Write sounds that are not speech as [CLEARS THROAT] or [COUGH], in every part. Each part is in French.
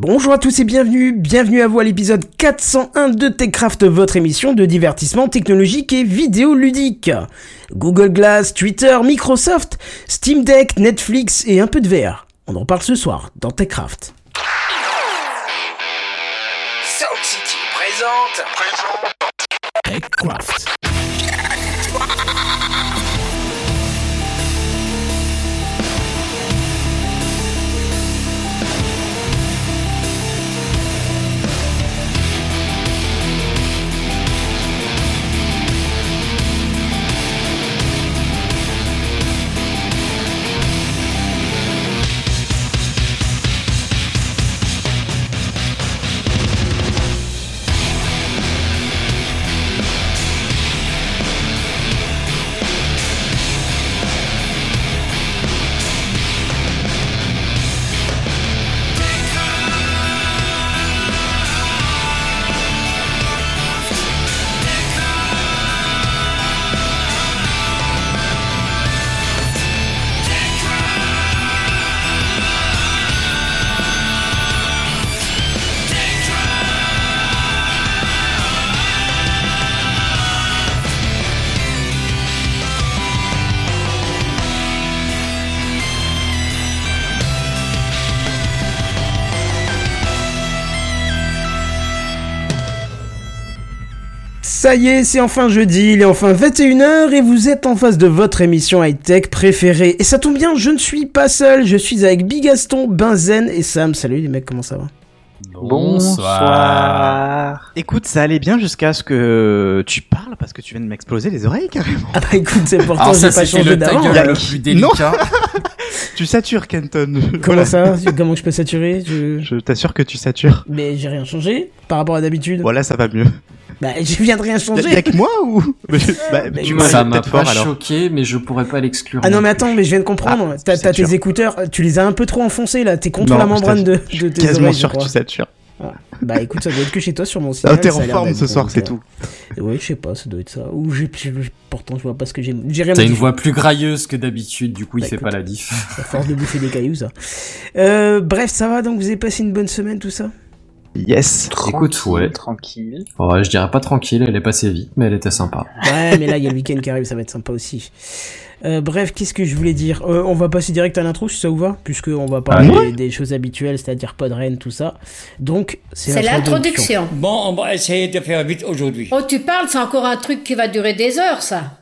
Bonjour à tous et bienvenue, bienvenue à vous à l'épisode 401 de TechCraft, votre émission de divertissement technologique et vidéoludique. Google Glass, Twitter, Microsoft, Steam Deck, Netflix et un peu de VR. On en parle ce soir dans TechCraft. Sound City présente. TechCraft. Ça y est, c'est enfin jeudi, il est enfin 21h et vous êtes en face de votre émission high-tech préférée. Et ça tombe bien, je ne suis pas seul, je suis avec Bigaston, Benzen et Sam. Salut les mecs, comment ça va? Bonsoir. Écoute, ça allait bien jusqu'à ce que tu parles parce que tu viens de m'exploser les oreilles carrément. Ah bah écoute, c'est pourtant j'ai ça, pas changé d'avant. le plus délicat. [LAUGHS] Tu satures Kenton. Comment Voilà. ça Comment je peux saturer? Je... Je t'assure que tu satures. Mais j'ai rien changé par rapport à d'habitude. Voilà, ça va mieux. Bah [LAUGHS] je viens de rien changer. y'a que moi ou [LAUGHS] bah, Mais Tu ça m'a pas fort alors. choqué, mais je pourrais pas l'exclure. Ah non mais attends, mais je viens de comprendre. Ah, t'as tes écouteurs, tu les as un peu trop enfoncés là. T'es contre Non, la membrane de, de tes Quasiment oreilles, sûr que tu satures. Bah écoute, ça doit être que chez toi sur mon [LAUGHS] site. Ah, T'es en forme ce soir, c'est tout. Oui, je sais pas, ça doit être ça. Ou j'ai, pourtant je vois pas ce que j'ai. J'ai rien T'as une voix plus grailleuse que d'habitude, du coup il Bah, fait écoute. pas la diff. À force de bouffer des cailloux, ça. Euh, bref, ça va donc vous avez passé une bonne semaine, tout ça? Yes. Écoute, ouais. Tranquille. Ouais, je dirais pas tranquille, elle est passée vite, mais elle était sympa. Ouais, mais là il y a le week-end qui arrive, ça va être sympa aussi. Euh, bref, qu'est-ce que je voulais dire? Euh, On va passer direct à l'intro si ça vous va, puisque on va parler Ah des, des choses habituelles, c'est-à-dire Podren, tout ça. Donc c'est, C'est l'introduction. Bon, on va essayer de faire vite aujourd'hui. Oh, tu parles, c'est encore un truc qui va durer des heures, ça.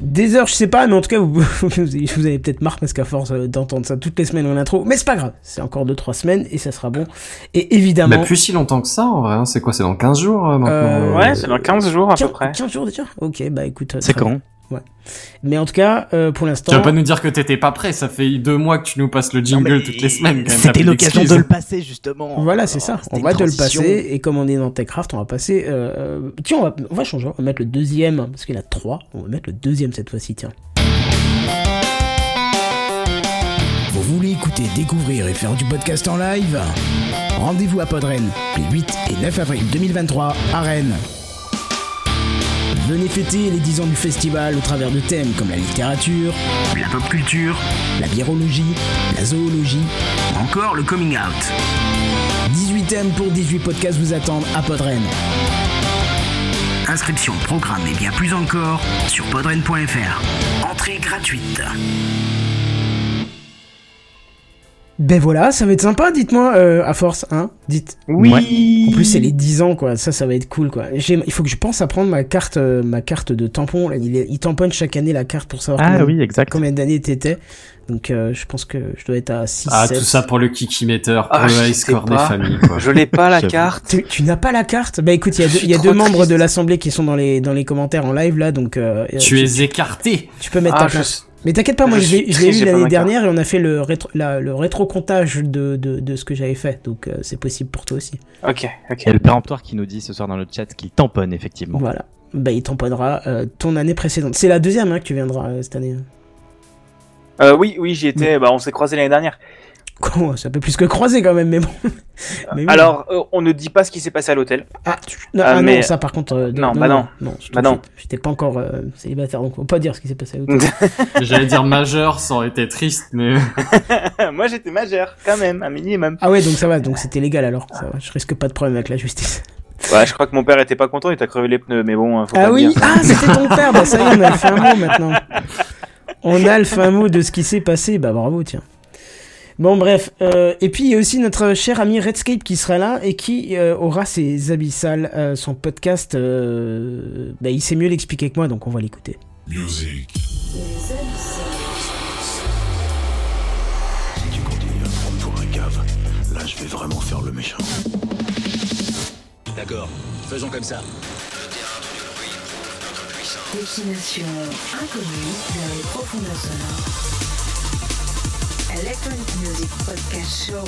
Des heures, je sais pas, mais en tout cas, vous, [LAUGHS] vous avez peut-être marre parce qu'à force euh, d'entendre ça toutes les semaines en intro, mais c'est pas grave, c'est encore 2-3 semaines et ça sera bon. Et évidemment. Mais plus si longtemps que ça, en vrai, hein. c'est quoi, c'est dans 15 jours euh, maintenant Euh, Ouais, c'est dans 15 jours à peu 15, près. 15 jours déjà? Ok, bah écoute. C'est très quand Mais en tout cas, euh, pour l'instant. Tu vas pas nous dire que t'étais pas prêt, ça fait deux mois que tu nous passes le jingle mais toutes les semaines. C'était l'occasion de le passer justement. Voilà, c'est ça. On va te le passer. Et comme on est dans TechCraft, on va passer. Euh, euh, tiens, on va, on va changer. On va mettre le deuxième. Parce qu'il y en a trois. On va mettre le deuxième cette fois-ci, tiens. Vous voulez écouter, découvrir et faire du podcast en live? Rendez-vous à Podren les 8 et 9 avril 2023 à Rennes. Venez fêter les 10 ans du festival au travers de thèmes comme la littérature, la pop culture, la biérologie, la zoologie, ou encore le coming out. 18 thèmes pour 18 podcasts vous attendent à Podren. Inscription, programme et bien plus encore sur podren.fr. Entrée gratuite. Ben voilà, ça va être sympa, dites-moi, euh, à force, hein, dites. Oui. En plus, c'est les 10 ans, quoi. Ça, ça va être cool, quoi. J'ai- Il faut que je pense à prendre ma carte, euh, ma carte de tampon. Là. Il, est- il tamponne chaque année la carte pour savoir Ah combien, oui, exact. combien d'années t'étais. Donc, euh, je pense que je dois être à 6, Ah, 7. tout ça pour le kikimeter, pour Ah, le score des pas. familles, quoi. Je l'ai pas la [LAUGHS] carte. Tu, tu n'as pas la carte? Bah écoute, il y a deux, y a deux membres de l'assemblée qui sont dans les, dans les commentaires en live là, donc euh, Tu es écarté. tu peux mettre Ah, ta place. Mais t'inquiète pas, moi je je l'ai eu l'année dernière et on a fait le rétro, la- le rétro-comptage de, de, de ce que j'avais fait, donc euh, c'est possible pour toi aussi. Ok, ok. Il y a le péremptoire qui nous dit ce soir dans le chat qu'il tamponne effectivement. Voilà. Bah il tamponnera euh, ton année précédente. C'est la deuxième hein, que tu viendras euh, cette année. Euh, oui, oui, j'y étais. Bah, on s'est croisés l'année dernière. Ça peut plus que croiser quand même, mais bon. [LAUGHS] Mais oui. Alors, euh, on ne dit pas ce qui s'est passé à l'hôtel. Ah, tu- non, Ah, non, mais- ça par contre. euh, Non, bah non. Non, je Bah non. J'étais pas encore euh, célibataire, donc on peut pas dire ce qui s'est passé à l'hôtel. [LAUGHS] J'allais dire majeur, ça aurait été triste, mais [LAUGHS] Moi, j'étais majeur, quand même, un minimum. ah ouais, donc ça va, donc c'était légal alors. Ça va, je risque pas de problème avec la justice. Ouais, je crois que mon père était pas content, il t'a crevé les pneus, mais bon, faut pas Ah le oui, dire. ah c'était ton père, bah ça y est, on a le fin mot maintenant. On a le fin mot de ce qui s'est passé, bah bravo, tiens. Bon bref, euh, et puis il y a aussi notre cher ami Redscape qui sera là et qui euh, aura ses abyssales, euh, son podcast, euh, bah il sait mieux l'expliquer que moi, donc on va l'écouter. Music. Si tu continues à me prendre pour un cave, là je vais vraiment faire le méchant. D'accord, faisons comme ça. Destination inconnue vers les profondeurs sonores. Electronic Music Podcast Show.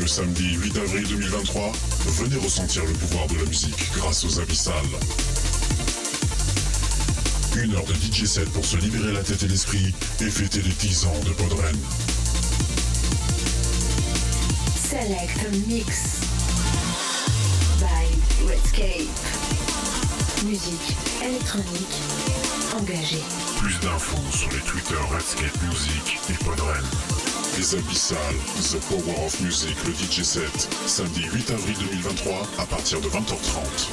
Le samedi 8 avril 2023, venez ressentir le pouvoir de la musique grâce aux abyssales. Une heure de DJ set pour se libérer la tête et l'esprit et fêter les 10 ans de Podren. Select Mix. By Redscape. Musique électronique engagée. Plus d'infos sur les Twitter Redscape Music et Podren. Les abyssales, The Power of Music, le DJ set, samedi 8 avril 2023 à partir de 20h30.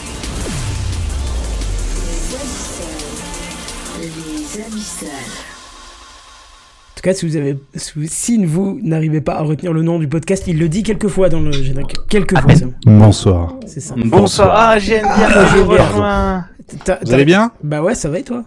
Les abyssales. Les abyssales. En tout cas, si vous avez, si vous- si vous n'arrivez pas à retenir le nom du podcast, il le dit quelques fois dans le générique. Quelques fois, ça. Bonsoir. c'est ça. Bonsoir, ah, j'aime bien, Ah, je j'aime bien. rejoins. T'as- Vous allez bien? Bah ouais, ça va et toi?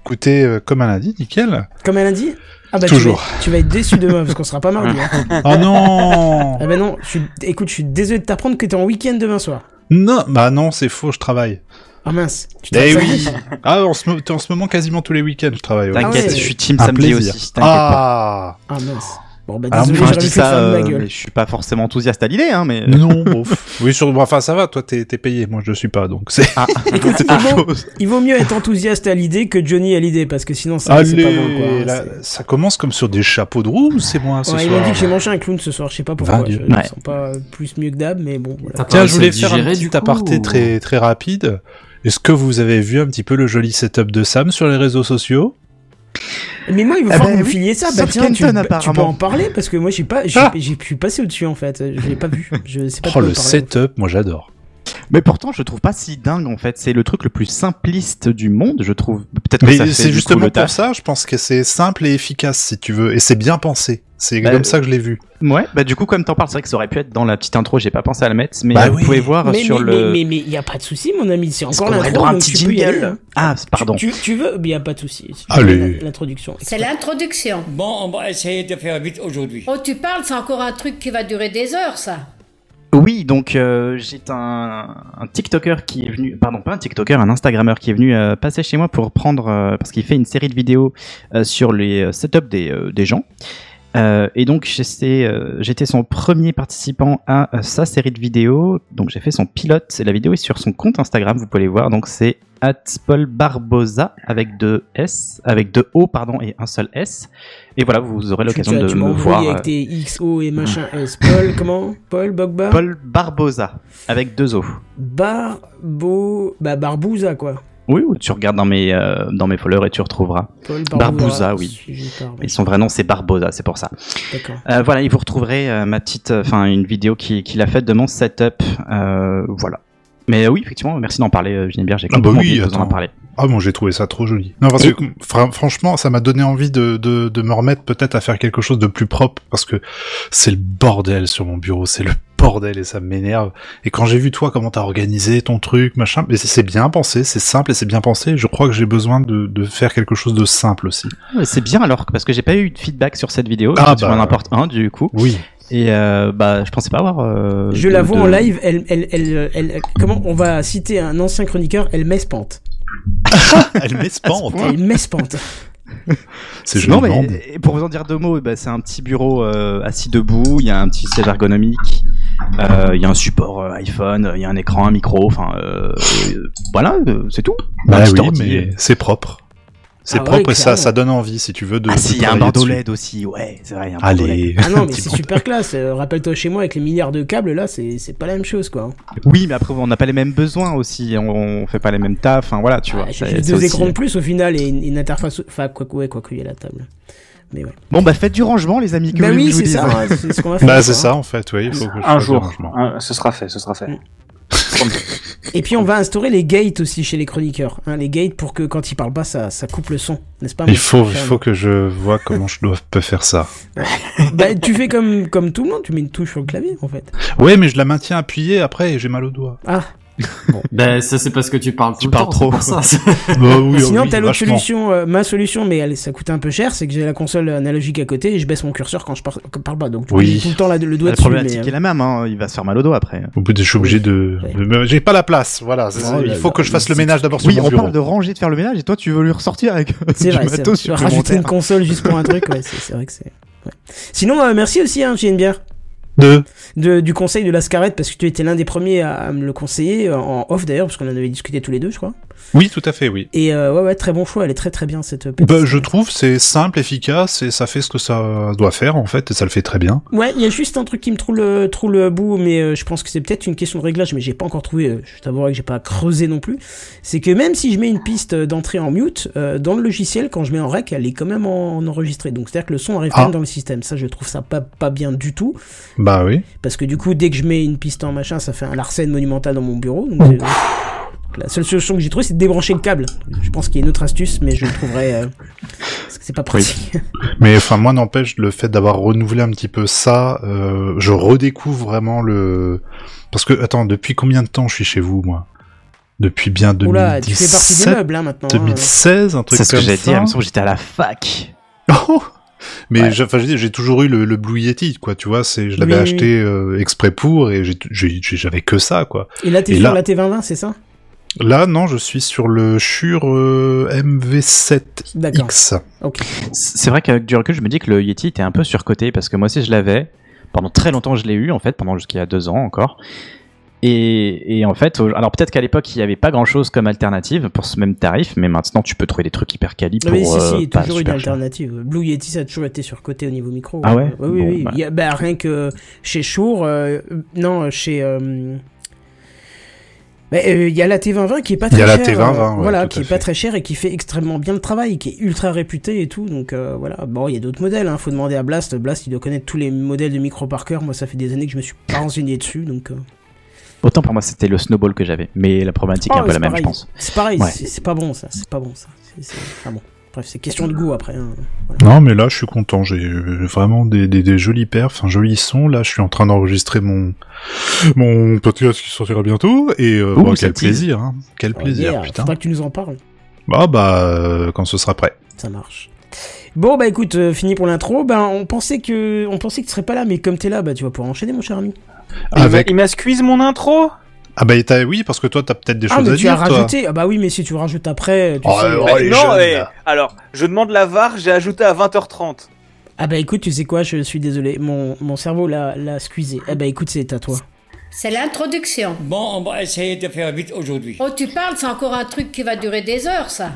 Écoutez, euh, comme un lundi, nickel. Comme elle a dit Ah bah Toujours. Tu vas, tu vas être déçu demain parce qu'on sera pas mardi. hein. Oh [LAUGHS] non Ah bah non, je suis, écoute, je suis désolé de t'apprendre que t'es en week-end demain soir. Non, bah non, c'est faux, je travaille. Ah mince. Tu Eh oui [LAUGHS] Ah, en ce, mo- en ce moment, quasiment tous les week-ends, je travaille. ouais. T'inquiète, ouais. je suis team Un samedi plaisir. aussi. t'inquiète pas. Ah Ah mince. Bon bah Ah, désolé, Enfin, je j'aurais dis ça, ma euh, gueule. mais je suis pas forcément enthousiaste à l'idée, hein, mais. Non, [LAUGHS] bof. Oui, sur... enfin, ça va, toi, t'es payé, moi, je le suis pas, donc c'est... Ah, [LAUGHS] Écoute, il vaut, il vaut mieux être enthousiaste à l'idée que Johnny à l'idée parce que sinon ça c'est pas bon quoi. là, C'est- ça commence comme sur des chapeaux de roue, ou c'est moi, ce Ouais, ils soir m'ont dit que j'ai mangé un clown ce soir, je sais pas pourquoi. Va, Je me Ouais. sens pas plus mieux que d'hab, mais bon. voilà. Tiens, je voulais faire un petit aparté très, très rapide. Est-ce que vous avez vu un petit peu le joli setup de Sam sur les réseaux sociaux? Mais moi, il va Ah falloir bah que vous oui, filiez ça. Bah tiens, tu, Kenton, tu peux en parler parce que moi, j'ai pas, j'ai, Ah pu passer au-dessus en fait. Je l'ai pas vu. Je sais pas Oh, le setup, moi j'adore. Mais pourtant, je trouve pas si dingue en fait. C'est le truc le plus simpliste du monde, je trouve. Peut-être que Mais c'est coup justement le pour ça, je pense que c'est simple et efficace, si tu veux, et c'est bien pensé. C'est Bah, comme ça que je l'ai vu. Ouais, bah du coup, comme t'en parles, c'est vrai que ça aurait pu être dans la petite intro. J'ai pas pensé à le mettre, mais Bah vous oui. pouvez voir Mais, sur mais, le. mais, mais, mais y a pas de souci, mon ami. C'est encore l'intro, un petit jingle. Ah, pardon. Tu, tu veux Mais y a pas de souci. Allez. L'introduction. C'est l'introduction. Bon, on va essayer de faire vite aujourd'hui. Oh, tu parles, c'est encore un truc qui va durer des heures, ça. Oui, donc euh, j'ai un, un TikToker qui est venu, pardon, pas un TikToker, un Instagrammeur qui est venu euh, passer chez moi pour prendre, euh, parce qu'il fait une série de vidéos euh, sur les euh, setups des, euh, des gens. Euh, et donc j'étais euh, j'étais son premier participant à euh, sa série de vidéos. Donc j'ai fait son pilote. La vidéo est sur son compte Instagram. Vous pouvez les voir. Donc c'est Paul Barbosa avec deux S, avec deux O pardon et un seul S. Et voilà, vous aurez l'occasion de tu me voir. avec tes XO et machin S. Paul, [LAUGHS] comment Paul Bogba Paul Barbosa avec deux O. Barbo. Bah, Barbouza, quoi. Oui, ou tu regardes dans mes, euh, dans mes followers et tu retrouveras. Paul Barbouza, oui. Et son vrai nom, c'est Barbosa, c'est pour ça. D'accord. Euh, voilà, et vous retrouverez euh, ma petite, enfin une vidéo qui- qu'il a faite de mon setup. Euh, voilà. Mais oui, effectivement, merci d'en parler, euh, Geneviève. J'ai Ah bah oui, oublié de vous en attends. parler. Ah bon, j'ai trouvé ça trop joli. Non, parce Et- que fra- franchement, ça m'a donné envie de, de, de me remettre peut-être à faire quelque chose de plus propre, parce que c'est le bordel sur mon bureau, c'est le bordel et ça m'énerve. Et quand j'ai vu toi comment t'as organisé ton truc, machin, mais c'est- bien pensé, c'est simple et c'est bien pensé. Je crois que j'ai besoin de, de faire quelque chose de simple aussi. Ouais, C'est bien alors, parce que j'ai pas eu de feedback sur cette vidéo. Ah bah. apportes un du coup. Oui. Et euh, bah, je pensais pas avoir. euh, Je de- la vois de- en live, elle, elle, elle, elle, elle- comment on va citer un ancien chroniqueur, elle m'espante. [LAUGHS] Elle m'espante. Elle m'espante. C'est me mais pour vous en dire deux mots, bah, c'est un petit bureau euh, assis debout, il y a un petit siège ergonomique, euh, il y a un support euh, iPhone, il y a un écran, un micro, enfin euh, euh, voilà, euh, c'est tout. Bah oui, mais c'est propre. C'est Ah ouais, propre et ça, ça donne envie si tu veux de. Ah de si, il y a un bandeau. LED aussi, ouais, c'est vrai, il y a un bandeau LED. Allez. Ah non, [LAUGHS] mais c'est super classe. Euh, Rappelle-toi chez moi avec les milliards de câbles là, c'est c'est pas la même chose quoi. Oui, mais après, on n'a pas les mêmes besoins aussi, on, on fait pas les mêmes tafs, enfin voilà, tu vois. Ah, c'est deux aussi- écrans de plus au final et une, une interface. Enfin, quoi que ouais, quoi qu'il y ait la table. Mais ouais. Bon, bah faites du rangement, les amis, que Bah oui, c'est ça. hein, C'est ce qu'on va [LAUGHS] faire. Bah quoi, c'est hein. ça en fait, oui. Il faut que je Un jour, ce sera fait, ce sera fait. Et puis on va instaurer les gates aussi chez les chroniqueurs. Hein, les gates pour que quand ils parlent pas, ça, ça coupe le son, n'est-ce pas Il faut, il faut que je vois comment je dois peux faire ça. Bah, tu fais comme, comme tout le monde, tu mets une touche sur le clavier en fait. Ouais, mais je la maintiens appuyée après et j'ai mal au doigt. Ah, [LAUGHS] Ben, ça, c'est parce que tu parles tout Tu le parles temps, trop. c'est pour ça. [LAUGHS] [LAUGHS] Bah oui, Sinon, oui, t'as l'autre solution, euh, ma solution, mais elle, ça coûte un peu cher, c'est que j'ai la console analogique à côté et je baisse mon curseur quand je par- quand je parle pas. Donc, tu Oui. tout le temps la- le doigt La dessus. problématique mais, est la même, hein, il va se faire mal au dos après. Au bout de, je suis obligé de. J'ai pas la place, voilà. Oh ça. là Il faut là, que je fasse le ménage d'abord sur Oui, on bureau. parle de ranger, de faire le ménage, et toi tu veux lui ressortir avec C'est du vrai, matos rajouter une console juste pour un truc, ouais, c'est vrai que c'est. Sinon, euh, merci aussi, hein, j'ai une bière. Deux. De, du conseil de la Scarlett, parce que tu étais l'un des premiers à, me le conseiller, en off d'ailleurs, parce qu'on en avait discuté tous les deux, je crois. Oui, tout à fait, oui. Et euh, ouais, ouais, très bon choix, elle est très très bien cette petite. Bah, je trouve c'est simple, efficace et ça fait ce que ça doit faire en fait et ça le fait très bien. Ouais, il y a juste un truc qui me trouve le, trouve le bout, mais euh, je pense que c'est peut-être une question de réglage, mais j'ai pas encore trouvé, euh, je t'avouerai que j'ai pas creusé non plus. C'est que même si je mets une piste d'entrée en mute, euh, dans le logiciel, quand je mets en rec, elle est quand même en, en enregistré. Donc c'est-à-dire que le son arrive quand Ah. même dans le système. Ça, je trouve ça pas, pas bien du tout. Bah oui. Parce que du coup, dès que je mets une piste en machin, ça fait un Larsen monumental dans mon bureau. Donc, la seule solution que j'ai trouvée, c'est de débrancher le câble. Je pense qu'il y a une autre astuce, mais je le trouverai. euh, parce que c'est pas pratique. Mais enfin, moi n'empêche le fait d'avoir renouvelé un petit peu ça, euh, je redécouvre vraiment le. Parce que attends, depuis combien de temps je suis chez vous, moi? Depuis bien 2017. Oula, tu fais partie des meubles hein, maintenant. hein. 2016, un truc C'est ce comme que j'ai ça. dit, il me semble que j'étais à la fac. Oh [LAUGHS] mais Ouais. j'ai- je toujours eu le, le Blue Yeti, quoi. Tu vois, c'est, je l'avais Oui, oui, acheté euh, exprès pour et j'ai- j'ai- j'ai- j'avais que ça, quoi. Et là, t'es Et sur là- la T2020, c'est ça? Là, non, je suis sur le Shure euh, D'accord. MV7X. Ok. C'est vrai qu'avec du recul, je me dis que le Yeti était un peu surcoté parce que moi aussi je l'avais. Pendant très longtemps, je l'ai eu en fait, pendant a deux ans encore. Et, et en fait, alors peut-être qu'à l'époque il n'y avait pas grand chose comme alternative pour ce même tarif, mais maintenant tu peux trouver des trucs hyper quali pour. Oui, si, si, euh, il y a pas toujours une cher. alternative. Blue Yeti, ça a toujours été surcoté au niveau micro. Ah ouais? Oui, oui, Bon, oui. bah. Il y a, bah, rien que chez Shure, euh, non, chez. Euh, Il y a la T2020 qui est pas Il y très a la chère. T2020, euh, ouais, voilà, qui est pas très cher et qui fait extrêmement bien le travail, qui est ultra réputé et tout. Donc euh, voilà. Bon, il y a d'autres modèles. Hein. Faut demander à Blast. Blast, il doit connaître tous les modèles de micro par cœur. Moi, ça fait des années que je me suis pas renseigné dessus. Donc. euh, Autant pour moi c'était le snowball que j'avais, mais la problématique est Ah, un peu c'est la même, je pense. C'est pareil. Ouais. C'est pas bon ça. C'est pas bon ça. C'est- Ah bon. Bref, c'est question de goût après. hein. Non, mais là, je suis content. J'ai euh, vraiment des, des, des jolis perfs, un joli son. Là, je suis en train d'enregistrer mon mon podcast qui sortira bientôt. Et euh, Ouh, ça quel plaisir, hein. Quel Oh, plaisir, yeah, putain. Faudra que tu nous en parles. Bah, bah, euh, quand ce sera prêt. Ça marche. Bon bah écoute, euh, fini pour l'intro. Ben on pensait que on pensait que tu serais pas là, mais comme t'es là, bah tu vas pouvoir enchaîner mon cher ami. Avec. Il m'a squeeze mon intro? Ah bah, oui, parce que toi, t'as peut-être des ah choses mais à tu dire, as toi. rajouté. Ah bah oui, mais si tu rajoutes après, tu Oh, sais. Oh, Non, jeunes, alors, je demande la VAR, j'ai ajouté à 20h30. Ah bah écoute, tu sais quoi, je suis désolé, mon, mon cerveau l'a l'a squeezé. Ah bah écoute, c'est à toi. C'est l'introduction. Bon, on va essayer de faire vite aujourd'hui. Oh, tu parles, c'est encore un truc qui va durer des heures, ça.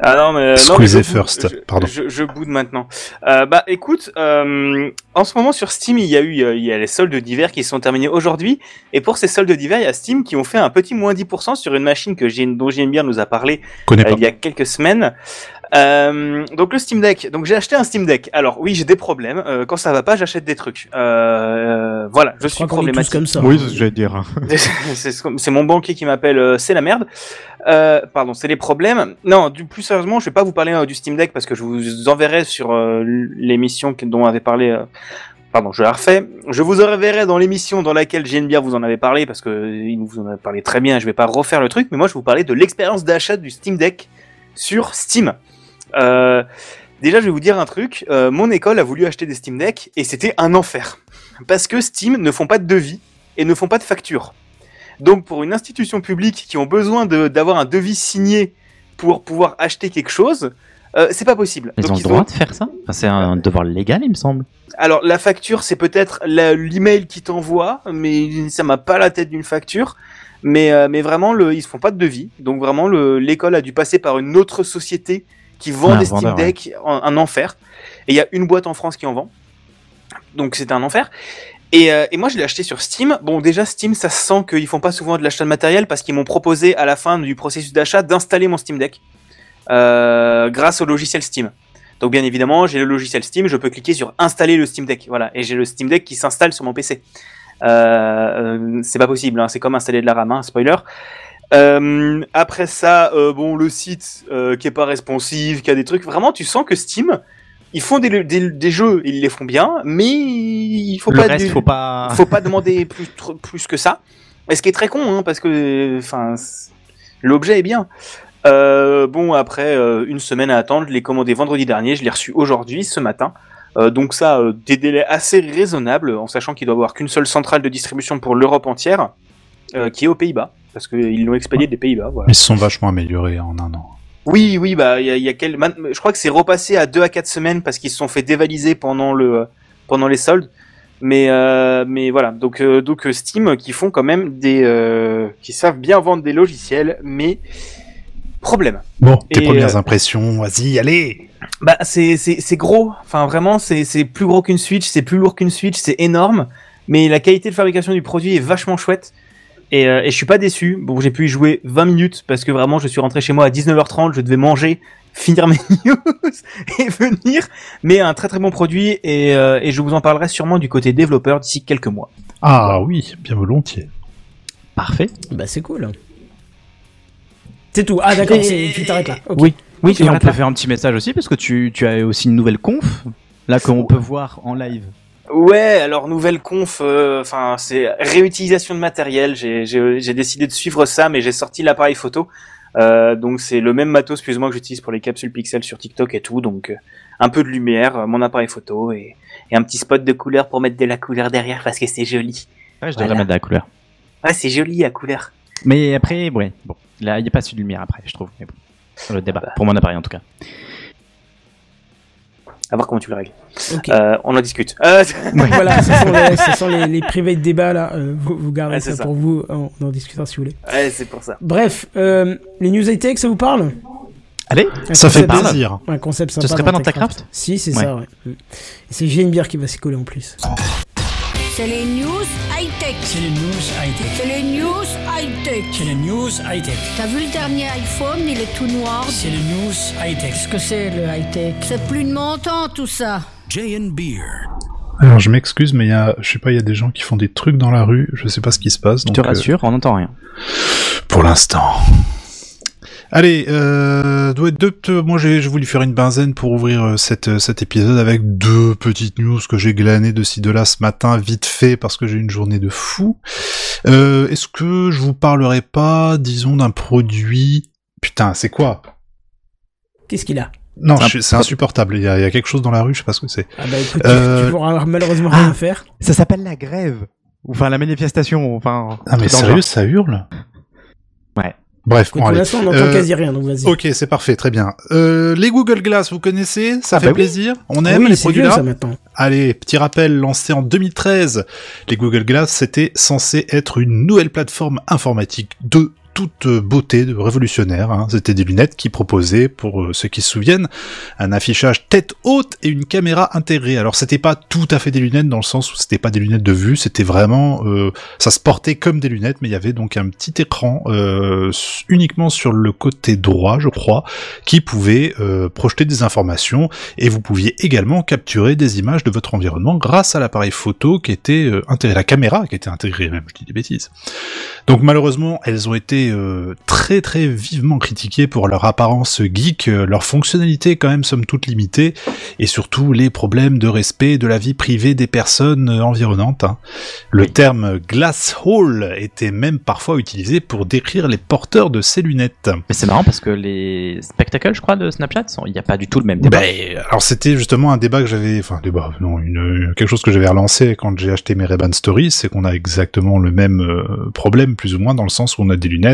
Ah non, mais. first, je- pardon. Je, je boude maintenant. Euh, bah écoute, euh, en ce moment sur Steam, il y a eu euh, il y a les soldes d'hiver qui sont terminés aujourd'hui. Et pour ces soldes d'hiver, il y a Steam qui ont fait un petit moins 10% sur une machine que j'ai, dont JMBR nous a parlé euh, il y a quelques semaines. Euh, donc le Steam Deck. Donc j'ai acheté un Steam Deck. Alors oui, j'ai des problèmes. Euh, quand ça va pas, j'achète des trucs. Euh, voilà, je Je suis est tous problématique. comme ça. Oui, c'est ce que j'allais dire. [LAUGHS] c'est mon banquier qui m'appelle euh, c'est la merde. Euh, pardon, c'est les problèmes. Non, du plus sérieusement, je vais pas vous parler euh, du Steam Deck parce que je vous enverrai sur euh, l'émission dont on avait parlé. euh, Pardon, je la refais. Je vous enverrai dans l'émission dans laquelle JNBR vous en avait parlé parce que il vous en a parlé très bien. Je vais pas refaire le truc, mais moi je vais vous parler de l'expérience d'achat du Steam Deck sur Steam. Euh, déjà, je vais vous dire un truc. Euh, mon école a voulu acheter des Steam Deck et c'était un enfer parce que Steam ne font pas de devis et ne font pas de facture. Donc pour une institution publique qui ont besoin de- d'avoir un devis signé pour pouvoir acheter quelque chose, euh, c'est pas possible. Ils Donc, ont le droit de faire ça? Enfin, C'est un devoir légal, il me semble. Alors la facture, c'est peut-être l'email qui t'envoie, mais ça m'a pas la tête d'une facture. Mais, euh, mais vraiment, le, ils se font pas de devis. Donc vraiment, le- l'école a dû passer par une autre société qui vend Ah, des Steam vendeur, Deck, un, un enfer. Et il y a une boîte en France qui en vend. Donc c'était un enfer. Et, euh, et moi je l'ai acheté sur Steam. Bon déjà Steam ça se sent qu'ils font pas souvent de l'achat de matériel parce qu'ils m'ont proposé à la fin du processus d'achat d'installer mon Steam Deck euh, grâce au logiciel Steam. Donc bien évidemment j'ai le logiciel Steam, je peux cliquer sur installer le Steam Deck. Voilà et j'ai le Steam Deck qui s'installe sur mon PC. Euh, euh, c'est pas possible, hein, c'est comme installer de la RAM, hein, spoiler. Euh, après ça, euh, bon, le site euh, qui est pas responsive, qui a des trucs. Vraiment, tu sens que Steam, ils font des, des, des jeux, ils les font bien, mais il faut Le pas, reste, du- faut pas. [LAUGHS] faut pas demander plus, plus que ça. Et ce qui est très con, hein, parce que, enfin, l'objet est bien. Euh, bon, après euh, une semaine à attendre, je l'ai commandé vendredi dernier, je l'ai reçu aujourd'hui, ce matin. Euh, donc ça, euh, des délais assez raisonnables, en sachant qu'il doit y avoir qu'une seule centrale de distribution pour l'Europe entière, euh, qui est aux Pays-Bas, parce qu'ils l'ont expédié des Pays-Bas. Voilà. Ils se sont vachement améliorés en un an. Oui, oui, bah il y a, il y a quel... je crois que c'est repassé à 2 à 4 semaines parce qu'ils se sont fait dévaliser pendant le pendant les soldes. Mais euh, mais voilà, donc euh, donc Steam qui font quand même des euh, qui savent bien vendre des logiciels, mais problème. Bon, tes Et, premières impressions, vas-y, allez Bah c'est gros, enfin vraiment c'est c'est plus gros qu'une Switch, c'est plus lourd qu'une Switch, c'est énorme, mais la qualité de fabrication du produit est vachement chouette. Et, euh, et je suis pas déçu. Bon, j'ai pu y jouer 20 minutes parce que vraiment je suis rentré chez moi à 19h30, je devais manger, [LAUGHS] finir mes news [LAUGHS] et venir. Mais un très très bon produit et, euh, et je vous en parlerai sûrement du côté développeur d'ici quelques mois. Ah oui, bien volontiers. Parfait. Bah c'est cool. C'est tout. Ah d'accord, tu t'arrêtes là. Ok. Oui. Oui, tu et on peut là. faire un petit message aussi parce que tu, tu as aussi une nouvelle conf là qu'on peut voir en live. Ouais, alors nouvelle conf, euh, enfin c'est réutilisation de matériel. J'ai décidé de suivre ça, mais j'ai sorti l'appareil photo. Euh, donc c'est le même matos plus ou moins que j'utilise pour les capsules pixels sur TikTok et tout. Donc euh, un peu de lumière, euh, mon appareil photo et, et un petit spot de couleur pour mettre de la couleur derrière parce que c'est joli. Ouais, je devrais Voilà. mettre de la couleur. Ouais, c'est joli la couleur. Mais après, ouais, bon, là, il n'y a pas assez de lumière après, je trouve. Mais bon, le débat, pour mon appareil en tout cas. À voir comment tu le règles. Ok. Euh, on en discute. [LAUGHS] Euh, voilà, ce sont les, ce sont les, les privés de débat là. Euh, vous, vous gardez Ouais, ça, ça. pour vous. On en discutera si vous voulez. ouais, c'est pour ça. Bref, euh, les news high tech, ça vous parle? Allez, Un Ça fait plaisir. Un concept sympa. serait pas dans TechCraft? Si, c'est Ouais. ça, ouais. C'est J'ai une bière qui va s'y coller en plus. C'est les news high-tech. C'est les news high-tech. C'est les news high-tech. C'est les news high-tech. T'as vu le dernier iPhone, il est tout noir. C'est les news high-tech. Qu'est-ce que c'est le high-tech? C'est plus de mon temps tout ça. J&B Beer. Alors je m'excuse, mais il y a, je sais pas, il y a des gens qui font des trucs dans la rue, je sais pas ce qui se passe. je Donc, te euh, rassure, on n'entend rien. pour l'instant. Allez, euh, doit être deux, moi j'ai j'ai voulu faire une benzène pour ouvrir euh, cette, euh, cet épisode avec deux petites news que j'ai glanées de ci de là ce matin, vite fait, parce que j'ai une journée de fou. Euh, Est-ce que je vous parlerai pas, disons, d'un produit... Putain, c'est quoi? Qu'est-ce qu'il a? Non, C'est un je- c'est insupportable, il y, a, il y a quelque chose dans la rue, je sais pas ce que c'est. Ah bah écoute, Euh, tu pourras malheureusement Ah. rien faire. Ça s'appelle la grève. Enfin, la manifestation, enfin... Ah mais sérieux, genre. ça hurle? Ouais. Bref, bon pour l'instant, on n'entend Euh, quasi rien, donc vas-y. Ok, c'est parfait, très bien. Euh, les Google Glass, vous connaissez Ça Ah fait bah oui. plaisir On Ah aime oui, les produits là ça maintenant. Allez, petit rappel, lancé en 2013, les Google Glass, c'était censé être une nouvelle plateforme informatique de toute beauté, de révolutionnaire. hein. C'était des lunettes qui proposaient, pour euh, ceux qui se souviennent, un affichage tête haute et une caméra intégrée. Alors c'était pas tout à fait des lunettes dans le sens où c'était pas des lunettes de vue, c'était vraiment, euh, ça se portait comme des lunettes, mais il y avait donc un petit écran euh, uniquement sur le côté droit, je crois, qui pouvait euh, projeter des informations et vous pouviez également capturer des images de votre environnement grâce à l'appareil photo qui était euh, intégré, la caméra qui était intégrée même, je dis des bêtises. Donc malheureusement, elles ont été euh, très très vivement critiquées pour leur apparence geek, euh, leur fonctionnalité quand même somme toute limitée, et surtout les problèmes de respect de la vie privée des personnes euh, environnantes. hein. Le Oui. terme glass hole était même parfois utilisé pour décrire les porteurs de ces lunettes. Mais c'est marrant parce que les spectacles, je crois, de Snapchat, il n'y a pas du tout le même débat. Ben, alors c'était justement un débat que j'avais, enfin débat, non, une, quelque chose que j'avais relancé quand j'ai acheté mes Ray-Ban Stories, c'est qu'on a exactement le même problème plus ou moins dans le sens où on a des lunettes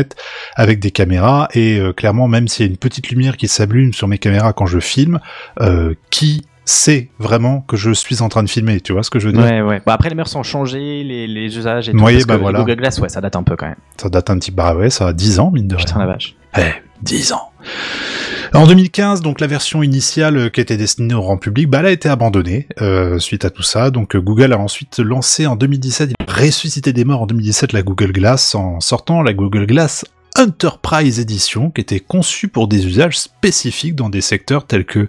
avec des caméras et euh, clairement même s'il y a une petite lumière qui s'allume sur mes caméras quand je filme, euh, qui sait vraiment que je suis en train de filmer, tu vois ce que je veux dire? Ouais, ouais. Bah après, les mœurs sont changées, les, les usages et tout. Oui, parce bah que voilà. Google Glass, ouais, ça date un peu quand même. Ça date un petit, bah ouais, ça a 10 ans mine de rien. Putain la vache. Eh, 10 ans. En 2015, donc la version initiale euh, qui était destinée au grand public, bah, elle a été abandonnée euh, suite à tout ça. Donc euh, Google a ensuite lancé en 2017, il a ressuscité des morts en 2017 la Google Glass en sortant la Google Glass Enterprise Edition qui était conçue pour des usages spécifiques dans des secteurs tels que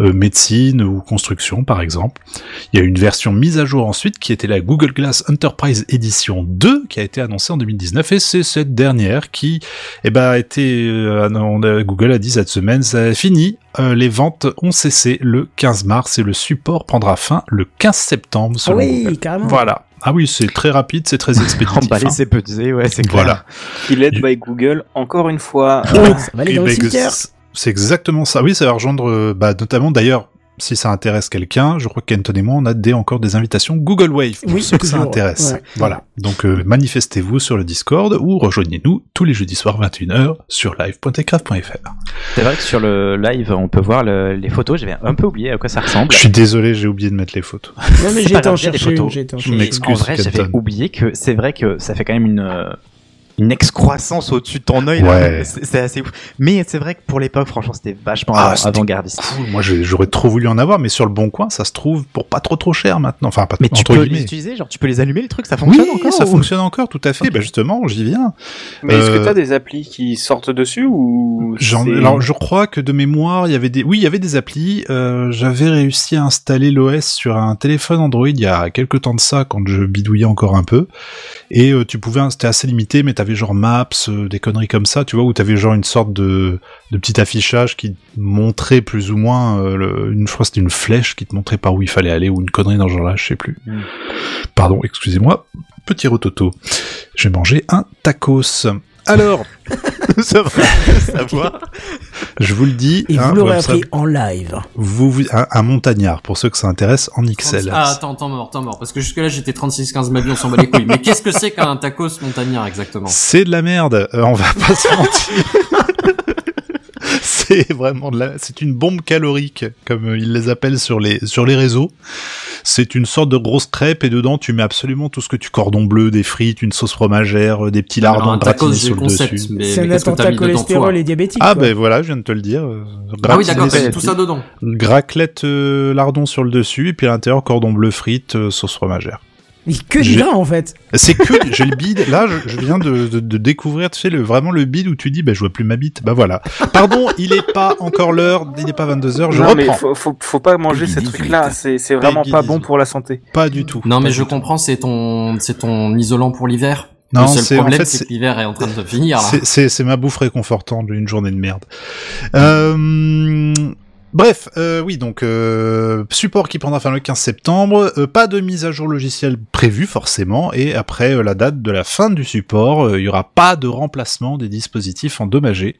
euh, médecine ou construction par exemple. Il y a eu une version mise à jour ensuite qui était la Google Glass Enterprise Edition 2 qui a été annoncée en 2019 et c'est cette dernière qui eh ben, a été euh, Google a dit cette semaine ça a fini Euh, les ventes ont cessé le 15 mars et le support prendra fin le 15 septembre Ah selon oui, Google. carrément. Voilà. Ah oui, c'est très rapide, c'est très [LAUGHS] expéditif. Emballer, hein. c'est pesé, ouais, c'est clair. Voilà. Killed by Google, encore une fois. Ça va aller Et dans le bah, que cimetière. c- C'est exactement ça. Oui, ça va rejoindre, euh, bah, notamment d'ailleurs, si ça intéresse quelqu'un, je crois qu'Anton et moi, on a des, encore des invitations Google Wave pour Oui, ceux que ça intéresse. ouais. Voilà. Donc, euh, manifestez-vous sur le Discord ou rejoignez-nous tous les jeudis soirs 21h sur live.techcraft.fr. C'est vrai que sur le live, on peut voir le- les photos. J'avais un peu oublié à quoi ça ressemble. Je suis désolé, j'ai oublié de mettre les photos. Non, mais C'est j'ai pas été en chercher une, photos. j'ai été en Je chercher une. m'excuse. En vrai, j'avais oublié que c'est vrai que ça fait quand même une euh, une excroissance au-dessus de ton œil. Ouais. C'est assez ouf. Mais c'est vrai que pour l'époque, franchement, c'était vachement Ah, avant-gardiste. Cool. Moi, j'aurais trop voulu en avoir, mais sur le bon coin, ça se trouve pour pas trop trop cher maintenant. Enfin, pas Mais tu peux guillemets. les utiliser, genre tu peux les allumer, les trucs, ça Oui, fonctionne encore ça ou- fonctionne encore, tout à fait. Bah justement, j'y viens. Mais est-ce que Euh, t'as des applis qui sortent dessus ou alors je crois que de mémoire, il y avait des, oui, il y avait des applis. Euh, J'avais réussi à installer l'OS sur un téléphone Android il y a quelques temps de ça, quand je bidouillais encore un peu. Et euh, tu pouvais, c'était assez limité, mais t'avais genre Maps, euh, des conneries comme ça, tu vois, où t'avais genre une sorte de, de petit affichage qui montrait plus ou moins, euh, le- une fois c'était une flèche qui te montrait par où il fallait aller ou une connerie dans ce genre-là, je sais plus. Mm. Pardon, excusez-moi, petit rototo. J'ai mangé un tacos. Alors, [LAUGHS] ça va savoir. je vous le dis. Et hein, vous l'aurez comme ça, appris en live. vous, vous- un, un montagnard, pour ceux que ça intéresse, en XL. Ah, attends, temps mort, temps mort. Parce que jusque-là, j'étais 36-15 ma vie, on s'en bat les couilles. Mais qu'est-ce que c'est qu'un tacos montagnard exactement? C'est de la merde, euh, on va pas se mentir. C'est vraiment de la, c'est une bombe calorique, comme ils les appellent sur les, sur les réseaux. C'est une sorte de grosse crêpe et dedans tu mets absolument tout ce que tu cordon bleu, des frites, une sauce fromagère, euh, des petits lardons gratinés sur le concept, dessus. mais, C'est mais un attentat cholestérol et diabétique. Ah quoi. ben voilà, je viens de te le dire. euh, Ah oui, d'accord, c'est tout ça dedans. Raclette euh, lardon sur le dessus et puis à l'intérieur cordon bleu frites, euh, sauce fromagère. Mais que du J'ai- gras en fait. C'est que j'ai le bide. Là, je, je viens de, de, de découvrir, tu sais, le, vraiment le bide où tu dis, bah, je vois plus ma bite. Bah voilà. Pardon, il est pas encore l'heure, il est pas 22 h Je non, mais faut, faut, faut pas manger ces 18. trucs-là. C'est c'est vraiment pas bon 18. pour la santé. Pas du tout. Non, mais je comprends, c'est ton, c'est ton isolant pour l'hiver. Non, le seul en fait, c'est c'est- que l'hiver est en train de se finir, là. c'est- c'est c'est ma bouffe réconfortante d'une journée de merde. Euh, Bref, euh, oui, donc euh, support qui prendra fin le 15 septembre, euh, pas de mise à jour logicielle prévue forcément, et après euh, la date de la fin du support, euh, il y aura pas de remplacement des dispositifs endommagés.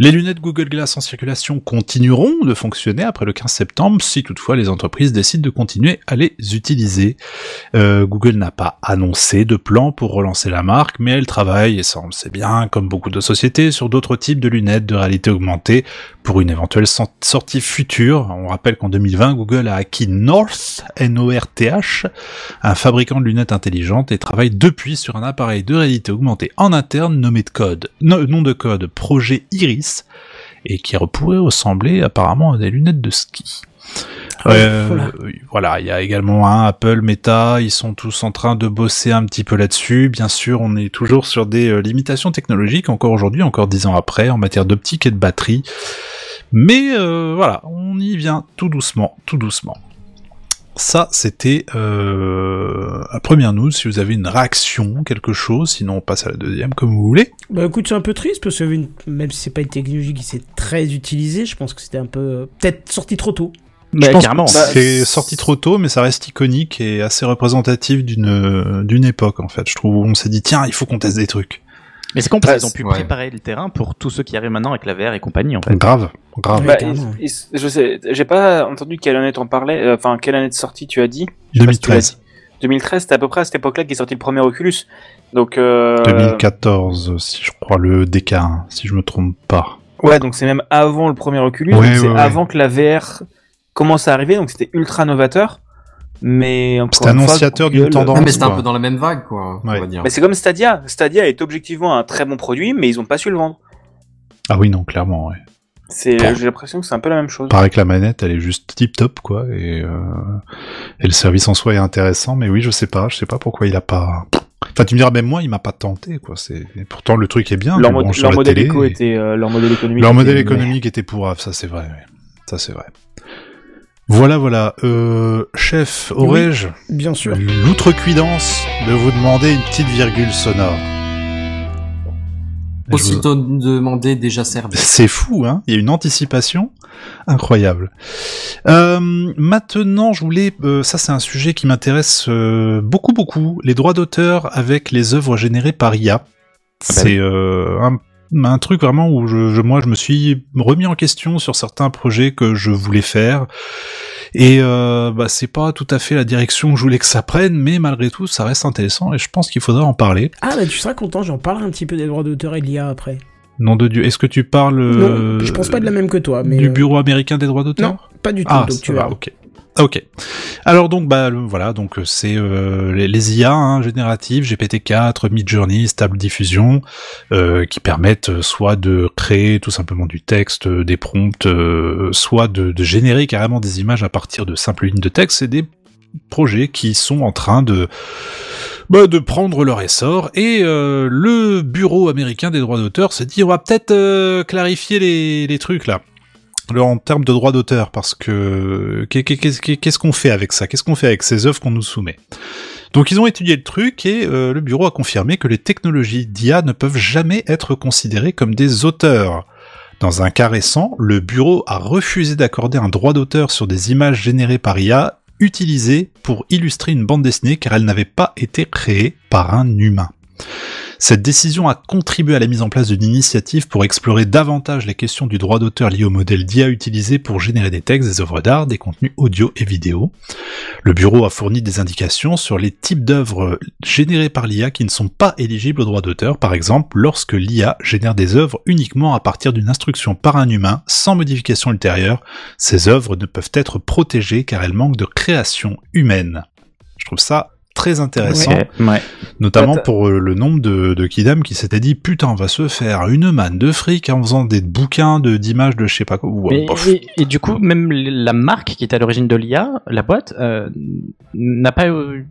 Les lunettes Google Glass en circulation continueront de fonctionner après le 15 septembre, si toutefois les entreprises décident de continuer à les utiliser. Euh, Google n'a pas annoncé de plan pour relancer la marque, mais elle travaille, et ça on le sait bien, comme beaucoup de sociétés, sur d'autres types de lunettes de réalité augmentée pour une éventuelle so- sortie future. On rappelle qu'en 2020, Google a acquis North, N-O-R-T-H, un fabricant de lunettes intelligentes et travaille depuis sur un appareil de réalité augmentée en interne nommé de code, no- nom de code Projet Iris, et qui pourrait ressembler apparemment à des lunettes de ski. Euh, voilà. voilà, il y a également un Apple, Meta, ils sont tous en train de bosser un petit peu là-dessus. Bien sûr, on est toujours sur des euh, limitations technologiques encore aujourd'hui, encore dix ans après, en matière d'optique et de batterie. Mais euh, voilà, on y vient tout doucement, tout doucement. Ça, c'était euh, la première news. Si vous avez une réaction, quelque chose, sinon on passe à la deuxième, comme vous voulez. Bah écoute, c'est un peu triste parce que une- même si c'est pas une technologie qui s'est très utilisée, je pense que c'était un peu euh, peut-être sorti trop tôt. Je pense carrément. que Bah, c'est sorti trop tôt, mais ça reste iconique et assez représentatif d'une d'une époque en fait. Je trouve où on s'est dit tiens, il faut qu'on teste des trucs. Mais c'est compris, ils ont pu ouais. préparer le terrain pour tous ceux qui arrivent maintenant avec la VR et compagnie, en fait. Grave, grave. Bah, carrément. il- il- je sais, j'ai pas entendu quelle année t'en parlais. euh, Enfin, quelle année de sortie tu as dit Je sais pas si tu l'as 2013, dit. 2013, c'était à peu près à cette époque-là qu'est sorti le premier Oculus. Donc. Euh... 2014, si je crois le DK1, si je me trompe pas. Ouais, donc c'est même avant le premier Oculus. Ouais, c'est ouais, ouais. avant que la VR commence à arriver. Donc c'était ultra novateur. Mais fois, annonciateur d'une tendance. Mais c'était un peu dans la même vague, quoi, Ouais. on va dire. Mais c'est comme Stadia. Stadia est objectivement un très bon produit, mais ils ont pas su le vendre. Ah oui, non, clairement, ouais. C'est, Bon. j'ai l'impression que c'est un peu la même chose. Pareil que la manette, elle est juste tip top, quoi, et, euh, et le service en soi est intéressant, mais oui, je sais pas, je sais pas pourquoi il a pas. Enfin, tu me diras, même moi, il m'a pas tenté, quoi. C'est pourtant le truc est bien. leur, mod- modèle éco et- était, euh, leur modèle économique. Leur était- modèle économique était pourrave, ça c'est vrai. oui. Ça c'est vrai. Voilà, voilà. Euh, chef, aurais-je Bien sûr. l'outrecuidance de vous demander une petite virgule sonore vous- Aussitôt demandé, déjà servi. [LAUGHS] C'est fou, hein Il y a une anticipation incroyable. Euh, maintenant, je voulais... euh, ça, c'est un sujet qui m'intéresse euh, beaucoup, beaucoup. Les droits d'auteur avec les œuvres générées par IA. C'est euh, un, un truc vraiment où je, je- moi, je me suis remis en question sur certains projets que je voulais faire. Et euh, bah, c'est pas tout à fait la direction que je voulais que ça prenne, mais malgré tout, ça reste intéressant et je pense qu'il faudrait en parler. Ah, bah tu seras content, j'en parlerai un petit peu des droits d'auteur et de l'IA après. Nom de Dieu, est-ce que tu parles euh, Non, je pense pas de la même que toi, mais. du euh, Bureau américain des droits d'auteur? Non, pas du tout, Ah, donc tu va, verras. ok. Ok. Alors donc bah le- voilà donc euh, c'est euh, les, les IA hein, génératives GPT-4, Midjourney, Stable Diffusion euh, qui permettent euh, soit de créer tout simplement du texte, euh, des prompts, euh, soit de, de générer carrément des images à partir de simples lignes de texte. C'est des projets qui sont en train de bah, de prendre leur essor et le bureau américain des droits d'auteur s'est dit on va peut-être clarifier les, les trucs là alors, en termes de droits d'auteur, parce que qu'est- qu'est- qu'est-ce qu'on fait avec ça? Qu'est-ce qu'on fait avec ces œuvres qu'on nous soumet? Donc, ils ont étudié le truc et euh, le bureau a confirmé que les technologies d'IA ne peuvent jamais être considérées comme des auteurs. Dans un cas récent, le bureau a refusé d'accorder un droit d'auteur sur des images générées par IA utilisées pour illustrer une bande dessinée car elles n'avaient pas été créées par un humain. Cette décision a contribué à la mise en place d'une initiative pour explorer davantage les questions du droit d'auteur liées au modèle d'IA utilisé pour générer des textes, des œuvres d'art, des contenus audio et vidéo. Le bureau a fourni des indications sur les types d'œuvres générées par l'IA qui ne sont pas éligibles au droit d'auteur, par exemple lorsque l'IA génère des œuvres uniquement à partir d'une instruction par un humain sans modification ultérieure, ces œuvres ne peuvent être protégées car elles manquent de création humaine. Je trouve ça très intéressant. Ouais, ouais. Notamment pour euh, le nombre de, de kidam qui s'étaient dit putain on va se faire une manne de fric en faisant des bouquins de d'images de je sais pas quoi. Ouais, et, et du coup, même la marque qui est à l'origine de l'IA, la boîte, euh, n'a pas eu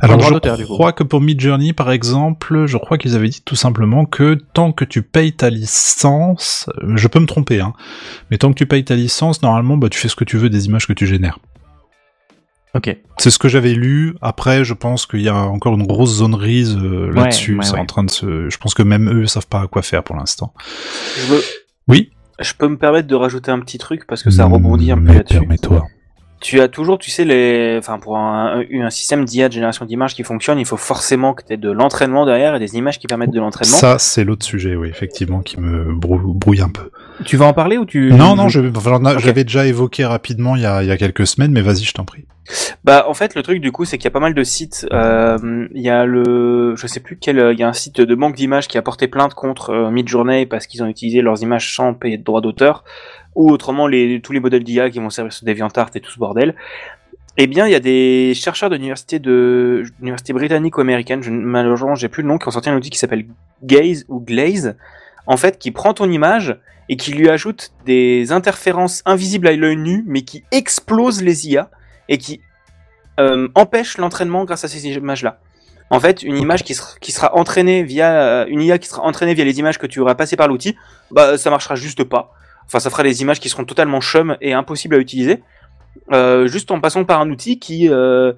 Alors je crois que pour Midjourney par exemple, je crois qu'ils avaient dit tout simplement que tant que tu payes ta licence, euh, je peux me tromper hein, mais tant que tu payes ta licence, normalement bah tu fais ce que tu veux des images que tu génères. Ok. C'est ce que j'avais lu. Après, je pense qu'il y a encore une grosse zone grise euh, là-dessus. ouais, c'est ouais. en train de se. Je pense que même eux savent pas à quoi faire pour l'instant. Je, veux- Oui. je peux me permettre de rajouter un petit truc parce que ça Mm, rebondit un peu là-dessus. Permets-toi. Tu as toujours, tu sais, les, enfin, pour un, un, système d'IA de génération d'images qui fonctionne, il faut forcément que tu aies de l'entraînement derrière et des images qui permettent de l'entraînement. Ça, c'est l'autre sujet, oui, effectivement, qui me brou- brouille un peu. Tu vas en parler ou tu Non, non, je, j'avais déjà évoqué rapidement il y a, il y a quelques semaines, mais vas-y, je t'en prie. Bah en fait le truc du coup c'est qu'il y a pas mal de sites. Euh, Il y a le, je sais plus quel, il y a un site de banque d'images qui a porté plainte contre euh, Midjourney parce qu'ils ont utilisé leurs images sans payer de droits d'auteur, ou autrement tous les modèles d'IA qui vont servir sur DeviantArt et tout ce bordel. Eh bien il y a des chercheurs de l'université de l'université britannique ou américaine, je, malheureusement j'ai plus le nom, qui ont sorti un outil qui s'appelle Gaze ou Glaze, en fait qui prend ton image et qui lui ajoute des interférences invisibles à l'œil nu mais qui explosent les IA et qui euh, empêche l'entraînement grâce à ces images-là. En fait, une image qui sera, entraînée via une IA qui sera entraînée via les images que tu auras passées par l'outil, bah ça marchera juste pas. Enfin, ça fera des images qui seront totalement chum et impossibles à utiliser, euh, juste en passant par un outil qui euh,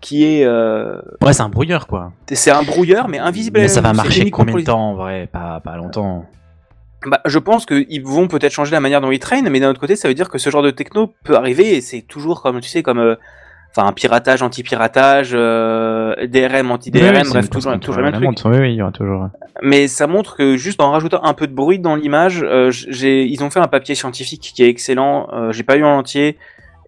qui est euh, Ouais, c'est un brouilleur, quoi. c'est un brouilleur mais invisible. Mais ça va marcher combien de temps, en vrai? Pas, pas longtemps. Bah, je pense qu'ils vont peut-être changer la manière dont ils traînent, mais d'un autre côté, ça veut dire que ce genre de techno peut arriver et c'est toujours comme tu sais comme enfin un piratage anti-piratage, euh, DRM anti-DRM, bref, toujours, toujours le même truc. Oui, oui, il y aura toujours. Mais ça montre que juste en rajoutant un peu de bruit dans l'image, euh, j'ai ils ont fait un papier scientifique qui est excellent. Euh, j'ai pas lu en entier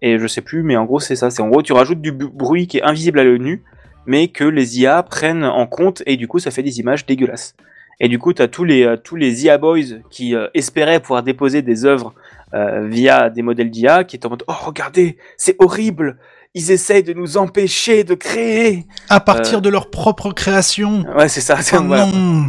et je sais plus, mais en gros c'est ça. C'est en gros tu rajoutes du bruit qui est invisible à l'œil nu, mais que les IA prennent en compte et du coup ça fait des images dégueulasses. Et du coup t'as tous les euh, tous les IA boys qui euh, espéraient pouvoir déposer des œuvres euh, via des modèles d'IA qui étaient en mode oh regardez c'est horrible. Ils essayent de nous empêcher de créer. À partir Euh, de leur propre création. Ouais, c'est ça. Oh voilà. non.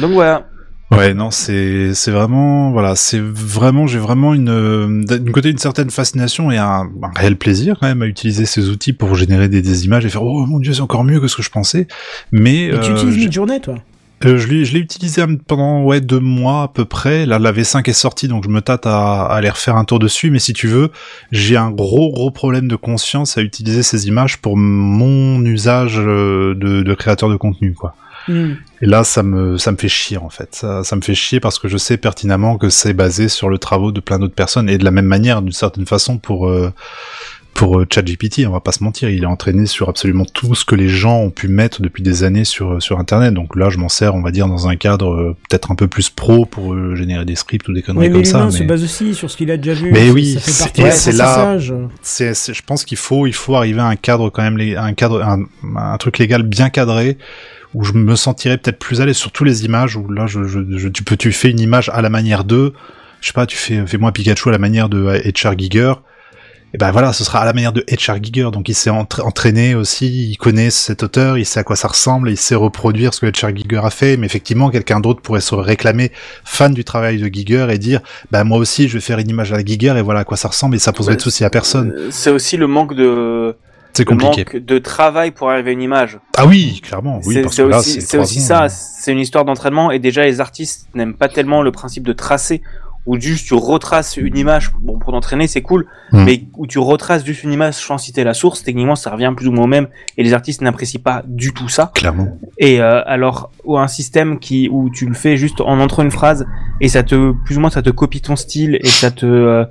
Donc voilà. Ouais, non, c'est c'est vraiment voilà, c'est vraiment j'ai vraiment une euh, d'un côté une certaine fascination et un, un réel plaisir quand même à utiliser ces outils pour générer des, des images et faire oh mon dieu c'est encore mieux que ce que je pensais. Mais Et tu euh, utilises Midjourney, toi? Euh, je l'ai je l'ai utilisé pendant ouais deux mois à peu près. Là la V5 est sortie donc je me tâte à, à aller refaire un tour dessus. Mais si tu veux, j'ai un gros gros problème de conscience à utiliser ces images pour mon usage euh, de, de créateur de contenu quoi. Hmm. Et là, ça me, ça me fait chier en fait. Ça, ça me fait chier parce que je sais pertinemment que c'est basé sur le travaux de plein d'autres personnes et de la même manière, d'une certaine façon, pour euh, pour euh, ChatGPT, on va pas se mentir, il est entraîné sur absolument tout ce que les gens ont pu mettre depuis des années sur sur Internet. Donc là, je m'en sers, on va dire, dans un cadre euh, peut-être un peu plus pro pour euh, générer des scripts ou des conneries mais comme ça. l'humain se mais- base aussi sur ce qu'il a déjà vu. mais oui, c'est- là- c'est, je pense qu'il faut, il faut arriver à un cadre quand même, un cadre, un, un truc légal bien cadré où je me sentirais peut-être plus à l'aise sur tous les images où là, je, je, je- tu peux, tu fais une image à la manière de, je sais pas, tu fais, fais-moi Pikachu à la manière de HR Giger. Et ben voilà, ce sera à la manière de HR Giger, donc il s'est entra- entraîné aussi, il connaît cet auteur, il sait à quoi ça ressemble, il sait reproduire ce que HR Giger a fait, mais effectivement, quelqu'un d'autre pourrait se réclamer fan du travail de Giger et dire, bah moi aussi, je vais faire une image à la Giger et voilà à quoi ça ressemble et ça poserait de souci à personne. Euh, C'est aussi le manque de C'est le compliqué. manque de travail pour arriver à une image. Ah oui, clairement, oui, c'est là, aussi, ça, c'est une histoire d'entraînement et déjà les artistes n'aiment pas tellement le principe de tracer où juste tu retraces une image, bon pour t'entraîner c'est cool, Mm. mais où tu retraces juste une image sans citer la source, techniquement ça revient plus ou moins au même et les artistes n'apprécient pas du tout ça. Clairement. Et euh, alors ou un système qui où tu le fais juste en entrant une phrase et ça te plus ou moins ça te copie ton style et ça te euh,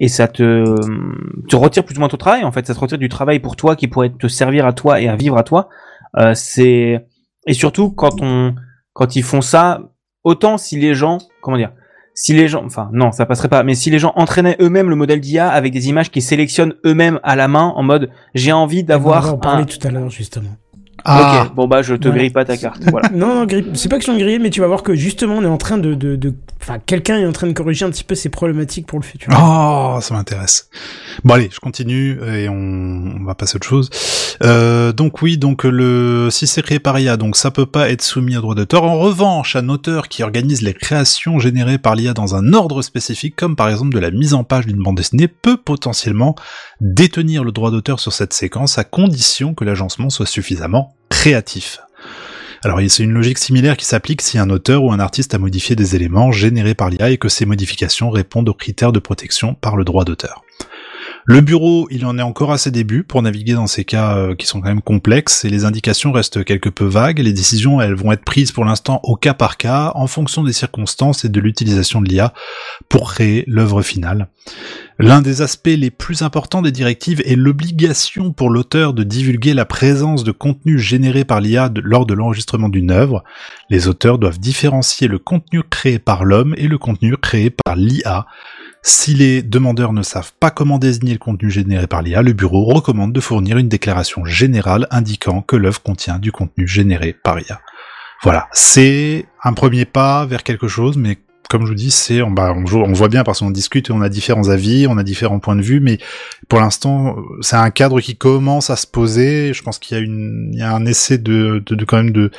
et ça te te retire plus ou moins ton travail en fait ça te retire du travail pour toi qui pourrait te servir à toi et à vivre à toi euh, c'est et surtout quand on quand ils font ça autant si les gens comment dire si les gens enfin non ça passerait pas mais si les gens entraînaient eux-mêmes le modèle d'IA avec des images qu'ils sélectionnent eux-mêmes à la main en mode j'ai envie On va d'avoir en parler un tout à l'heure, justement. Ah, ok bon bah je te Voilà. grille pas ta carte voilà [LAUGHS] Non, non, grille- c'est pas question de griller, mais tu vas voir que justement, on est en train de, de, de- enfin, quelqu'un est en train de corriger un petit peu ces problématiques pour le futur. Oh, ça m'intéresse. Bon allez, je continue et on, on va passer à autre chose. Euh, donc oui, donc le si c'est créé par IA, donc ça peut pas être soumis à droit d'auteur. En revanche, un auteur qui organise les créations générées par l'IA dans un ordre spécifique, comme par exemple de la mise en page d'une bande dessinée, peut potentiellement détenir le droit d'auteur sur cette séquence à condition que l'agencement soit suffisamment créatif. Alors c'est une logique similaire qui s'applique si un auteur ou un artiste a modifié des éléments générés par l'IA et que ces modifications répondent aux critères de protection par le droit d'auteur. Le bureau, il en est encore à ses débuts pour naviguer dans ces cas euh, qui sont quand même complexes et les indications restent quelque peu vagues. Les décisions, elles vont être prises pour l'instant au cas par cas en fonction des circonstances et de l'utilisation de l'IA pour créer l'œuvre finale. L'un des aspects les plus importants des directives est l'obligation pour l'auteur de divulguer la présence de contenu généré par l'IA lors de l'enregistrement d'une œuvre. Les auteurs doivent différencier le contenu créé par l'homme et le contenu créé par l'IA. Si les demandeurs ne savent pas comment désigner le contenu généré par l'IA, le bureau recommande de fournir une déclaration générale indiquant que l'œuvre contient du contenu généré par IA. Voilà, c'est un premier pas vers quelque chose, mais comme je vous dis, c'est on, bah, on, voit bien parce qu'on discute et on a différents avis, on a différents points de vue, mais pour l'instant, c'est un cadre qui commence à se poser. Je pense qu'il y a un essai de, de, quand même de,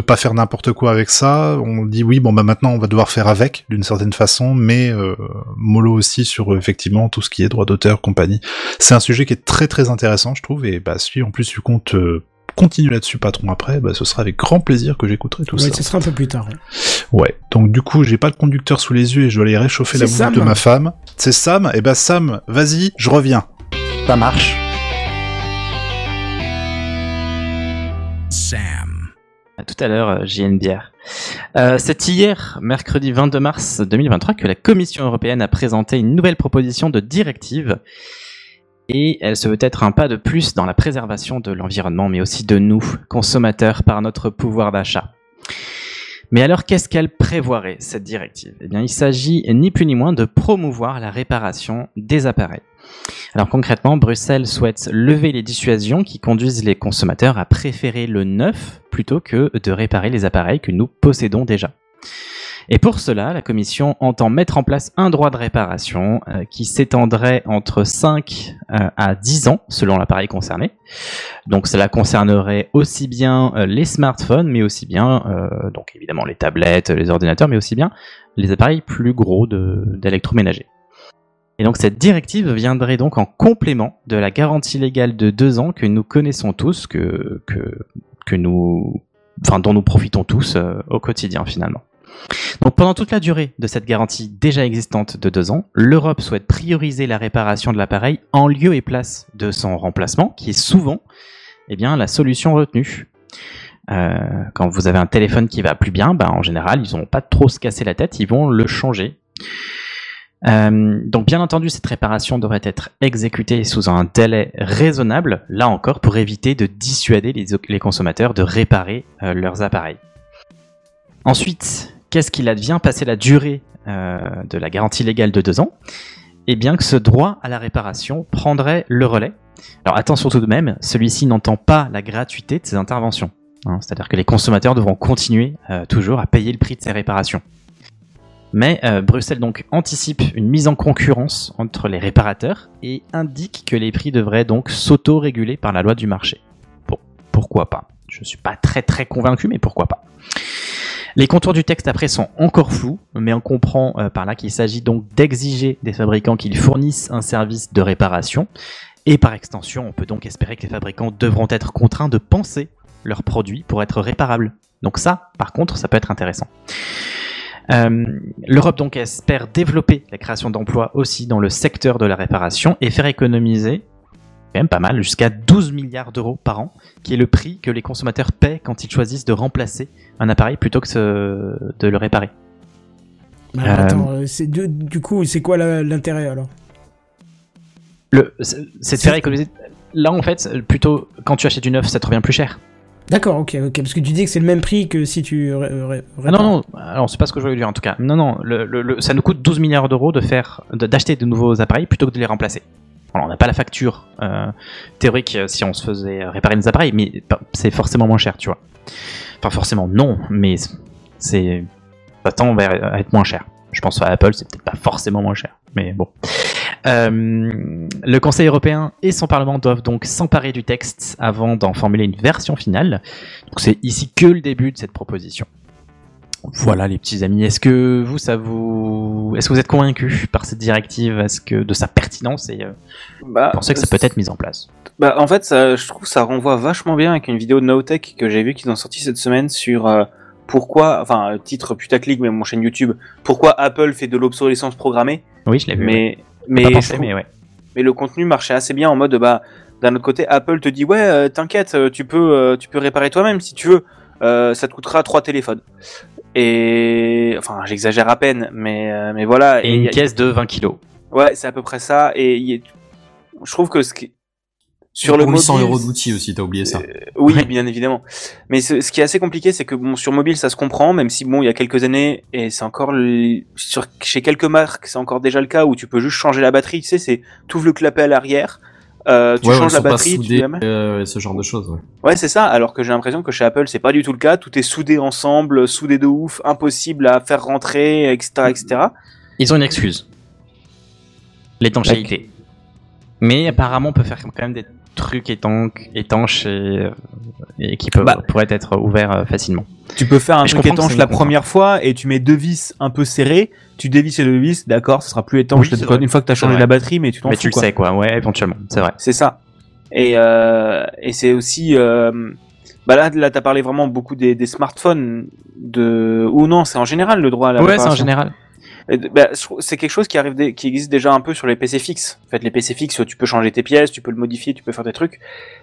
pas faire n'importe quoi avec ça. On dit oui, bon bah maintenant on va devoir faire avec d'une certaine façon, mais euh, mollo aussi sur effectivement tout ce qui est droit d'auteur, compagnie. C'est un sujet qui est très très intéressant, je trouve, et bah si en plus tu comptes euh, continuer là-dessus, patron, après, bah ce sera avec grand plaisir que j'écouterai tout Ouais, ça. ce sera un peu plus tard. ouais. Ouais. Donc du coup, j'ai pas de conducteur sous les yeux et je dois aller réchauffer la bouche Sam. de ma femme. C'est Sam. Et bah Sam, vas-y, je reviens. Ça marche. Sam. À tout à l'heure, euh, j'ai une bière. Euh, c'est hier, mercredi 22 mars 2023, que la Commission européenne a présenté une nouvelle proposition de directive. Et elle se veut être un pas de plus dans la préservation de l'environnement, mais aussi de nous, consommateurs, par notre pouvoir d'achat. Mais alors, qu'est-ce qu'elle prévoirait, cette directive? Eh bien, il s'agit ni plus ni moins de promouvoir la réparation des appareils. Alors concrètement, Bruxelles souhaite lever les dissuasions qui conduisent les consommateurs à préférer le neuf plutôt que de réparer les appareils que nous possédons déjà. Et pour cela, la Commission entend mettre en place un droit de réparation euh, qui s'étendrait entre 5 euh, à 10 ans selon l'appareil concerné. Donc cela concernerait aussi bien euh, les smartphones, mais aussi bien, donc évidemment les tablettes, les ordinateurs, mais aussi bien les appareils plus gros de- d'électroménager. Et donc cette directive viendrait donc en complément de la garantie légale de deux ans que nous connaissons tous, que, que, que nous, enfin dont nous profitons tous au quotidien finalement. Donc pendant toute la durée de cette garantie déjà existante de deux ans, l'Europe souhaite prioriser la réparation de l'appareil en lieu et place de son remplacement, qui est souvent eh bien, la solution retenue. Euh, quand vous avez un téléphone qui va plus bien, bah, en général, ils n'ont pas trop se casser la tête, ils vont le changer. Euh, donc bien entendu, cette réparation devrait être exécutée sous un délai raisonnable, là encore pour éviter de dissuader les, les consommateurs de réparer euh, leurs appareils. Ensuite, qu'est-ce qu'il advient passé la durée euh, de la garantie légale de deux ans? Eh bien que ce droit à la réparation prendrait le relais. Alors attention tout de même, celui-ci n'entend pas la gratuité de ces interventions. hein. C'est-à-dire que les consommateurs devront continuer euh, toujours à payer le prix de ces réparations. Mais euh, Bruxelles donc anticipe une mise en concurrence entre les réparateurs et indique que les prix devraient donc s'auto-réguler par la loi du marché. Bon, pourquoi pas? Je ne suis pas très très convaincu, mais pourquoi pas? Les contours du texte après sont encore flous, mais on comprend euh, par là qu'il s'agit donc d'exiger des fabricants qu'ils fournissent un service de réparation, et par extension, on peut donc espérer que les fabricants devront être contraints de penser leurs produits pour être réparables. Donc ça, par contre, ça peut être intéressant. Euh, L'Europe donc espère développer la création d'emplois aussi dans le secteur de la réparation et faire économiser quand même pas mal, jusqu'à 12 milliards d'euros par an, qui est le prix que les consommateurs paient quand ils choisissent de remplacer un appareil plutôt que de le réparer. Bah, Euh, attends, euh, c'est du, du coup, c'est quoi l'intérêt alors? C'est de faire économiser. Là, en fait, plutôt quand tu achètes du neuf, ça te revient plus cher. D'accord, ok, ok, parce que tu dis que c'est le même prix que si tu. Ah non, non, alors c'est pas ce que je voulais dire en tout cas. Non, non, le, le- le- ça nous coûte 12 milliards d'euros de faire, de- d'acheter de, nouveaux appareils plutôt que de les remplacer. Alors, on n'a pas la facture euh, théorique euh, si on se faisait réparer nos appareils, mais c'est forcément moins cher, tu vois. Enfin, forcément non, mais c'est ça tend à être moins cher. Je pense à Apple, c'est peut-être pas forcément moins cher, mais bon. Euh, le Conseil européen et son Parlement doivent donc s'emparer du texte avant d'en formuler une version finale. Donc c'est ici que le début de cette proposition. Voilà les petits amis. Est-ce que vous, ça vous, est-ce que vous êtes convaincus par cette directive, est-ce que de sa pertinence? Et euh, Bah, pensez que ça peut être mis en place? Bah, en fait, ça, je trouve que ça renvoie vachement bien avec une vidéo de Nowtech que j'ai vue qu'ils ont sorti cette semaine sur euh, pourquoi, enfin, titre putaclic, mais mon chaîne YouTube, pourquoi Apple fait de l'obsolescence programmée. Oui, je l'ai vu. Mais, ouais. mais, Pas je pensé, trouve- mais ouais. mais le contenu marchait assez bien en mode, bah, d'un autre côté, Apple te dit, ouais, euh, t'inquiète, euh, tu peux, tu peux réparer toi-même si tu veux. Euh, ça te coûtera trois téléphones. Et, enfin, j'exagère à peine, mais, euh, mais voilà. Et y une a- caisse de 20 kilos. Ouais, c'est à peu près ça. Et il est- je trouve que ce qui sur le Pour 800 mobile, euros d'outils aussi, t'as oublié ça. oui, Ouais. bien évidemment. Mais ce, ce qui est assez compliqué, c'est que bon, sur mobile, ça se comprend, même si bon, il y a quelques années, et c'est encore le- sur chez quelques marques, c'est encore déjà le cas où tu peux juste changer la batterie. Tu sais, c'est ouvres le clapet à l'arrière, euh, tu ouais, changes la batterie, tu soudés, mets. euh, ce genre de choses. Ouais. Ouais, c'est ça. Alors que j'ai l'impression que chez Apple, c'est pas du tout le cas. Tout est soudé ensemble, soudé de ouf, impossible à faire rentrer, etc., etc. Ils ont une excuse. L'étanchéité. Mais apparemment, on peut faire quand même des trucs étan- étanches et, euh, et qui peuvent, Bah. pourraient être ouverts euh, facilement. Tu peux faire un truc étanche la première fois et tu mets deux vis un peu serrées, tu dévisses les deux vis, d'accord, ça sera plus étanche Oui, une fois que tu as changé la batterie, mais tu t'en Mais fous. tu le quoi. sais, quoi. Ouais, éventuellement. C'est vrai. C'est ça. Et, euh, et c'est aussi. Euh, bah là, là t'as parlé vraiment beaucoup des, des smartphones. De... Ou non, c'est en général le droit à la Ouais, c'est en général. Bah, c'est quelque chose qui arrive, qui existe déjà un peu sur les PC fixes. En fait, les PC fixes, tu peux changer tes pièces, tu peux le modifier, tu peux faire des trucs.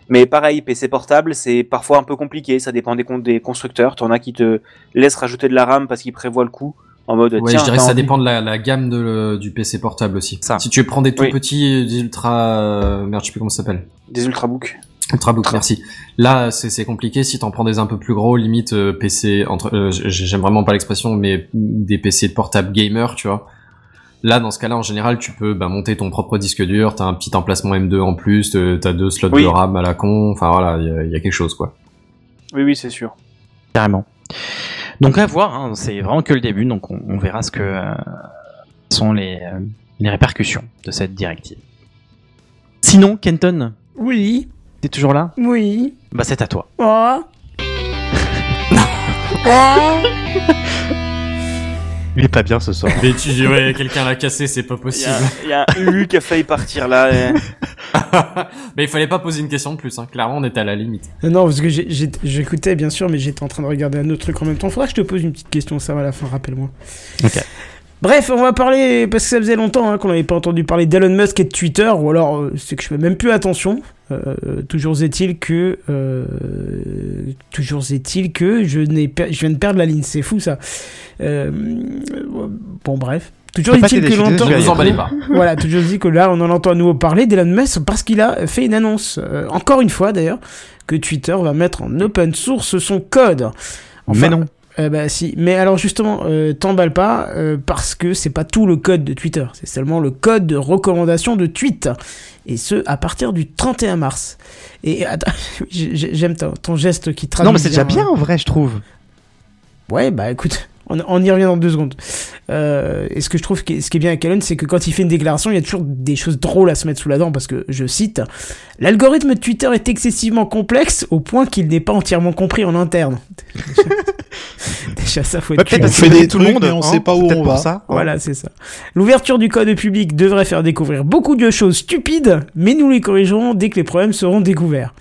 Mais pareil, PC portable, c'est parfois un peu compliqué. Ça dépend des, con- des constructeurs. T'en as qui te laissent rajouter de la RAM parce qu'ils prévoient le coût. En mode, Ouais, tiens, je dirais que ça dépend de la, la gamme de, le- du PC portable aussi. Ça. Si tu prends des tout Oui. petits, des ultra, euh, merde, je sais plus comment ça s'appelle. des ultrabooks. Ultrabook, merci. Là, c'est compliqué. Si t'en prends des un peu plus gros, limite euh, PC entre, euh, j'aime vraiment pas l'expression, mais des PC de portable gamer, tu vois. Là, dans ce cas-là, en général, tu peux bah, monter ton propre disque dur. T'as un petit emplacement M2 en plus. T'as deux slots Oui. de RAM à la con. Enfin voilà, il y, a- il y a quelque chose quoi. Oui, oui, c'est sûr. Carrément. Donc à voir, hein, c'est vraiment que le début, donc on, on verra ce que euh, sont les, euh, les répercussions de cette directive. Sinon, Kenton, Oui, t'es toujours là? Oui. Bah c'est à toi. Oh. [LAUGHS] oh. Il est pas bien ce soir. Mais tu dirais quelqu'un l'a cassé, c'est pas Il y, possible. a, il y a un Ulu qui a failli partir là. et- [LAUGHS] mais il fallait pas poser une question de plus, hein. Clairement, on était à la limite. Euh, Non, parce que j'écoutais bien sûr, mais j'étais en train de regarder un autre truc en même temps. Faudra que je te pose une petite question, ça va à la fin, rappelle-moi. Ok. Bref, on va parler, parce que ça faisait longtemps hein, qu'on n'avait pas entendu parler d'Elon Musk et de Twitter, ou alors euh, c'est que je fais même plus attention. Euh, toujours est-il que, euh, toujours est-il que je n'ai, per- je viens de perdre la ligne, c'est fou ça. Euh, bon bref, toujours est-il que emballez pas. [LAUGHS] voilà, toujours dit que là, on en entend à nouveau parler d'Elon Musk parce qu'il a fait une annonce, euh, encore une fois d'ailleurs, que Twitter va mettre en open source son code. Mais non. Euh, bah si, mais alors justement, euh, t'emballe pas euh, parce que c'est pas tout le code de Twitter, c'est seulement le code de recommandation de tweet, et ce à partir du 31 mars. Et attends, [LAUGHS] j'aime ton, ton geste qui traduit. Non mais c'est déjà bien, bien en vrai, je trouve. Ouais, bah écoute, on, on y revient dans deux secondes. Euh, et ce que je trouve qui est, ce qui est bien avec Elon, c'est que quand il fait une déclaration, il y a toujours des choses drôles à se mettre sous la dent parce que, je cite, l'algorithme de Twitter est excessivement complexe au point qu'il n'est pas entièrement compris en interne. [LAUGHS] Déjà, ça faut être peut-être clair. On fait des tout le monde, mais on hein, sait pas où on va. Ça. Voilà, c'est ça. L'ouverture du code public devrait faire découvrir beaucoup de choses stupides, mais nous les corrigerons dès que les problèmes seront découverts.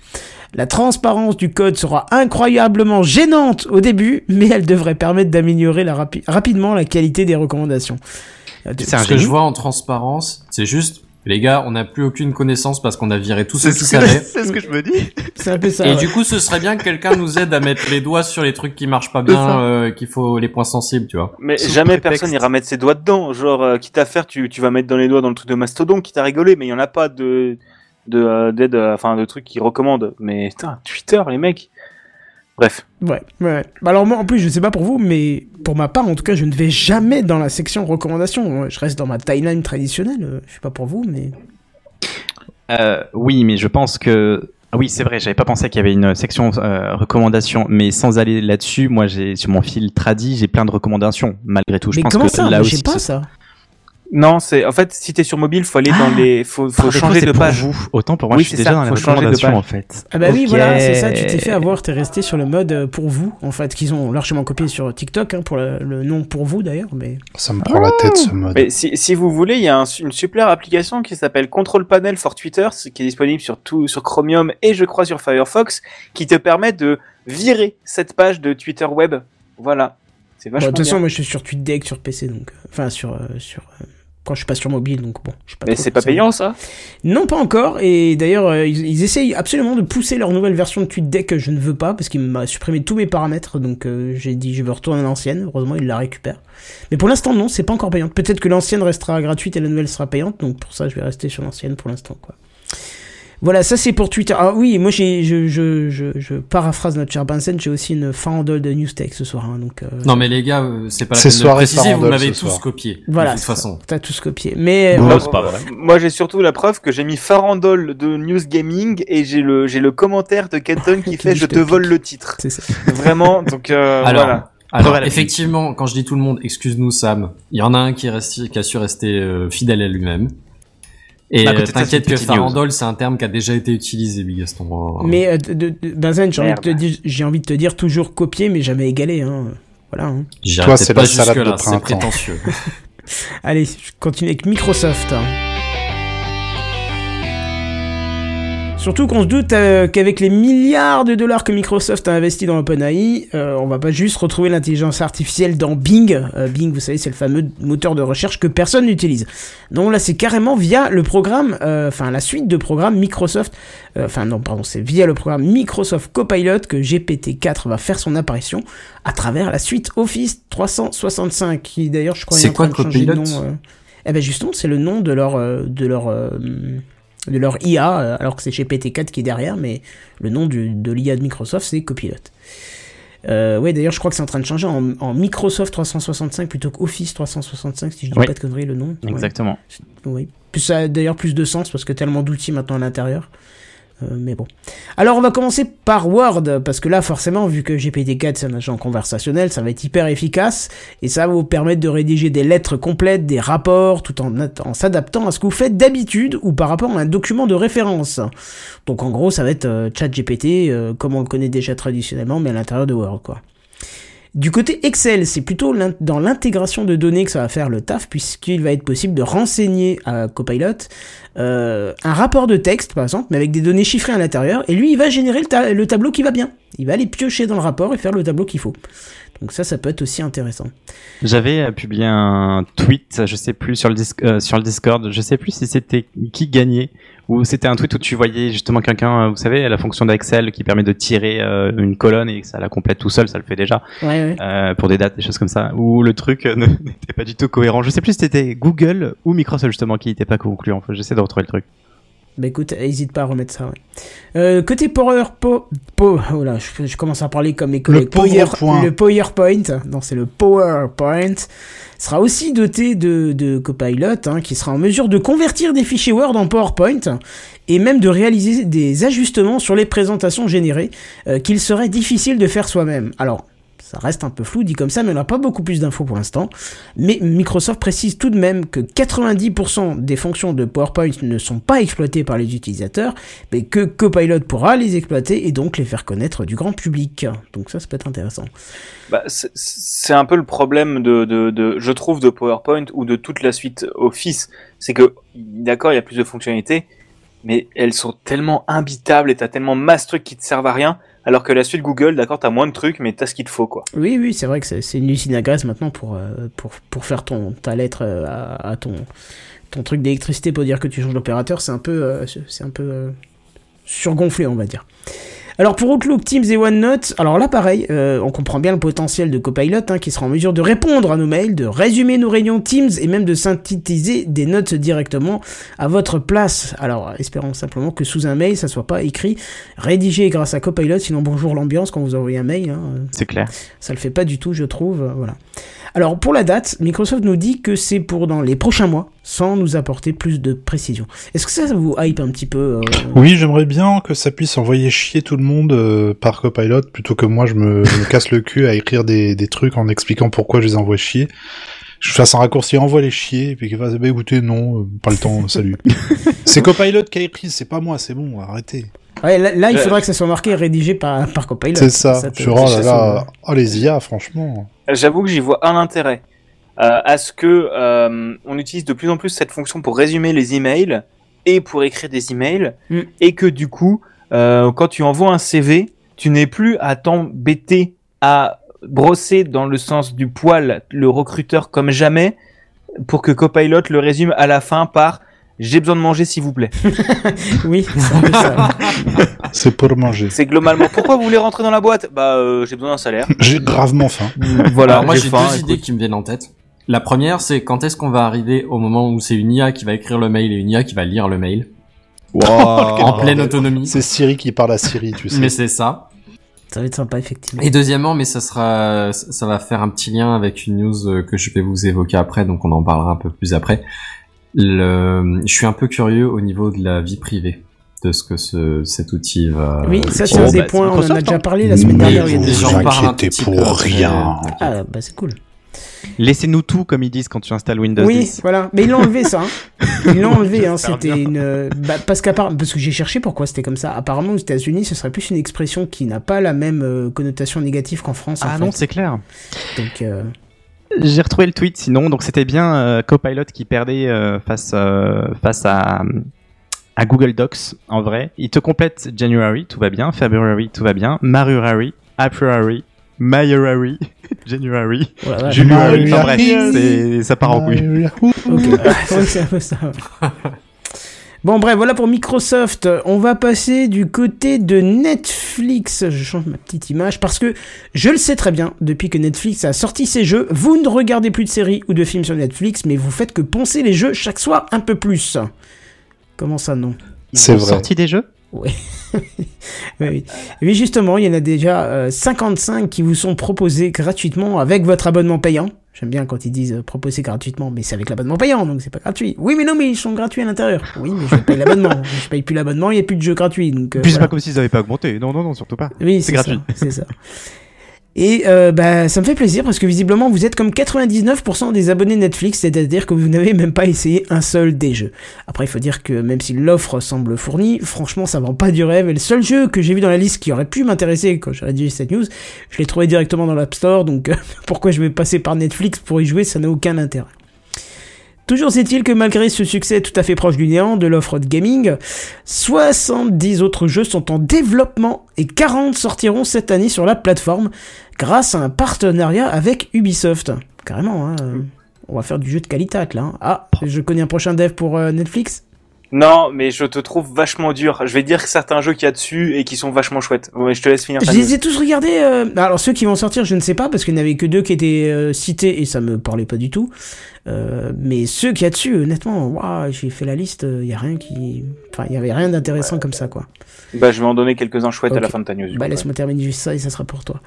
La transparence du code sera incroyablement gênante au début, mais elle devrait permettre d'améliorer la rapi- rapidement la qualité des recommandations. Euh, C'est un Ce que je vois en transparence, c'est juste, les gars, on n'a plus aucune connaissance parce qu'on a viré tous C'est ceux qui ce, que- savaient. [LAUGHS] c'est ce que je me dis. C'est un peu ça. Et ouais. du coup, ce serait bien que quelqu'un nous aide à mettre les doigts sur les trucs qui marchent pas bien, euh, qu'il faut les points sensibles, tu vois. Mais Sous jamais prétexte. personne n'ira mettre ses doigts dedans. Genre, euh, quitte à faire, tu, tu vas mettre dans les doigts dans le truc de Mastodon, quitte à rigoler, mais il y en a pas de de euh, d'aide, euh, enfin de trucs qui recommandent. Mais putain, Twitter, les mecs. Bref. Ouais, ouais. Bah alors moi, en plus, je sais pas pour vous, mais pour ma part, en tout cas, je ne vais jamais dans la section recommandations. Je reste dans ma timeline traditionnelle. euh, Je sais pas pour vous, mais... Euh, oui, mais je pense que ah oui, c'est vrai, j'avais pas pensé qu'il y avait une section euh, recommandations, mais sans aller là-dessus, moi j'ai sur mon fil tradi, j'ai plein de recommandations malgré tout. Je mais pense comment que ça? là Moi, aussi, J'ai pas ce- ça. Non, c'est en fait si t'es sur mobile, faut aller dans les, faut, faut changer de pour page. vous. Autant pour moi, Oui, je suis c'est déjà ça, dans les faut changer de recommandations page. en fait. Ah bah oui, voilà, c'est ça, tu t'es fait avoir, t'es resté sur le mode euh, pour vous, en fait, qu'ils ont largement copié sur TikTok, hein, pour le, le nom pour vous d'ailleurs, mais... Ça me prend la tête ce mode. Mais si, si vous voulez, il y a un- une super application qui s'appelle Control Panel for Twitter, ce qui est disponible sur tout sur Chromium et je crois sur Firefox, qui te permet de virer cette page de Twitter web. Voilà, c'est vachement de toute façon, moi je suis sur TweetDeck, sur PC, donc... euh, Enfin, sur... euh, sur euh, quand je suis pas sur mobile, donc bon, je suis pas Mais c'est pas payant ça? Non, pas encore. Et d'ailleurs, euh, ils, ils essayent absolument de pousser leur nouvelle version de TweetDeck je ne veux pas parce qu'il m'a supprimé tous mes paramètres. Donc euh, j'ai dit je veux retourner à l'ancienne. Heureusement, il la récupère. Mais pour l'instant, non, c'est pas encore payant. Peut-être que l'ancienne restera gratuite et la nouvelle sera payante. Donc pour ça, je vais rester sur l'ancienne pour l'instant, quoi. Voilà, ça c'est pour Twitter. Ah oui, moi j'ai, je, je, je, je paraphrase notre cher Benson, j'ai aussi une farandole de Newstech ce soir. hein, donc, euh, Non, mais les gars, euh, c'est pas la peine de préciser, vous m'avez tous soir. copié. voilà, de toute façon. t'as tous copié. Mais Non, euh, c'est pas vrai. Moi, j'ai surtout la preuve que j'ai mis Farandole de News Gaming et j'ai le j'ai le commentaire de Kenton qui [LAUGHS] Qui fait je te te vole le titre. c'est ça. Vraiment, donc euh, Alors, voilà. alors effectivement, quand je dis tout le monde, excuse-nous Sam, il y en a un qui, reste, qui a su rester euh, fidèle à lui-même. Et Bah, euh, ça, t'inquiète que farandole, c'est un terme qui a déjà été utilisé, Big Gaston. Euh, Mais euh, de, de- de- Benzen, j'ai envie, de te dire- j'ai envie de te dire toujours copier, mais jamais égaler. Hein. Voilà. Hein. Toi, c'est pas la salade jusque là, c'est prétentieux. [LAUGHS] Allez, je continue avec Microsoft. Surtout qu'on se doute euh, qu'avec les milliards de dollars que Microsoft a investi dans OpenAI, euh, on va pas juste retrouver l'intelligence artificielle dans Bing. Euh, Bing, vous savez, c'est le fameux moteur de recherche que personne n'utilise. Donc là, c'est carrément via le programme, euh, enfin la suite de programmes Microsoft, enfin non, pardon, c'est via le programme Microsoft Copilot que GPT-4 va faire son apparition à travers la suite Office 365, qui d'ailleurs, je crois, est C'est en train quoi de changer de Copilot nom. Eh ben justement, c'est le nom de leur de leur de leur IA, euh, alors que c'est GPT-4 qui est derrière, mais le nom du, de l'IA de Microsoft, c'est Copilot. Euh, ouais, d'ailleurs, je crois que c'est en train de changer en, en Microsoft 365 plutôt qu'Office 365, si je dis Oui. pas de conneries, le nom. Ouais. Exactement. Oui. Plus ça a d'ailleurs plus de sens parce que tellement d'outils maintenant à l'intérieur. Euh, mais bon. Alors on va commencer par Word, parce que là forcément, vu que GPT-4 c'est un agent conversationnel, ça va être hyper efficace, et ça va vous permettre de rédiger des lettres complètes, des rapports, tout en, s'adaptant à ce que vous faites d'habitude ou par rapport à un document de référence. Donc en gros, ça va être euh, ChatGPT, euh, comme on le connaît déjà traditionnellement, mais à l'intérieur de Word, quoi. Du côté Excel, c'est plutôt dans l'intégration de données que ça va faire le taf, puisqu'il va être possible de renseigner à Copilot euh, un rapport de texte, par exemple, mais avec des données chiffrées à l'intérieur, et lui, il va générer le, le tableau qui va bien. Il va aller piocher dans le rapport et faire le tableau qu'il faut. Donc ça, ça peut être aussi intéressant. J'avais euh, publié un tweet, je sais plus sur le, euh, sur le Discord, je sais plus si c'était qui gagnait ou c'était un tweet où tu voyais justement quelqu'un, euh, vous savez, la fonction d'Excel qui permet de tirer euh, une colonne et que ça la complète tout seul, ça le fait déjà Ouais, ouais. euh, pour des dates, des choses comme ça. Où le truc [LAUGHS] n'était pas du tout cohérent. Je sais plus si c'était Google ou Microsoft justement qui n'était pas concluant. Enfin, J'essaie de retrouver le truc. Bah écoute, hésite pas à remettre ça, ouais. Euh, côté Power po, po, oh là, je, je commence à parler comme mes collègues. pauvre Power- point. Le PowerPoint, non, c'est le PowerPoint, sera aussi doté de, de Copilot, hein, qui sera en mesure de convertir des fichiers Word en PowerPoint, et même de réaliser des ajustements sur les présentations générées, euh, qu'il serait difficile de faire soi-même. Alors, ça reste un peu flou dit comme ça, mais on n'a pas beaucoup plus d'infos pour l'instant. Mais Microsoft précise tout de même que 90% des fonctions de PowerPoint ne sont pas exploitées par les utilisateurs, mais que Copilot pourra les exploiter et donc les faire connaître du grand public. Donc ça, ça peut être intéressant. Bah, c'est- un peu le problème de, de, de, je trouve, de PowerPoint ou de toute la suite Office. C'est que, d'accord, il y a plus de fonctionnalités, mais elles sont tellement imbitables et t'as tellement masse trucs qui te servent à rien, alors que la suite Google, d'accord, t'as moins de trucs, mais t'as ce qu'il te faut, quoi. Oui, oui, c'est vrai que c'est une usine à gaz maintenant pour, euh, pour, pour faire ton, ta lettre euh, à, à ton, ton truc d'électricité pour dire que tu changes d'opérateur. C'est un peu, euh, c'est un peu surgonflé, on va dire. Alors pour Outlook, Teams et OneNote, alors là pareil, euh, on comprend bien le potentiel de Copilot hein, qui sera en mesure de répondre à nos mails, de résumer nos réunions Teams et même de synthétiser des notes directement à votre place. Alors espérons simplement que sous un mail ça soit pas écrit rédigé grâce à Copilot, sinon bonjour l'ambiance quand vous envoyez un mail. Hein, C'est clair. ça le fait pas du tout, je trouve. Voilà. Alors pour la date, Microsoft nous dit que c'est pour dans les prochains mois, sans nous apporter plus de précision. Est-ce que ça, ça vous hype un petit peu euh, Oui, j'aimerais bien que ça puisse envoyer chier tout le monde euh, par Copilot plutôt que moi je me, je me casse le cul à écrire des, des trucs en expliquant pourquoi je les envoie chier. Je fasse un raccourci, envoie les chier, et puis qu'il fasse, bah écoutez, non, euh, pas le temps, salut. [LAUGHS] c'est Copilot qui a écrit, c'est pas moi, c'est bon, arrêtez. Ouais, là, là, il Euh, faudra que ça soit marqué rédigé par, par Copilot. C'est ça. te- oh là ça là, oh les IA, franchement. J'avoue que j'y vois un intérêt euh, à ce que euh, on utilise de plus en plus cette fonction pour résumer les emails et pour écrire des emails Mm. et que du coup, euh, quand tu envoies un CV, tu n'es plus à t'embêter à brosser dans le sens du poil le recruteur comme jamais pour que Copilot le résume à la fin par j'ai besoin de manger s'il vous plaît. [LAUGHS] Oui, [LAUGHS] c'est pour manger. C'est globalement pourquoi vous voulez rentrer dans la boîte? Bah euh, j'ai besoin d'un salaire. [LAUGHS] J'ai gravement faim. Voilà, Alors moi j'ai deux écoute. idées qui me viennent en tête. La première, c'est quand est-ce qu'on va arriver au moment où c'est une IA qui va écrire le mail et une IA qui va lire le mail? En bordel. pleine autonomie. C'est Siri qui parle à Siri, tu sais. Mais c'est ça. Ça va être sympa, effectivement. Et deuxièmement, mais ça sera, ça va faire un petit lien avec une news que je vais vous évoquer après, donc on en parlera un peu plus après. Le, je suis un peu curieux au niveau de la vie privée de ce que ce, cet outil va. Oui, ça c'est un des bah, points, on en a déjà hein. parlé la semaine Mais dernière. il y a vous inquiétez pour rien. Ah bah c'est cool. Laissez-nous tout, comme ils disent quand tu installes Windows Oui, 10. voilà. Mais ils l'ont enlevé ça. Hein. Ils l'ont enlevé. [LAUGHS] Hein. C'était une. euh, Bah, parce parce que j'ai cherché pourquoi c'était comme ça. Apparemment aux États-Unis, ce serait plus une expression qui n'a pas la même euh, connotation négative qu'en France. Ah non, c'est clair. Donc euh, J'ai retrouvé le tweet sinon, donc c'était bien euh, Copilot qui perdait euh, face, euh, face à, à Google Docs en vrai. Il te complète January, tout va bien, February, tout va bien, Marurary, April, Mayurary, [LAUGHS] January. January, enfin bref, ça part en couille. Ok. Ouais, c'est un peu ça. [LAUGHS] Bon bref, voilà pour Microsoft. On va passer du côté de Netflix. Je change ma petite image parce que je le sais très bien, depuis que Netflix a sorti ses jeux, vous ne regardez plus de séries ou de films sur Netflix, mais vous faites que poncer les jeux chaque soir un peu plus. Comment ça non? Ils C'est ont vrai. sorti des jeux? [LAUGHS] Oui. oui, oui. Oui, justement, il y en a déjà euh, 55 qui vous sont proposés gratuitement avec votre abonnement payant J'aime bien quand ils disent euh, proposer gratuitement, mais c'est avec l'abonnement payant, donc c'est pas gratuit. Oui, mais non, mais ils sont gratuits à l'intérieur. Oui, mais je paye l'abonnement. [LAUGHS] je paye plus l'abonnement, il n'y a plus de jeux gratuits. Donc, euh, Puis c'est pas comme s'ils avaient pas augmenté. Non, non, non, surtout pas. Oui, c'est gratuit. C'est ça. [LAUGHS] Et euh, bah, ça me fait plaisir parce que visiblement vous êtes comme 99% des abonnés Netflix, c'est-à-dire que vous n'avez même pas essayé un seul des jeux. Après, il faut dire que même si l'offre semble fournie, franchement, ça vend pas du rêve. Et le seul jeu que j'ai vu dans la liste qui aurait pu m'intéresser quand j'ai rédigé cette news, je l'ai trouvé directement dans l'App Store, donc [LAUGHS] pourquoi je vais passer par Netflix pour y jouer, ça n'a aucun intérêt. Toujours est-il que malgré ce succès tout à fait proche du néant de l'offre de gaming, 70 autres jeux sont en développement et 40 sortiront cette année sur la plateforme grâce à un partenariat avec Ubisoft. Carrément, hein. On va faire du jeu de qualité là. hein. Ah, je connais un prochain dev pour euh, Netflix? Non, mais je te trouve vachement dur. Je vais dire que certains jeux qu'il y a dessus et qui sont vachement chouettes. Ouais, je te laisse finir. Je les ai tous regardés. euh, Alors ceux qui vont sortir, je ne sais pas parce qu'il n'y en avait que deux qui étaient euh, cités et ça me parlait pas du tout. Euh, mais ceux qu'il y a dessus, honnêtement, j'ai fait la liste. Il y a rien qui, enfin, il y avait rien d'intéressant comme ça, quoi. Bah, je vais en donner quelques-uns chouettes à la fin de ta news. Bah laisse-moi terminer juste ça et ça sera pour toi.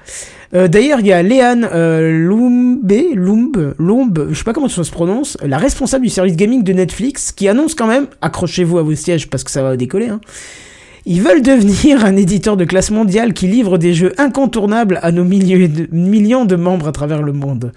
Euh, D'ailleurs, il y a Léane euh, Lumbe, Lumbe, Lumbe, je sais pas comment ça se prononce, la responsable du service gaming de Netflix, qui annonce quand même, accrochez-vous à vos sièges parce que ça va décoller, hein. Ils veulent devenir un éditeur de classe mondiale qui livre des jeux incontournables à nos de- millions de membres à travers le monde.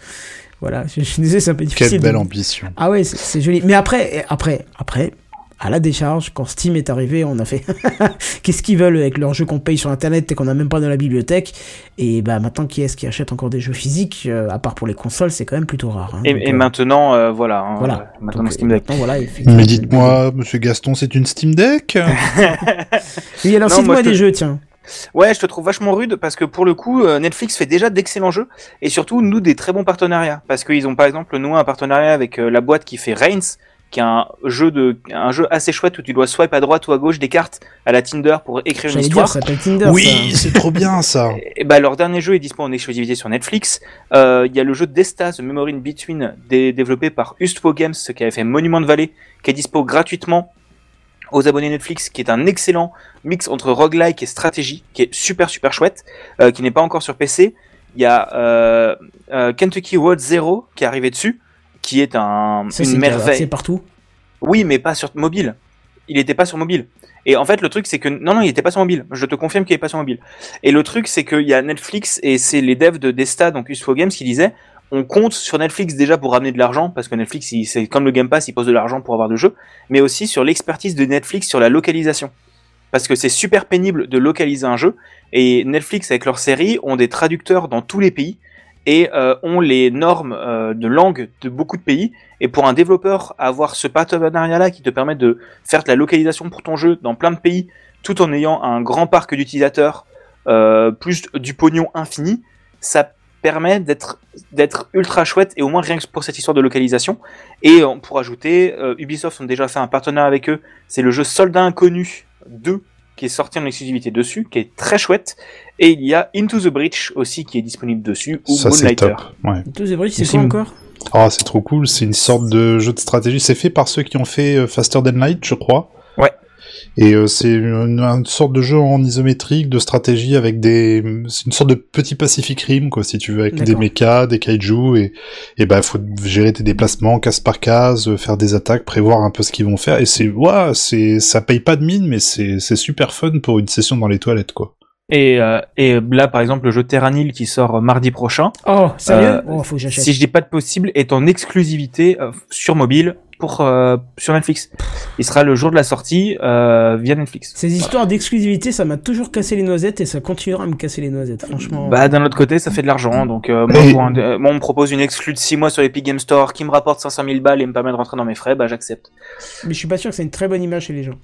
Voilà, je, je suis désolé, c'est un peu difficile. Quelle belle ambition. ah ouais, c'est joli. Mais après, après, après, à la décharge, quand Steam est arrivé, on a fait [LAUGHS] qu'est-ce qu'ils veulent avec leurs jeux qu'on paye sur Internet et qu'on n'a même pas dans la bibliothèque? Et bah maintenant, qui est-ce qui achète encore des jeux physiques euh, À part pour les consoles, c'est quand même plutôt rare. hein. Et, Donc, et euh, maintenant, euh, voilà. hein, voilà. Maintenant, Donc, Steam Deck. maintenant, voilà, effectivement. Mais dites-moi, monsieur Gaston, c'est une Steam Deck? Oui, alors cite-moi je des te- jeux, tiens. Ouais, je te trouve vachement rude parce que pour le coup, euh, Netflix fait déjà d'excellents jeux et surtout nous des très bons partenariats parce qu'ils ont par exemple noué un partenariat avec euh, la boîte qui fait Reigns, qui est un jeu de un jeu assez chouette où tu dois swipe à droite ou à gauche des cartes à la Tinder pour écrire une J'allais dire, histoire. ça s'appelle Tinder. Oui, c'est trop bien ça. [LAUGHS] Et bah, leur dernier jeu est dispo en exclusivité sur Netflix. Euh, Il y a le jeu Desta, The Memory in Between, dé- développé par Ustwo Games, qui avait fait Monument Valley, qui est dispo gratuitement aux abonnés Netflix, qui est un excellent mix entre roguelike et stratégie, qui est super super chouette, euh, qui n'est pas encore sur PC. Il y a euh, euh, Kentucky Road Zero qui est arrivé dessus, qui est un, Ça, une merveille. C'est partout. Oui, mais pas sur mobile. Il était pas sur mobile. Et en fait, le truc, c'est que non, non, il était pas sur mobile. Je te confirme qu'il est pas sur mobile. Et le truc, c'est qu'il y a Netflix et c'est les devs de Desta, donc Useful Games, qui disaient on compte sur Netflix déjà pour ramener de l'argent parce que Netflix, c'est comme le Game Pass, il pose de l'argent pour avoir de jeux, mais aussi sur l'expertise de Netflix sur la localisation. Parce que c'est super pénible de localiser un jeu et Netflix avec leurs séries ont des traducteurs dans tous les pays et euh, ont les normes euh, de langue de beaucoup de pays et pour un développeur, avoir ce partenariat-là qui te permet de faire de la localisation pour ton jeu dans plein de pays, tout en ayant un grand parc d'utilisateurs, euh, plus du pognon infini, ça permet d'être d'être ultra chouette et au moins rien que pour cette histoire de localisation. Et pour ajouter, euh, Ubisoft ont déjà fait un partenariat avec eux. C'est le jeu Soldat Inconnu 2 qui est sorti en exclusivité dessus, qui est très chouette. Et il y a Into the Breach aussi qui est disponible dessus, ou Ça, c'est Moonlighter. top. Ouais. Tous les bruits, c'est quoi encore? Oh, c'est trop cool. C'est une sorte de jeu de stratégie. C'est fait par ceux qui ont fait euh, Faster Than Light, je crois. Et euh, c'est une, une sorte de jeu en isométrique, de stratégie avec des, c'est une sorte de petit Pacific Rim, quoi, si tu veux, avec des mechas, des kaiju, et, et ben, faut gérer tes déplacements, case par case, euh, faire des attaques, prévoir un peu ce qu'ils vont faire, et c'est, ouah, c'est, ça paye pas de mine, mais c'est, c'est super fun pour une session dans les toilettes, quoi. Et, euh, et là, par exemple, le jeu Terranil qui sort mardi prochain, Oh, sérieux? Euh, Oh, faut que j'achète. si je dis pas de possible, est en exclusivité euh, sur mobile pour euh, sur Netflix. Il sera le jour de la sortie euh, via Netflix. Ces histoires d'exclusivité, ça m'a toujours cassé les noisettes et ça continuera à me casser les noisettes, franchement. Bah d'un autre côté, ça fait de l'argent. Donc euh, moi, Et- pour un- euh, moi, on me propose une exclue de 6 mois sur Epic Game Store qui me rapporte 500 000 balles et me permet de rentrer dans mes frais, bah j'accepte. Mais je suis pas sûr que c'est une très bonne image chez les gens.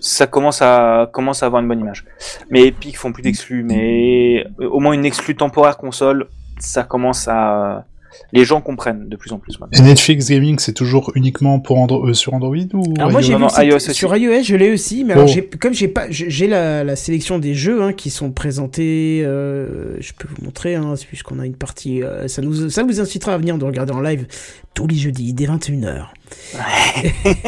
Ça commence à commence à avoir une bonne image. Mais Epic font plus d'exclus, mais au moins une exclue temporaire console, ça commence à les gens comprennent de plus en plus maintenant. Et Netflix Gaming, c'est toujours uniquement pour Andro- euh, sur Android ou Alors moi iOS Non, non, aussi. sur iOS, je l'ai aussi, mais Oh. comme j'ai pas j'ai la, la sélection des jeux hein, qui sont présentés, euh, je peux vous montrer hein, puisqu'on a une partie, euh, ça nous ça vous incitera à venir de regarder en live tous les jeudis dès 21h. [LAUGHS]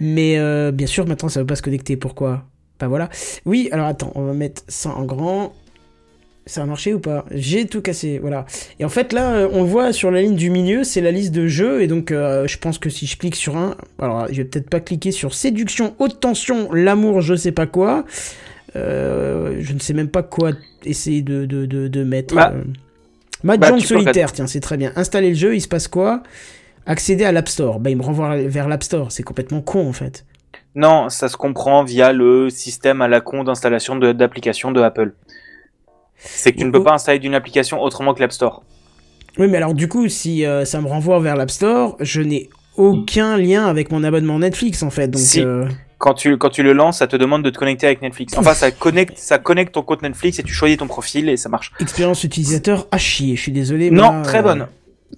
mais euh, bien sûr maintenant ça veut pas se connecter, pourquoi? Bah voilà. Oui, alors attends, on va mettre ça en grand. Ça a marché ou pas J'ai tout cassé, voilà. Et en fait là, euh, on voit sur la ligne du milieu, c'est la liste de jeux, et donc euh, je pense que si je clique sur un, alors je vais peut-être pas cliquer sur séduction, haute tension, l'amour, je sais pas quoi. Euh, je ne sais même pas quoi essayer de, de, de, de mettre. Bah, euh. Mahjong bah, solitaire, tiens, c'est très bien. Installer le jeu, il se passe quoi? Accéder à l'App Store. Bah, il me renvoie vers l'App Store. C'est complètement con, en fait. Non, ça se comprend via le système à la con d'installation d'applications de, Apple. C'est que tu ne peux pas installer d'une application autrement que l'App Store. Oui, mais alors, du coup, si euh, ça me renvoie vers l'App Store, je n'ai aucun lien avec mon abonnement Netflix, en fait. Donc, Si. euh, Quand tu, quand tu le lances, ça te demande de te connecter avec Netflix. Enfin, ça connecte, ça connecte ton compte Netflix et tu choisis ton profil et ça marche. expérience utilisateur à chier. Je suis désolé. Non, moi, très euh, bonne.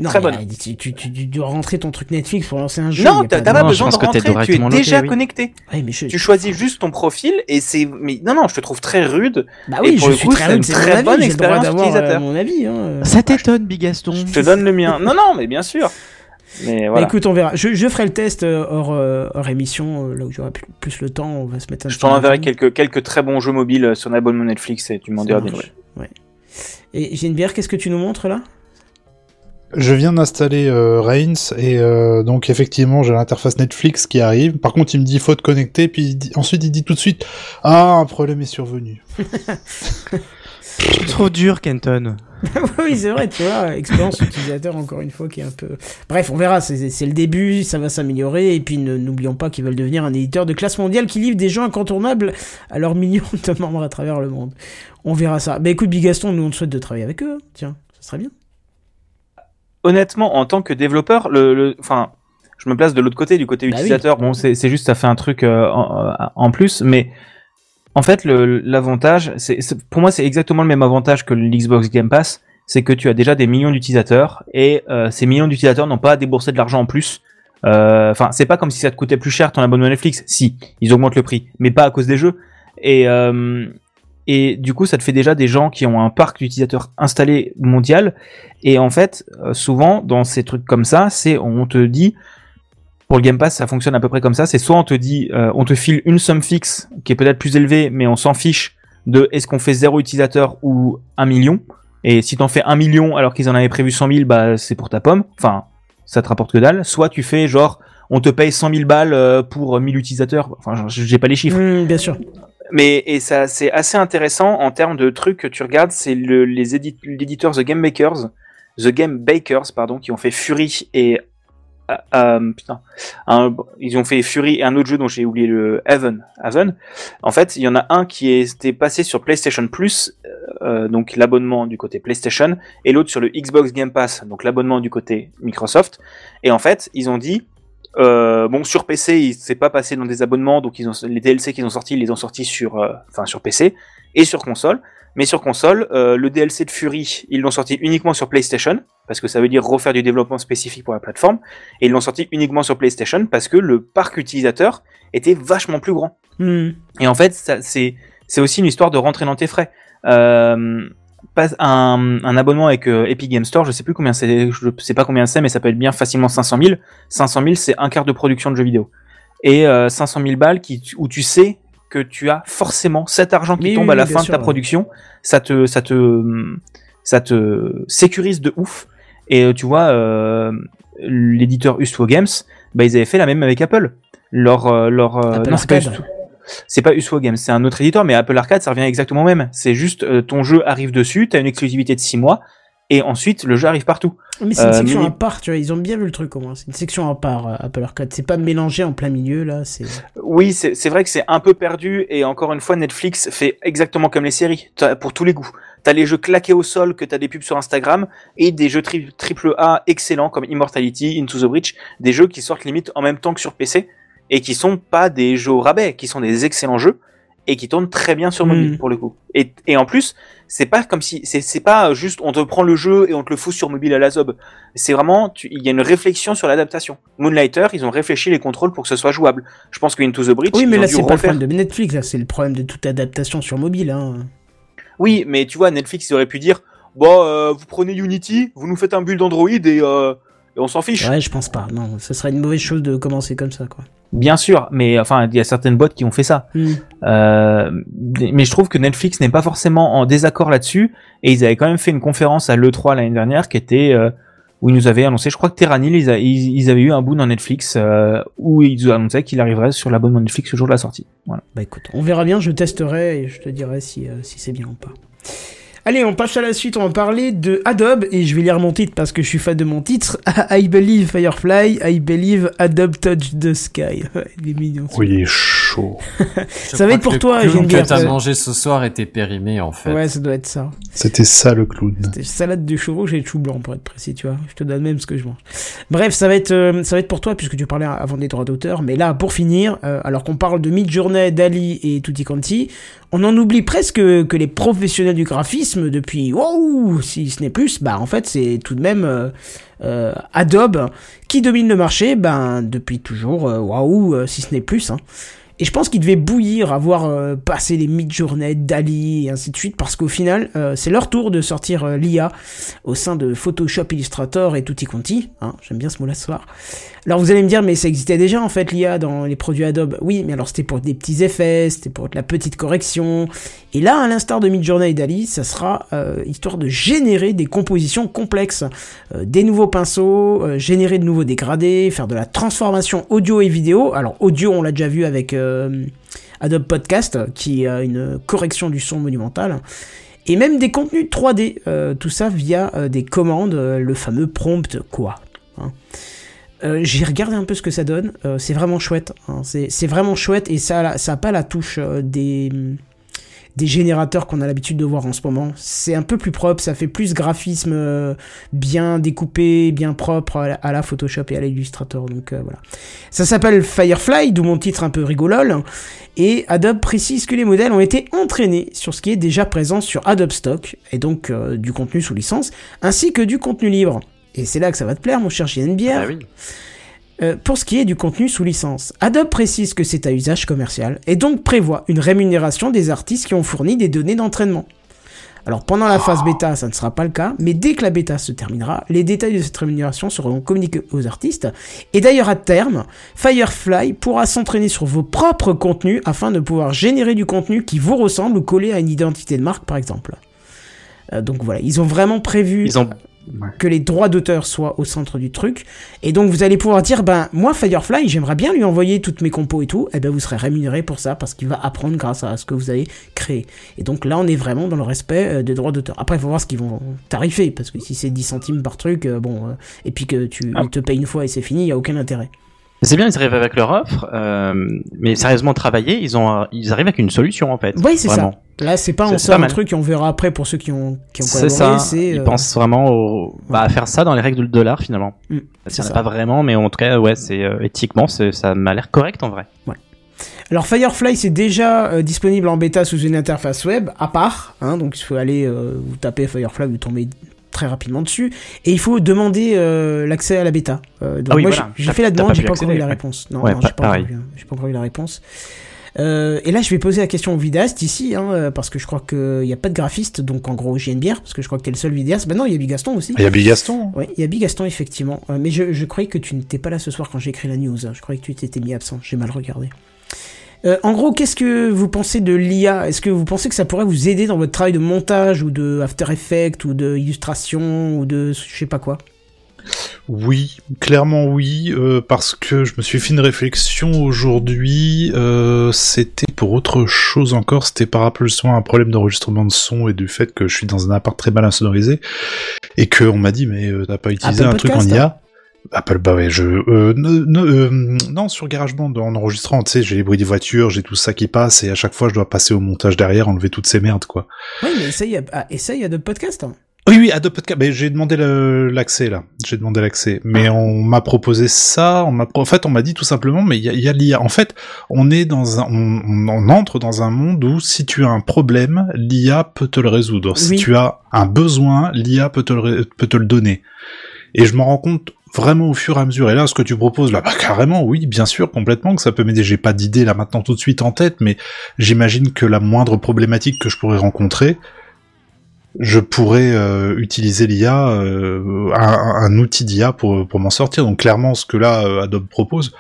Non, Très bonne. euh, Tu, tu, tu- tu dois rentrer ton truc Netflix pour lancer un jeu. Non, t'as pas de- pas Non, besoin de rentrer, tu es directement loqué, déjà oui. connecté. Ouais, mais je, Tu choisis juste ton profil et c'est. Mais non, non, je te trouve très rude. Bah et oui, pour je le suis coup, très c'est rude, une c'est très avis, bonne j'ai le droit expérience d'avoir euh, utilisateur. mon avis. Hein. Ça t'étonne, Bigaston Je te donne le mien. Non, non, mais bien sûr. Mais Bah voilà. écoute, on verra. Je, je ferai le test euh, hors, euh, hors émission, euh, là où j'aurai plus, plus le temps, on va se mettre un Je t'en enverrai quelques, quelques très bons jeux mobiles euh, sur l'abonnement Netflix et tu m'en diras des nouvelles. Ouais. Et Geneviève, qu'est-ce que tu nous montres là? Je viens d'installer euh, Reigns et euh, donc effectivement j'ai l'interface Netflix qui arrive. Par contre il me dit faut te connecter puis il dit- ensuite il dit tout de suite ah un problème est survenu. [LAUGHS] Trop dur, Kenton. [LAUGHS] Oui, c'est vrai, tu vois, expérience utilisateur encore une fois qui est un peu... Bref, on verra, c'est c'est le début, ça va s'améliorer, et puis n'oublions pas qu'ils veulent devenir un éditeur de classe mondiale qui livre des jeux incontournables à leurs millions de membres à travers le monde. On verra ça. Bah écoute, Bigaston, nous on te souhaite de travailler avec eux, hein. tiens, ça serait bien. Honnêtement, en tant que développeur, le, le- enfin, je me place de l'autre côté, du côté Bah oui. utilisateur. Bon, c'est juste ça fait un truc euh, en, en plus, mais en fait, l'avantage, pour moi, c'est exactement le même avantage que l'Xbox Game Pass, c'est que tu as déjà des millions d'utilisateurs et euh, ces millions d'utilisateurs n'ont pas à débourser de l'argent en plus. Euh, Enfin, c'est pas comme si ça te coûtait plus cher ton abonnement Netflix. Si, ils augmentent le prix, mais pas à cause des jeux. Et euh, et du coup, ça te fait déjà des gens qui ont un parc d'utilisateurs installé mondial. Et en fait, euh, souvent, dans ces trucs comme ça, c'est on te dit, pour le Game Pass, ça fonctionne à peu près comme ça. C'est soit on te dit, euh, on te file une somme fixe qui est peut-être plus élevée, mais on s'en fiche de est-ce qu'on fait zéro utilisateur ou un million. Et si t'en fais un million alors qu'ils en avaient prévu 100 000, bah c'est pour ta pomme. Enfin, ça te rapporte que dalle. Soit tu fais genre, on te paye 100 000 balles euh, pour 1000 utilisateurs. Enfin, j'ai pas les chiffres. Hum, bien sûr. Mais et ça c'est assez intéressant en termes de trucs que tu regardes, c'est le, les édit- l'éditeur The Game Makers, The Game Bakers pardon, qui ont fait Fury et euh, euh, putain, un- ils ont fait Fury et un autre jeu dont j'ai oublié le Heaven. Heaven. En fait, il y en a un qui était passé sur PlayStation Plus, euh, donc l'abonnement du côté PlayStation, et l'autre sur le Xbox Game Pass, donc l'abonnement du côté Microsoft. Et en fait, ils ont dit euh, bon, sur PC, il s'est pas passé dans des abonnements, donc ils ont les DLC qu'ils ont sortis, ils les ont sortis sur, euh, enfin sur PC et sur console. Mais sur console, euh, le DLC de Fury, ils l'ont sorti uniquement sur PlayStation parce que ça veut dire refaire du développement spécifique pour la plateforme. Et ils l'ont sorti uniquement sur PlayStation parce que le parc utilisateur était vachement plus grand. Hum. Et en fait, ça, c'est c'est aussi une histoire de rentrer dans tes frais. Euh, un, un abonnement avec euh, Epic Game Store, je sais plus combien c'est, je sais pas combien c'est, mais ça peut être bien facilement 500 000. 500 000, c'est un quart de production de jeux vidéo. Et euh, 500 000 balles qui, où tu sais que tu as forcément cet argent qui Oui, tombe oui, à la fin sûr, de ta ouais. production, ça te, ça te, ça te sécurise de ouf. Et euh, tu vois, euh, l'éditeur Ustwo Games, bah, ils avaient fait la même avec Apple. Leur, euh, leur, euh, Apple non, c'est pas. C'est pas Uswo Games, c'est un autre éditeur, mais Apple Arcade, ça revient exactement au même. C'est juste euh, ton jeu arrive dessus, t'as une exclusivité de 6 mois, et ensuite le jeu arrive partout. Mais c'est une Euh, section à part, tu vois, ils ont bien vu le truc au moins. C'est une section à part, euh, Apple Arcade. C'est pas mélangé en plein milieu, là, c'est... Oui, c'est vrai que c'est un peu perdu, et encore une fois, Netflix fait exactement comme les séries, pour tous les goûts. T'as les jeux claqués au sol que t'as des pubs sur Instagram, et des jeux tri- triple A excellents comme Immortality, Into the Breach, des jeux qui sortent limite en même temps que sur PC, et qui sont pas des jeux au rabais, qui sont des excellents jeux, et qui tournent très bien sur mobile Mm. pour le coup. Et, et en plus, c'est pas comme si c'est pas juste on te prend le jeu et on te le fout sur mobile à la zob. C'est vraiment il y a une réflexion sur l'adaptation. Moonlighter, ils ont réfléchi les contrôles pour que ce soit jouable. Je pense que Into the Breach, Oui, mais ils là, c'est pas le problème de Netflix, là, c'est le problème de toute adaptation sur mobile, hein. Oui, mais tu vois, Netflix ils auraient pu dire bon, euh, vous prenez Unity, vous nous faites un build Android et euh, et on s'en fiche. Ouais, je pense pas. Non, ce serait une mauvaise chose de commencer comme ça, quoi. Bien sûr, mais enfin, il y a certaines boîtes qui ont fait ça. Hmm. Euh, mais je trouve que Netflix n'est pas forcément en désaccord là-dessus, et ils avaient quand même fait une conférence à l'E3 l'année dernière qui était euh, où ils nous avaient annoncé, je crois que Terranil, ils, a- ils, ils avaient eu un bout dans Netflix euh, où ils nous annonçaient qu'il arriverait sur l'abonnement Netflix le jour de la sortie. Voilà. Bah écoute, on verra bien, je testerai et je te dirai si, si c'est bien ou pas. Allez, on passe à la suite, on va parler de Adobe, et je vais lire mon titre parce que je suis fan de mon titre. [LAUGHS] I believe Firefly, I believe Adobe Touch the Sky. [LAUGHS] Il est mignon. Oui, chaud. [LAUGHS] Ça va être pour toi, J'aime Geneviève. que t'as mangé ce soir était périmé en fait. Ouais, ça doit être ça. C'était ça le clown. C'était salade de chevaux, j'ai de chou blanc pour être précis, tu vois. Je te donne même ce que je mange. Bref, ça va être, euh, ça va être pour toi puisque tu parlais avant des droits d'auteur. Mais là, pour finir, euh, alors qu'on parle de Midjourney, Dali et Tutti Quanti, on en oublie presque que les professionnels du graphisme depuis, wow, si ce n'est plus, bah en fait c'est tout de même euh, euh, Adobe qui domine le marché, ben depuis toujours, waouh, si ce n'est plus. Hein. Et je pense qu'ils devaient bouillir à voir euh, passer les mid-journées Dali et ainsi de suite, parce qu'au final, euh, c'est leur tour de sortir euh, l'IA au sein de Photoshop, Illustrator et Tutti Quanti. Hein, J'aime bien ce mot-là ce soir. Alors vous allez me dire, mais ça existait déjà en fait l'IA dans les produits Adobe? Oui, mais alors c'était pour des petits effets, c'était pour de la petite correction. Et là, à l'instar de Midjourney et Dali, ça sera euh, histoire de générer des compositions complexes, des nouveaux pinceaux, générer de nouveaux dégradés, faire de la transformation audio et vidéo. Alors audio, on l'a déjà vu avec Adobe Podcast, qui a une correction du son monumentale. Et même des contenus 3D, euh, tout ça via euh, des commandes, euh, le fameux prompt quoi. hein. Euh, J'ai regardé un peu ce que ça donne, euh, c'est vraiment chouette, hein. c'est vraiment chouette et ça, ça a pas la touche euh, des, des générateurs qu'on a l'habitude de voir en ce moment. C'est un peu plus propre, ça fait plus graphisme euh, bien découpé, bien propre à la, Photoshop et à l'Illustrator. Donc euh, voilà. Ça s'appelle Firefly, d'où mon titre un peu rigolol. Et Adobe précise que les modèles ont été entraînés sur ce qui est déjà présent sur Adobe Stock, et donc euh, du contenu sous licence, ainsi que du contenu libre. Et c'est là que ça va te plaire, mon cher JNBR. Ah oui. Euh, pour ce qui est du contenu sous licence, Adobe précise que c'est à usage commercial et donc prévoit une rémunération des artistes qui ont fourni des données d'entraînement. Alors pendant la phase bêta, ça ne sera pas le cas, mais dès que la bêta se terminera, les détails de cette rémunération seront communiqués aux artistes. Et d'ailleurs à terme, Firefly pourra s'entraîner sur vos propres contenus afin de pouvoir générer du contenu qui vous ressemble ou coller à une identité de marque par exemple. Euh, donc voilà, ils ont vraiment prévu. Que les droits d'auteur soient au centre du truc. Et donc vous allez pouvoir dire, ben moi Firefly, j'aimerais bien lui envoyer toutes mes compos et tout. Et ben vous serez rémunéré pour ça parce qu'il va apprendre grâce à ce que vous avez créé. Et donc là on est vraiment dans le respect euh, des droits d'auteur. Après il faut voir ce qu'ils vont tarifer parce que si c'est 10 centimes par truc, euh, bon, euh, et puis que tu Ah. te payes une fois et c'est fini, il y a aucun intérêt. C'est bien, ils arrivent avec leur offre, euh, mais sérieusement travaillés, ils ont, ils arrivent avec une solution en fait. Oui c'est ça. Là c'est pas on sort un truc et on verra après pour ceux qui ont qui ont C'est ça. Ils euh, pensent vraiment au, bah, à faire ça dans les règles du dollar finalement. Mm, Ça c'est ça. pas vraiment, mais en tout cas, ouais, c'est euh, éthiquement, ça m'a l'air correct en vrai. Alors Firefly c'est déjà euh, disponible en bêta sous une interface web à part, hein, donc il faut aller euh, vous tapez Firefly, vous tombez très rapidement dessus, et il faut demander euh, l'accès à la bêta. Euh, donc Ah oui, moi voilà. j'ai- fait la demande, j'ai pas encore eu la réponse. Non, Ouais, non, pa- j'ai pas, encore eu- j'ai pas encore eu la réponse. Euh, et là, je vais poser la question au vidéaste ici, hein, euh, parce que je crois qu'il n'y a pas de graphiste, donc en gros, j'ai une bière, parce que je crois que t'es le seul vidéaste. Bah non, il y a Bigaston aussi. Il y a Bigaston. Oui, il y a Bigaston, effectivement. Euh, mais je, je croyais que tu n'étais pas là ce soir quand j'ai écrit la news. Je croyais que tu t'étais mis absent. J'ai mal regardé. Euh, en gros, qu'est-ce que vous pensez de l'IA Est-ce que vous pensez que ça pourrait vous aider dans votre travail de montage ou de After Effects ou de illustration ou de je sais pas quoi? Oui, clairement oui, euh, parce que je me suis fait une réflexion aujourd'hui. euh, c'était pour autre chose encore. C'était par rapport justement à un problème d'enregistrement de son et du fait que je suis dans un appart très mal insonorisé et que on m'a dit mais euh, t'as pas utilisé Apple un truc en IA Apple, bah ouais, je euh, ne- ne- euh, non sur GarageBand en enregistrant, tu sais, j'ai les bruits des voitures, j'ai tout ça qui passe et à chaque fois je dois passer au montage derrière, enlever toutes ces merdes quoi. Oui, mais essaye, ah, essaye Adobe Podcast. hein. Oui, oui, Adobe Podcast. Mais j'ai demandé l'accès là. J'ai demandé l'accès. Mais on m'a proposé ça. On m'a, en fait, on m'a dit tout simplement, mais il y a, il y a l'IA. En fait, on est dans un, on, entre dans un monde où si tu as un problème, l'IA peut te le résoudre. Si Oui. tu as un besoin, l'IA peut te le, peut te le donner. Et je m'en rends compte vraiment au fur et à mesure. Et là, ce que tu proposes là, bah carrément, oui, bien sûr, complètement que ça peut m'aider. J'ai pas d'idée là maintenant tout de suite en tête, mais j'imagine que la moindre problématique que je pourrais rencontrer, je pourrais euh, utiliser l'IA, euh, un, un outil d'IA pour, pour m'en sortir. Donc clairement, ce que là euh, Adobe propose,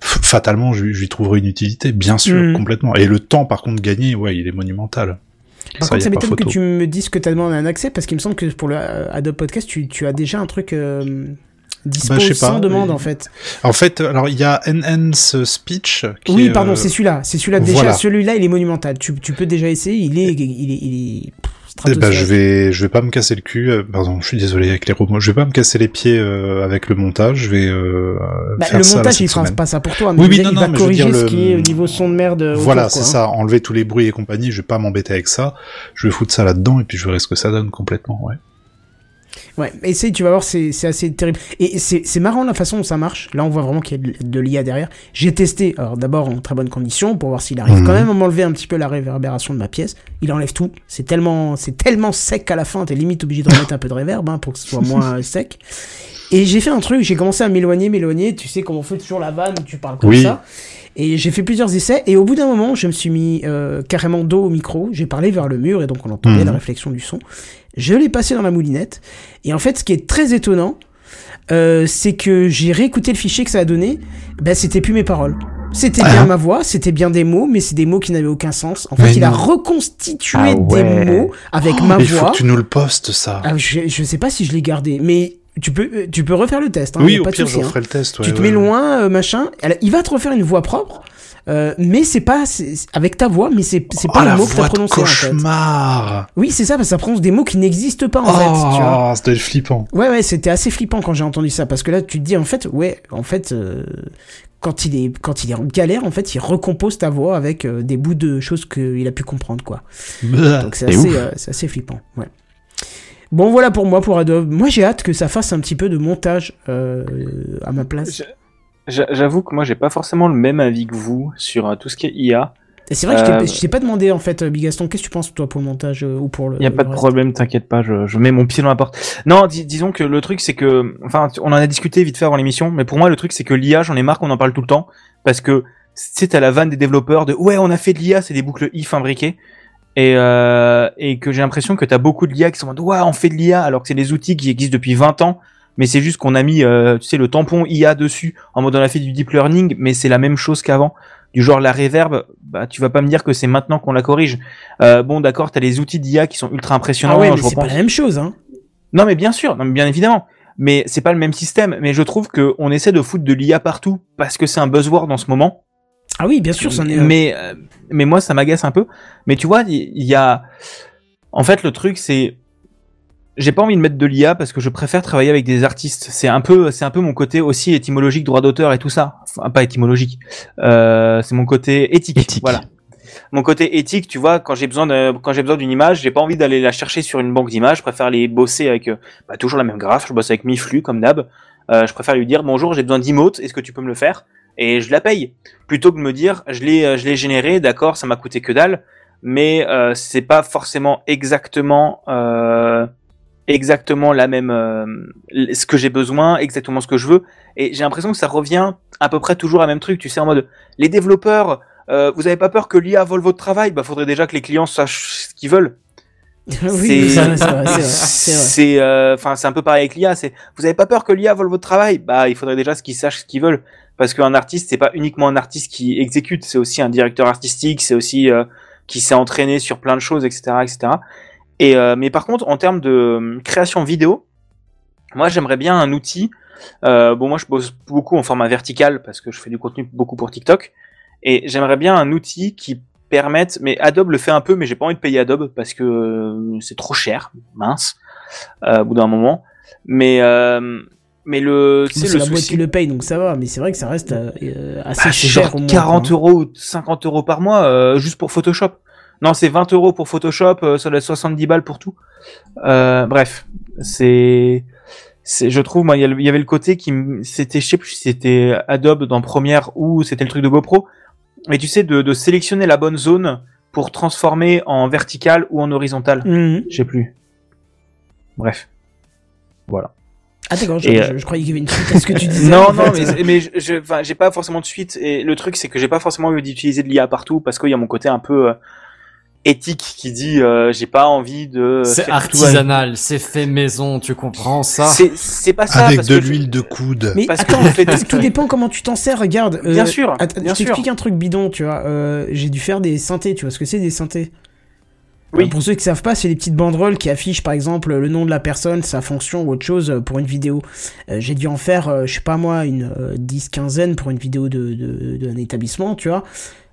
fatalement, je, lui- je lui trouverai une utilité, bien sûr, Mhm. complètement. Et le temps, par contre, gagné, ouais, il est monumental. Par Ça, contre, ça m'étonne que tu me dises que tu as demandé un accès parce qu'il me semble que pour le Adobe Podcast, tu, tu as déjà un truc dispo Bah, sais sans pas, demande mais- en fait. En fait, alors il y a Enhance Speech. Qui Oui, est, pardon, euh, c'est celui-là. C'est celui-là déjà. voilà. Celui-là, il est monumental. Tu, tu peux déjà essayer. Il est, il est, il est, il est Eh ben, je vais, je vais pas me casser le cul. euh, pardon, je suis désolé avec les robots. Je vais pas me casser les pieds euh, avec le montage. Je vais euh, Bah, faire le ça montage, il fera pas ça pour toi, mais Oui, oui, non, il non, va mais je veux corriger dire ce le- qui est au niveau son de merde. Voilà, c'est ça. Enlever tous les bruits et compagnie. Je vais pas m'embêter avec ça. Je vais foutre ça là-dedans et puis je verrai ce que ça donne complètement. Ouais. Ouais, essaye, tu vas voir, c'est assez terrible. Et c'est marrant la façon dont ça marche. Là, on voit vraiment qu'il y a de, de l'IA derrière. J'ai testé, alors d'abord en très bonne condition, pour voir s'il arrive Mhm. quand même à m'enlever un petit peu la réverbération de ma pièce. Il enlève tout. C'est tellement, tellement sec à la fin, t'es limite obligé de remettre un peu de réverb hein, pour que ce soit moins [LAUGHS] sec. Et j'ai fait un truc, j'ai commencé à m'éloigner, m'éloigner. Tu sais comment on fait toujours la vanne, où tu parles comme Oui. ça. Et j'ai fait plusieurs essais. Et au bout d'un moment, je me suis mis euh, carrément dos au micro. J'ai parlé vers le mur et donc on entendait Mhm. la réflexion du son. Je l'ai passé dans la moulinette. Et en fait, ce qui est très étonnant, euh, c'est que j'ai réécouté le fichier que ça a donné. Ben, c'était plus mes paroles. C'était bien Ah. ma voix, c'était bien des mots, mais c'est des mots qui n'avaient aucun sens. En Mais fait, il a reconstitué Ah des mots avec ma Il faut voix. que tu nous le postes ça. Ah, je, je sais pas si je l'ai gardé, mais tu peux, euh, tu peux refaire le test. Hein, oui, au pas pire, je hein. le test. ouais, tu te ouais, mets loin, euh, machin. Elle- il va te refaire une voix propre, euh, mais c'est pas avec ta voix, mais c'est c'est Oh, pas la le mot que t'as voix de prononcé en fait. cauchemar. Oui, c'est ça, parce que ça prononce des mots qui n'existent pas en fait. Tu vois. Oh, être flippant. Ouais, ouais, c'était assez flippant quand j'ai entendu ça, parce que là, tu te dis, en fait, ouais, en fait, euh, quand il est, quand il est en galère, en fait, il recompose ta voix avec euh, des bouts de choses qu'il a pu comprendre, quoi. Bah. Donc c'est assez, euh, c'est assez flippant, ouais. Bon, voilà pour moi, pour Adobe. Moi, j'ai hâte que ça fasse un petit peu de montage euh, à ma place. J'avoue que moi, j'ai pas forcément le même avis que vous sur euh, tout ce qui est IA. C'est vrai que je t'ai- Euh, je t'ai pas demandé, en fait, euh, Bigaston, qu'est-ce que tu penses, toi, pour le montage euh, ou pour le. Il y a pas de problème, t'inquiète pas, je, je mets mon pied dans la porte. Non, dis- disons que le truc c'est que, enfin, on en a discuté vite fait avant l'émission, mais pour moi le truc c'est que l'IA, j'en ai marre qu'on en parle tout le temps, parce que c'est à la vanne des développeurs de ouais, on a fait de l'IA, c'est des boucles if imbriquées, et euh, et que j'ai l'impression que t'as beaucoup de l'IA qui sont en mode ouais, on fait de l'IA, alors que c'est des outils qui existent depuis 20 ans, mais c'est juste qu'on a mis, euh, tu sais, le tampon IA dessus, en mode on a fait du deep learning, mais c'est la même chose qu'avant. Du genre la reverb, bah tu vas pas me dire que c'est maintenant qu'on la corrige. Euh, bon d'accord, t'as les outils d'IA qui sont ultra impressionnants. Ah ouais, mais je c'est pas la même chose, hein. non mais bien sûr, non mais bien évidemment. Mais c'est pas le même système. Mais je trouve que on essaie de foutre de l'IA partout parce que c'est un buzzword en ce moment. Ah oui, bien sûr, c'en est. euh, Mais euh, mais moi ça m'agace un peu. Mais tu vois, il il y, a en fait le truc c'est j'ai pas envie de mettre de l'IA parce que je préfère travailler avec des artistes. C'est un peu c'est un peu mon côté aussi étymologique droit d'auteur et tout ça. Enfin pas étymologique. Euh, c'est mon côté éthique. Éthique. Voilà. Mon côté éthique, tu vois, quand j'ai besoin de, quand j'ai besoin d'une image, j'ai pas envie d'aller la chercher sur une banque d'images. Je préfère les bosser avec euh, bah, toujours la même graphe. Je bosse avec Miflu comme d'hab. Euh, je préfère lui dire bonjour, j'ai besoin d'emote. Est-ce que tu peux me le faire? Et je la paye plutôt que de me dire je l'ai euh, je l'ai généré, d'accord, ça m'a coûté que dalle, mais euh, c'est pas forcément exactement euh, exactement la même euh, ce que j'ai besoin, exactement ce que je veux. Et j'ai l'impression que ça revient à peu près toujours à même truc. Tu sais en mode les développeurs, euh, vous avez pas peur que l'IA vole votre travail? Bah faudrait déjà que les clients sachent ce qu'ils veulent. [LAUGHS] oui, c'est [LAUGHS] c'est euh, enfin c'est un peu pareil avec l'IA c'est vous avez pas peur que l'IA vole votre travail? Bah il faudrait déjà qu'ils sachent ce qu'ils veulent parce qu'un artiste c'est pas uniquement un artiste qui exécute c'est aussi un directeur artistique c'est aussi euh, qui s'est entraîné sur plein de choses etc etc et euh, mais par contre en termes de euh, création vidéo moi j'aimerais bien un outil euh, bon moi je bosse beaucoup en format vertical parce que je fais du contenu beaucoup pour TikTok et j'aimerais bien un outil qui permettent, mais Adobe le fait un peu, mais j'ai pas envie de payer Adobe parce que euh, c'est trop cher, mince, euh, au bout d'un moment. Mais euh, mais le, c'est le la boîte souci, qui le paye, donc ça va, mais c'est vrai que ça reste assez bah, cher genre au moins, 40 quoi. euros, 50 euros par mois euh, juste pour Photoshop. Non, c'est 20 euros pour Photoshop, euh, ça doit être 70 balles pour tout. Euh, bref, c'est je trouve moi il y, avait le côté qui c'était je sais plus si c'était Adobe dans Premiere ou c'était le truc de GoPro mais tu sais de, de sélectionner la bonne zone pour transformer en vertical ou en horizontal Mhm. je sais plus bref voilà Ah d'accord, je, je- euh, je croyais qu'il y avait une suite à ce que tu disais. [LAUGHS] non non fait. mais mais je- j'ai pas forcément de suite et le truc c'est que j'ai pas forcément envie d'utiliser de l'IA partout parce qu'il y a mon côté un peu euh, éthique qui dit euh, j'ai pas envie de C'est faire tout artisanal, c'est fait maison, tu comprends ça? C'est c'est pas ça Avec parce de que je- l'huile de coude. Mais Parce que attends, vous faites- tout, dépend comment tu t'en sers. Regarde. euh, Bien sûr, bien je t'explique un truc bidon, tu vois. Euh, j'ai dû faire des synthés. Tu vois ce que c'est des synthés? Oui. Euh, Pour ceux qui savent pas, c'est des petites banderoles qui affichent par exemple le nom de la personne, sa fonction ou autre chose pour une vidéo. Euh, j'ai dû en faire, euh, je sais pas moi, une euh, 10 quinzaine pour une vidéo de de- d'un établissement, tu vois.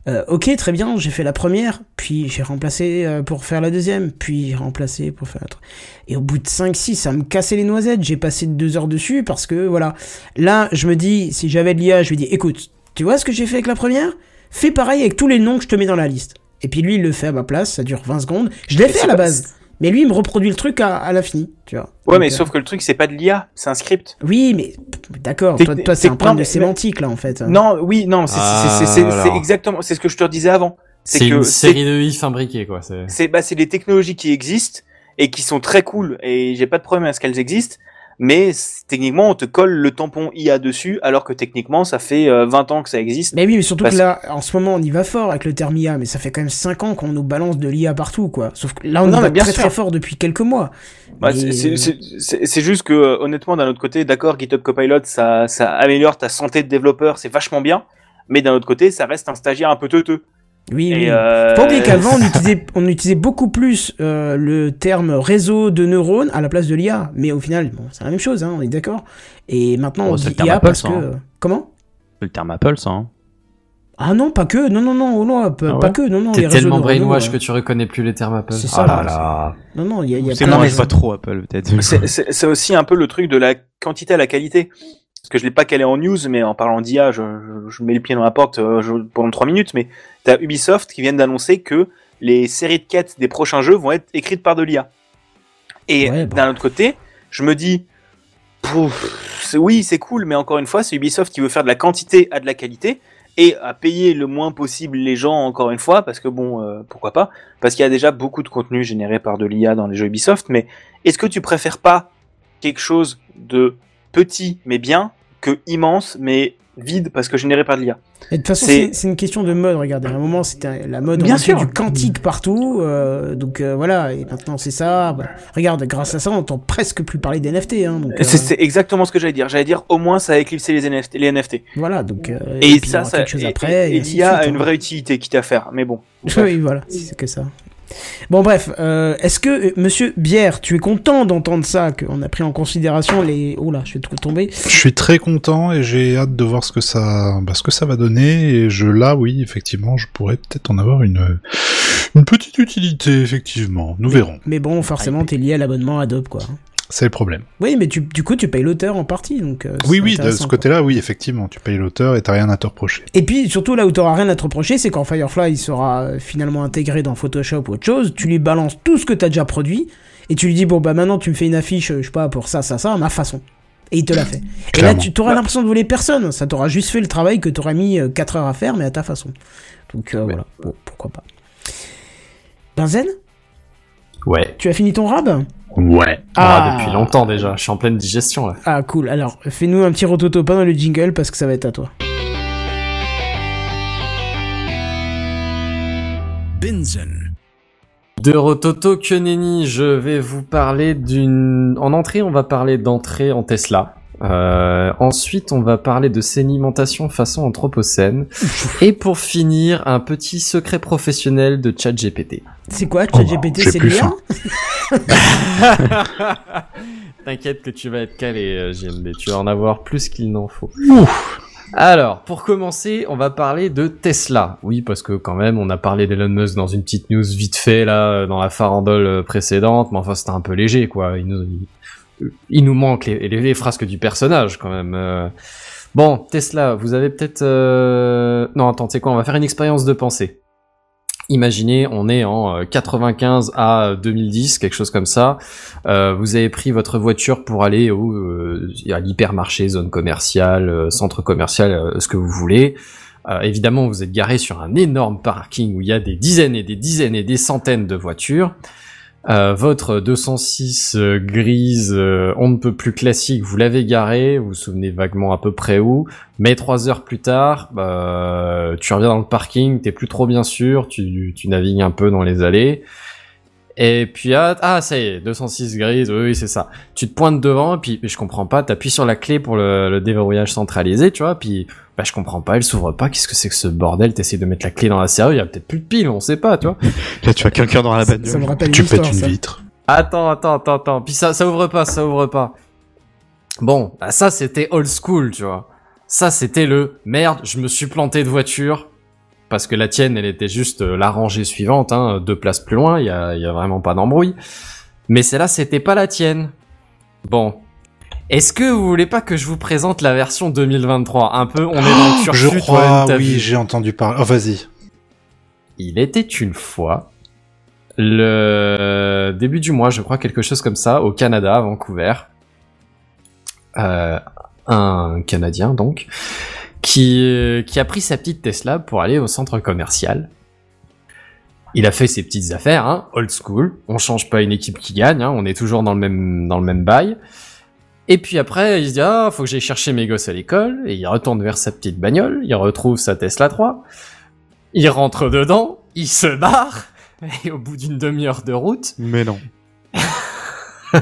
Euh, ok, très bien, j'ai fait la première, puis j'ai remplacé euh, pour faire la deuxième, puis j'ai remplacé pour faire la troisième. Et au bout de 5-6, ça me cassait les noisettes, j'ai passé deux heures dessus parce que voilà. Là, je me dis, si j'avais de l'IA, je lui dis, écoute, tu vois ce que j'ai fait avec la première? Fais pareil avec tous les noms que je te mets dans la liste. Et puis lui, il le fait à ma place, ça dure 20 secondes. Je l'ai fait à la base. Mais lui, il me reproduit le truc à, à l'infini, tu vois. Ouais, Donc, mais euh, sauf que le truc c'est pas de l'IA, c'est un script. Oui, mais d'accord, toi, c'est un non, problème de sémantique, là, en fait. Non, oui, non, c'est Ah, c'est- c'est- c'est- c'est alors. exactement, c'est ce que je te disais avant. C'est que une c'est- série de if imbriquées, quoi. c'est- c'est bah, c'est des technologies qui existent et qui sont très cool et j'ai pas de problème à ce qu'elles existent mais techniquement on te colle le tampon IA dessus alors que techniquement ça fait euh, 20 ans que ça existe Mais oui, mais surtout Parce- que là, en ce moment, on y va fort avec le terme IA, mais ça fait quand même 5 ans qu'on nous balance de l'IA partout, quoi. Sauf que là, on Non, y va bien très sûr. très fort depuis quelques mois. Bah, Mais- c'est juste que euh, honnêtement d'un autre côté d'accord GitHub Copilot ça, ça améliore ta santé de développeur c'est vachement bien mais d'un autre côté ça reste un stagiaire un peu teuteux Oui, Et, oui. euh, Faut pas oublier qu'avant, on [LAUGHS] utilisait, on utilisait beaucoup plus euh, le terme réseau de neurones à la place de l'IA. Mais au final, bon, c'est la même chose, hein, on est d'accord. Et maintenant, Oh, on c'est dit le terme IA Apple, parce ça, que... hein. Comment? C'est le terme Apple, ça. Hein. Ah non, pas que, non, non, non, non, pas, Ah pas ouais que, non, non. T'es tellement brainwash euh, que tu reconnais plus les termes Apple. C'est ça, Ah là là. Non, non, il y a, y a C'est moi, je vois trop Apple, peut-être. C'est aussi un peu le truc de la quantité à la qualité. Parce que je l'ai pas calé en news, mais en parlant d'IA, je, je, je mets le pied dans la porte euh, je- pendant trois minutes. Mais t'as Ubisoft qui vient d'annoncer que les séries de quêtes des prochains jeux vont être écrites par de l'IA. Et Ouais, bon. d'un autre côté, je me dis, pouf, oui, c'est cool, mais encore une fois, c'est Ubisoft qui veut faire de la quantité à de la qualité et à payer le moins possible les gens, encore une fois, parce que bon, euh, pourquoi pas Parce qu'il y a déjà beaucoup de contenu généré par de l'IA dans les jeux Ubisoft, mais est-ce que tu préfères pas quelque chose de petit mais bien que immense mais vide parce que généré par de l'IA Et de toute façon, C'est- une question de mode. Regardez, à un moment, c'était la mode. Bien sûr. du quantique partout. euh, donc euh, voilà, et maintenant c'est ça. Bah, regarde, grâce à ça, on entend presque plus parler des NFT. Hein, euh, C'est exactement ce que j'allais dire. J'allais dire au moins ça a éclipsé les NFT. Les NFT. Voilà, donc. euh, Et, puis il y ça, aura ça quelque chose et, après. et- et l'IA a une hein. vraie utilité quitte à faire. Mais bon. [LAUGHS] Oui, voilà, c'est que ça. Bon, bref, euh, est-ce que, euh, monsieur Bière, tu es content d'entendre ça, qu'on a pris en considération les. Oh là, je vais tout tomber. Je suis très content et j'ai hâte de voir ce que ça, bah, ce que ça va donner. Et je là, oui, effectivement, je pourrais peut-être en avoir une, une petite utilité, effectivement. Nous verrons. Mais bon, forcément, t'es lié à l'abonnement Adobe, quoi. C'est le problème. Oui, mais tu, du coup, tu payes l'auteur en partie, donc. euh, Oui, c'est oui, de ce côté-là, oui, effectivement, tu payes l'auteur et t'as rien à te reprocher. Et puis surtout là où t'auras rien à te reprocher, c'est quand Firefly il sera euh, finalement intégré dans Photoshop ou autre chose, tu lui balances tout ce que t'as déjà produit et tu lui dis bon bah maintenant tu me fais une affiche, euh, je sais pas pour ça ça ça à ma façon. Et il te l'a fait. Et là tu t'auras l'impression de voler personne, ça t'aura juste fait le travail que t'auras mis 4 heures à faire mais à ta façon. Donc euh, voilà, bon, pourquoi pas. Benzen, Ouais. tu as fini ton rab? Ouais. Ah, depuis longtemps déjà. Je suis en pleine digestion là. Ah cool, alors fais-nous un petit rototo pas dans le jingle parce que ça va être à toi. Binzen. De Rototo que nenni, je vais vous parler d'une. En entrée, on va parler d'entrée en Tesla. Euh, ensuite, on va parler de sédimentation façon anthropocène. Et pour finir, un petit secret professionnel de ChatGPT. C'est quoi Oh, ChatGPT j'ai c'est faim. [LAUGHS] T'inquiète que tu vas être calé, euh, JMB. Tu vas en avoir plus qu'il n'en faut. Alors, pour commencer, on va parler de Tesla. Oui, parce que quand même, on a parlé d'Elon Musk dans une petite news vite fait, là, euh, dans la farandole euh, précédente, mais enfin, c'était un peu léger, quoi. Il nous, il, nous manque les, les, les frasques du personnage, quand même. euh. Bon, Tesla, vous avez peut-être... euh, Non, attends, sais quoi, on va faire une expérience de pensée. Imaginez, on est en euh, 95 à 2010, quelque chose comme ça. Euh, vous avez pris votre voiture pour aller au, euh, à l'hypermarché, zone commerciale, euh, centre commercial, euh, ce que vous voulez. Euh, évidemment, vous êtes garé sur un énorme parking où il y a des dizaines et des dizaines et des centaines de voitures. Euh, votre 206 euh, grise, euh, on ne peut plus classique, vous l'avez garé, vous vous souvenez vaguement à peu près où, mais trois heures plus tard, bah, tu reviens dans le parking, t'es plus trop bien sûr, tu, navigues un peu dans les allées, et puis ah, ah ça y est, 206 grise, oui, oui c'est ça. Tu te pointes devant, et puis je comprends pas, t'appuies sur la clé pour le, le déverrouillage centralisé, tu vois, puis bah je comprends pas, elle s'ouvre pas, qu'est-ce que c'est que ce bordel, t'essayes de mettre la clé dans la serrure, il y a peut-être plus de pile, on sait pas, tu vois. [LAUGHS] Là, tu as quelqu'un dans la Ça me bagnole. rappelle Tu une histoire, pètes une ça. vitre. Attends, attends, attends, attends. Puis ça, ça ouvre pas, ça ouvre pas. Bon, bah ça c'était old school, tu vois. Ça c'était le merde, je me suis planté de voiture. Parce que la tienne, elle était juste euh, la rangée suivante, hein, deux places plus loin, il y a, y a vraiment pas d'embrouille. Mais celle-là, c'était pas la tienne. Bon. Est-ce que vous voulez pas que je vous présente la version 2023 Un peu, on est dans le [GASPS] Je crois, oui, j'ai entendu parler. Oh, vas-y. Il était une fois, le début du mois, je crois, quelque chose comme ça, au Canada, à Vancouver. Euh, un Canadien, donc, qui, qui a pris sa petite Tesla pour aller au centre commercial. Il a fait ses petites affaires, hein, old school. On change pas une équipe qui gagne, hein, on est toujours dans le même, dans le même bail. Et puis après, il se dit, ah, faut que j'aille chercher mes gosses à l'école, et il retourne vers sa petite bagnole, il retrouve sa Tesla 3, il rentre dedans, il se barre, [LAUGHS] et au bout d'une demi-heure de route, Mais non. [LAUGHS]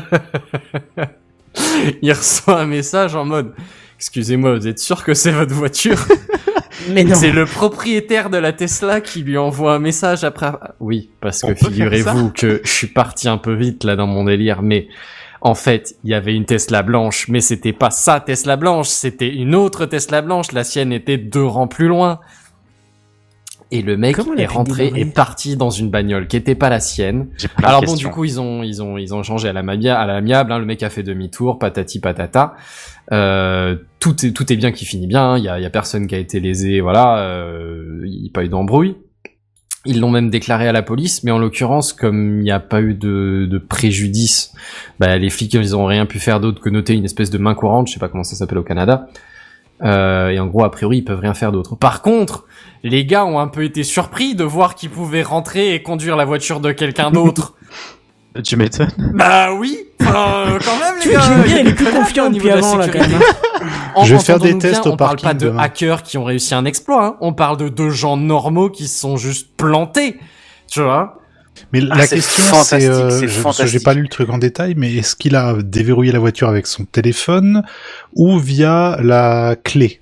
il reçoit un message en mode Excusez-moi, vous êtes sûr que c'est votre voiture? [LAUGHS] Mais non. C'est le propriétaire de la Tesla qui lui envoie un message après. Oui, parce que figurez-vous que je suis parti un peu vite là dans mon délire, mais en fait, il y avait une Tesla blanche, mais c'était pas sa Tesla blanche, c'était une autre Tesla blanche. La sienne était deux rangs plus loin. Et le mec Comment est rentré et parti dans une bagnole qui était pas la sienne. Alors bon, du coup, ils ont, ils ont, ils ont changé à la à l'amiable. Hein, le mec a fait demi-tour, patati patata. Euh, tout est, tout est bien qui finit bien. hein, Il y a, il y a personne qui a été lésé. Voilà, euh, il n'y a pas eu d'embrouille. Ils l'ont même déclaré à la police, mais en l'occurrence, comme il n'y a pas eu de, préjudice, bah, les flics, ils ont rien pu faire d'autre que noter une espèce de main courante. Je sais pas comment ça s'appelle au Canada. Euh, et en gros, a priori, ils peuvent rien faire d'autre. Par contre, les gars ont un peu été surpris de voir qu'ils pouvaient rentrer et conduire la voiture de quelqu'un d'autre. [LAUGHS] Tu m'étonnes. Bah oui, euh, quand même [LAUGHS] Tu les vois, gars. j'aime bien, il est plus confiant au niveau depuis de la avant, là, quand sécurité. [LAUGHS] En- Je vais faire des tests bien, au On parle pas de demain. hackers qui ont réussi un exploit. hein. On parle de deux gens normaux qui se sont juste plantés. Tu vois Mais Ah, la question, c'est, euh, c'est je- j'ai fantastique. pas lu le truc en détail, mais est-ce qu'il a déverrouillé la voiture avec son téléphone ou via la clé?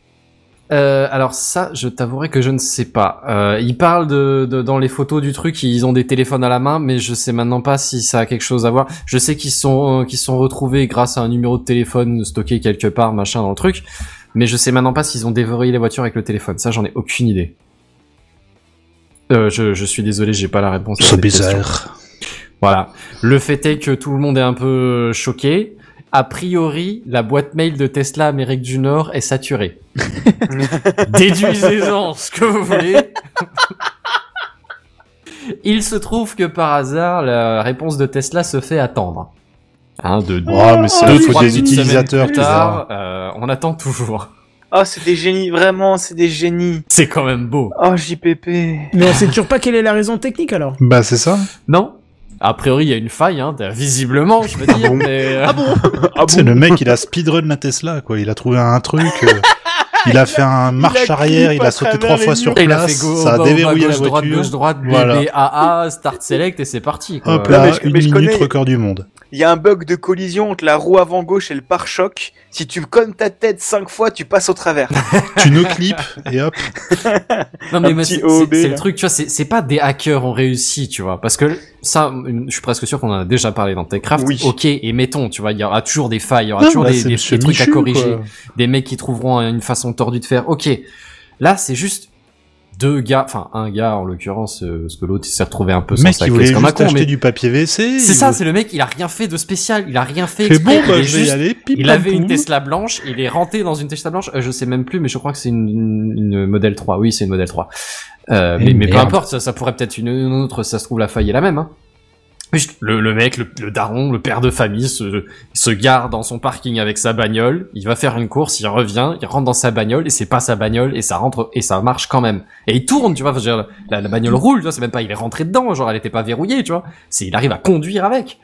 Euh, alors ça, je t'avouerai que je ne sais pas. Euh, ils parlent de, de- dans les photos du truc, ils ont des téléphones à la main, mais je sais maintenant pas si ça a quelque chose à voir. Je sais qu'ils sont euh, qu'ils sont retrouvés grâce à un numéro de téléphone stocké quelque part, machin dans le truc, mais je sais maintenant pas s'ils ont déverrouillé les voitures avec le téléphone. Ça, j'en ai aucune idée. Euh, je, je suis désolé, j'ai pas la réponse. C'est bizarre. Voilà. Le fait est que tout le monde est un peu choqué. A priori, la boîte mail de Tesla Amérique du Nord est saturée. [LAUGHS] Déduisez-en ce que vous voulez. [LAUGHS] Il se trouve que par hasard, la réponse de Tesla se fait attendre. Hein, de deux, Oh, mais c'est deux, des utilisateurs, plus tard, euh, on attend toujours. Oh, c'est des génies, vraiment, c'est des génies. C'est quand même beau. Oh, JPP. Mais on sait toujours pas quelle est la raison technique alors. Bah, c'est ça. Non A priori, il y a une faille, hein, visiblement, je veux dire. mais, euh, C'est [LAUGHS] le mec, il a speedrun la Tesla, quoi. Il a trouvé un truc. euh, [LAUGHS] il a fait un marche arrière, il a sauté trois fois sur il a place, fait go, ça a déverrouillé bas, la gauche, droite, voiture. gauche, droite, Voilà. BBAA, start select et c'est parti. quoi. Hop là, mais je- une mais je minute connais- record du monde. Il y a un bug de collision entre la roue avant gauche et le pare-choc. Si tu connes ta tête cinq fois, tu passes au travers. [LAUGHS] tu no clip et hop. [LAUGHS] Non mais c'est le truc, tu vois, c'est c'est pas des hackers ont réussi, tu vois, parce que ça, je suis presque sûr qu'on en a déjà parlé dans Techcraft. Oui. Ok, et mettons, tu vois, il y aura toujours des failles, il y aura Non, toujours là, des, trucs à corriger, quoi. des mecs qui trouveront une façon tordue de faire. Ok, là c'est juste deux gars, enfin un gars en l'occurrence, euh, parce que l'autre il s'est retrouvé un peu sans mec, sa il caisse voulait comme un juste con, acheter mais du papier WC. c'est il ça, c'est le mec, il a rien fait de spécial, il a rien fait. C'est exprès, bon, bah, il est je vais y juste- aller. pip, Il pam, avait une poum. Tesla blanche, il est rentré dans une Tesla blanche, euh, je sais même plus, mais je crois que c'est une, une, une modèle 3. Oui, c'est une modèle 3. Euh, Eh mais, mais peu merde. importe, ça, ça pourrait peut-être une, une autre, ça se trouve la faille est la même. Hein. Juste, Le, le mec, le, le daron, le père de famille se, se gare dans son parking avec sa bagnole, il va faire une course, il revient, il rentre dans sa bagnole et c'est pas sa bagnole et ça rentre et ça marche quand même. Et il tourne, tu vois, enfin, je veux dire, la, la bagnole roule, tu vois, c'est même pas il est rentré dedans, genre elle était pas verrouillée, tu vois. C'est il arrive à conduire avec.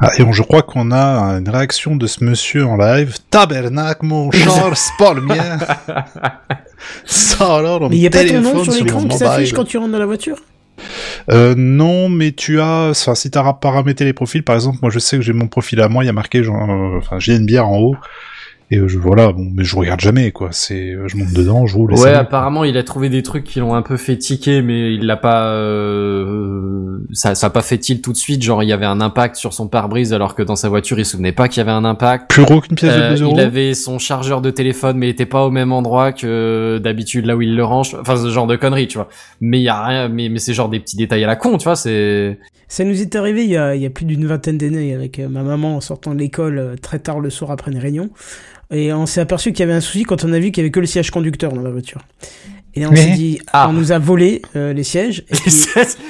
Ah, et on- je crois qu'on a une réaction de ce monsieur en live. Tabernacle, mon [LAUGHS] char, c'est pas le mien. [LAUGHS] Ça alors, Mais il y a pas ton nom sur l'écran qui s'affiche quand tu rentres dans la voiture? Euh, non, mais tu as, enfin, si t'as paramétré les profils, par exemple, moi je sais que j'ai mon profil à moi, il y a marqué, euh, enfin, j'ai une bière en haut, et euh, je, voilà, bon, mais je regarde jamais, quoi, c'est, euh, je monte dedans, je roule, et Ouais, apparemment il a trouvé des trucs qui l'ont un peu fait tiquer, mais il l'a pas, euh, ça, ça a pas fait tilt tout de suite. Genre il y avait un impact sur son pare-brise alors que dans sa voiture il se souvenait pas qu'il y avait un impact. Plus gros qu'une pièce Euh, de 2 euros. il avait son chargeur de téléphone, mais il était pas au même endroit que d'habitude là où il le range. Enfin, ce genre de conneries, tu vois. Mais il y a rien, mais, mais c'est genre des petits détails à la con, tu vois. C'est Ça nous est arrivé il y a, il y a plus d'une vingtaine d'années avec euh, ma maman en sortant de l'école euh, très tard le soir après une réunion. Et on s'est aperçu qu'il y avait un souci quand on a vu qu'il y avait que le siège conducteur dans la voiture. Et on s'est dit, Ah. on nous a volé euh, les sièges. Et [LAUGHS] puis,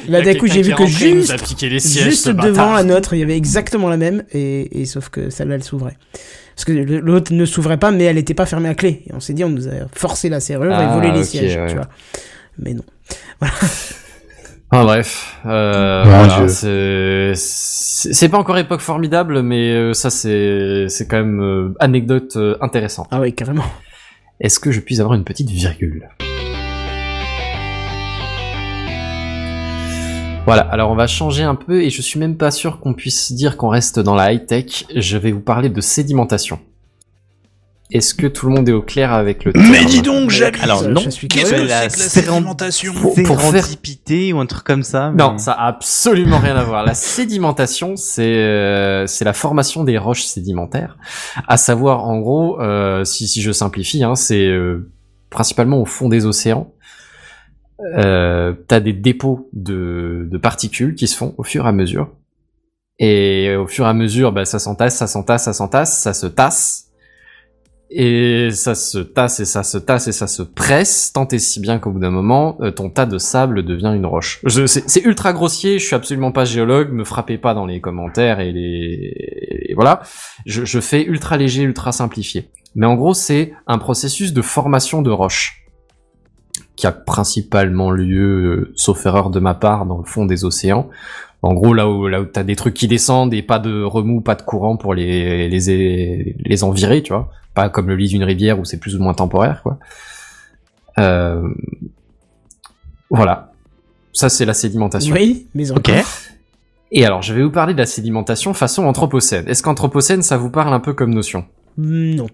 là d'un coup, j'ai vu que rentré, juste, piqué les sièges, juste ce devant la nôtre, il y avait exactement la même. Et, et sauf que celle-là, elle s'ouvrait. Parce que l'autre ne s'ouvrait pas, mais elle n'était pas fermée à clé. Et on s'est dit, on nous a forcé la serrure Ah, et volé les sièges. ouais. Tu vois. Mais non. [LAUGHS] Enfin bref, euh, voilà, Dieu. c'est pas encore époque formidable, mais euh, ça c'est c'est quand même euh, anecdote euh, intéressante. Ah oui, carrément. Est-ce que je puis avoir une petite virgule? Voilà, alors on va changer un peu et je suis même pas sûr qu'on puisse dire qu'on reste dans la high-tech. Je vais vous parler de sédimentation. Est-ce que tout le monde est au clair avec le terme Mais dis donc, j'habite. Alors non, je suis Qu'est-ce que la c'est que la sédimentation Pour- pour faire- ou un truc comme ça. Non, ça a absolument rien à voir. La sédimentation, c'est euh, c'est la formation des roches sédimentaires. À savoir, en gros, euh, si, si je simplifie, hein, c'est euh, principalement au fond des océans. Euh, T'as des dépôts de, de particules qui se font au fur et à mesure. Et au fur et à mesure, bah, ça s'entasse, ça s'entasse, ça s'entasse, ça se tasse. Et ça se tasse et ça se tasse et ça se presse, tant et si bien qu'au bout d'un moment, euh, ton tas de sable devient une roche. C'est ultra grossier, je suis absolument pas géologue, me frappez pas dans les commentaires et les... voilà. Je, fais ultra léger, ultra simplifié. Mais en gros, c'est un processus de formation de roches qui a principalement lieu, euh, sauf erreur de ma part, dans le fond des océans. En gros, là où, là où t'as des trucs qui descendent et pas de remous, pas de courant pour les, les, les en virer, tu vois. Pas comme le lit d'une rivière où c'est plus ou moins temporaire, quoi. Euh, voilà. Ça, c'est la sédimentation. Oui, mais Ok. Et alors, je vais vous parler de la sédimentation façon anthropocène. Est-ce qu'anthropocène, ça vous parle un peu comme notion? Non.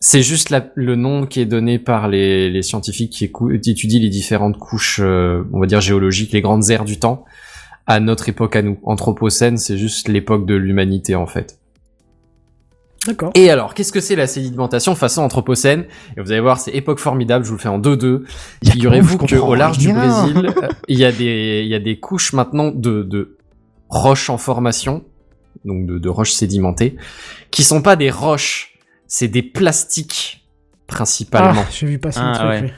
C'est juste la- le nom qui est donné par les, les scientifiques qui étudient les différentes couches, euh, on va dire géologiques, les grandes aires du temps, à notre époque à nous. Anthropocène, c'est juste l'époque de l'humanité en fait. D'accord. Et alors, qu'est-ce que c'est la sédimentation façon anthropocène? Et vous allez voir, c'est époque formidable, je vous le fais en 2-2. Figurez-vous qu'au large du. Brésil, [LAUGHS] euh, il y, a des- il y a des couches maintenant de, de roches en formation, donc de, de roches sédimentées, qui sont pas des roches, c'est des plastiques principalement. Ah, j'ai vu passer un Ah, truc. ouais.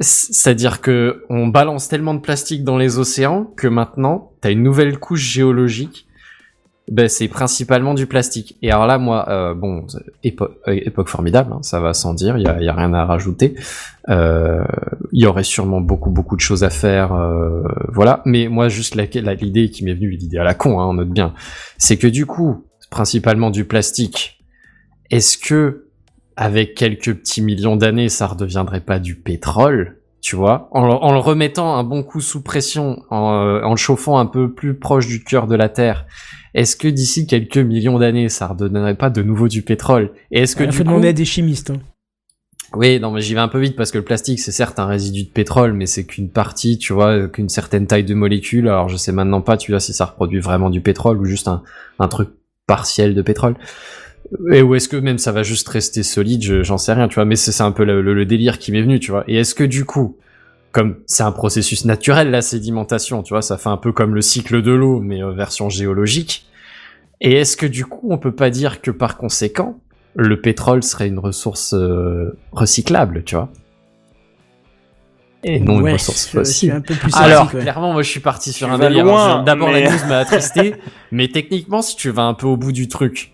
C'est-à-dire que on balance tellement de plastique dans les océans que maintenant, t'as une nouvelle couche géologique. Ben, c'est principalement du plastique. Et alors là, moi, euh, bon, euh, époque formidable, hein, ça va sans dire, il y a, a rien à rajouter. Euh, Il y aurait sûrement beaucoup, beaucoup de choses à faire, euh, voilà. Mais moi, juste l'idée qui m'est venue, l'idée à la con, hein, on note bien, c'est que du coup, principalement du plastique, est-ce que avec quelques petits millions d'années, ça redeviendrait pas du pétrole, tu vois, en, le- en le remettant un bon coup sous pression, en, euh, en le chauffant un peu plus proche du cœur de la Terre. Est-ce que d'ici quelques millions d'années, ça redonnerait pas de nouveau du pétrole? Et est-ce que Il faut coup, demander à des chimistes. hein. oui, non, mais j'y vais un peu vite parce que le plastique, c'est certes un résidu de pétrole, mais c'est qu'une partie, tu vois, qu'une certaine taille de molécules. Alors, je sais maintenant pas, tu vois, si ça reproduit vraiment du pétrole ou juste un, un truc partiel de pétrole. Et ou est-ce que même ça va juste rester solide, je- j'en sais rien, tu vois, mais c'est un peu le, le- le délire qui m'est venu, tu vois. Et est-ce que du coup, comme c'est un processus naturel, la sédimentation, tu vois, ça fait un peu comme le cycle de l'eau, mais euh, version géologique. Et est-ce que du coup, on peut pas dire que par conséquent, le pétrole serait une ressource euh, recyclable, tu vois? Et non Ouais, une ressource fossile. suis un peu plus Alors, ouais. clairement, moi, je suis parti sur Tu un délire. je- D'abord, mais- la news m'a [LAUGHS] attristé, mais techniquement, si tu vas un peu au bout du truc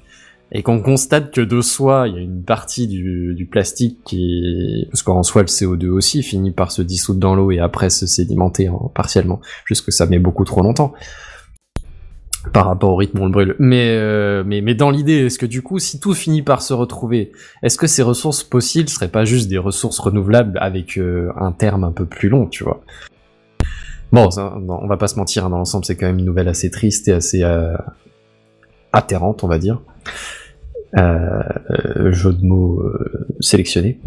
et qu'on constate que de soi, il y a une partie du, plastique qui, parce qu'en soi, le CO2 aussi finit par se dissoudre dans l'eau et après se sédimenter hein, partiellement, juste que ça met beaucoup trop longtemps par rapport au rythme où on le brûle. Mais, euh, mais, mais dans l'idée, est-ce que du coup, si tout finit par se retrouver, est-ce que ces ressources fossiles seraient pas juste des ressources renouvelables avec euh, un terme un peu plus long, tu vois? Bon, ça, non, on va pas se mentir, hein, dans l'ensemble, c'est quand même une nouvelle assez triste et assez euh, atterrante, on va dire. Euh, euh, jeu de mots euh, sélectionné.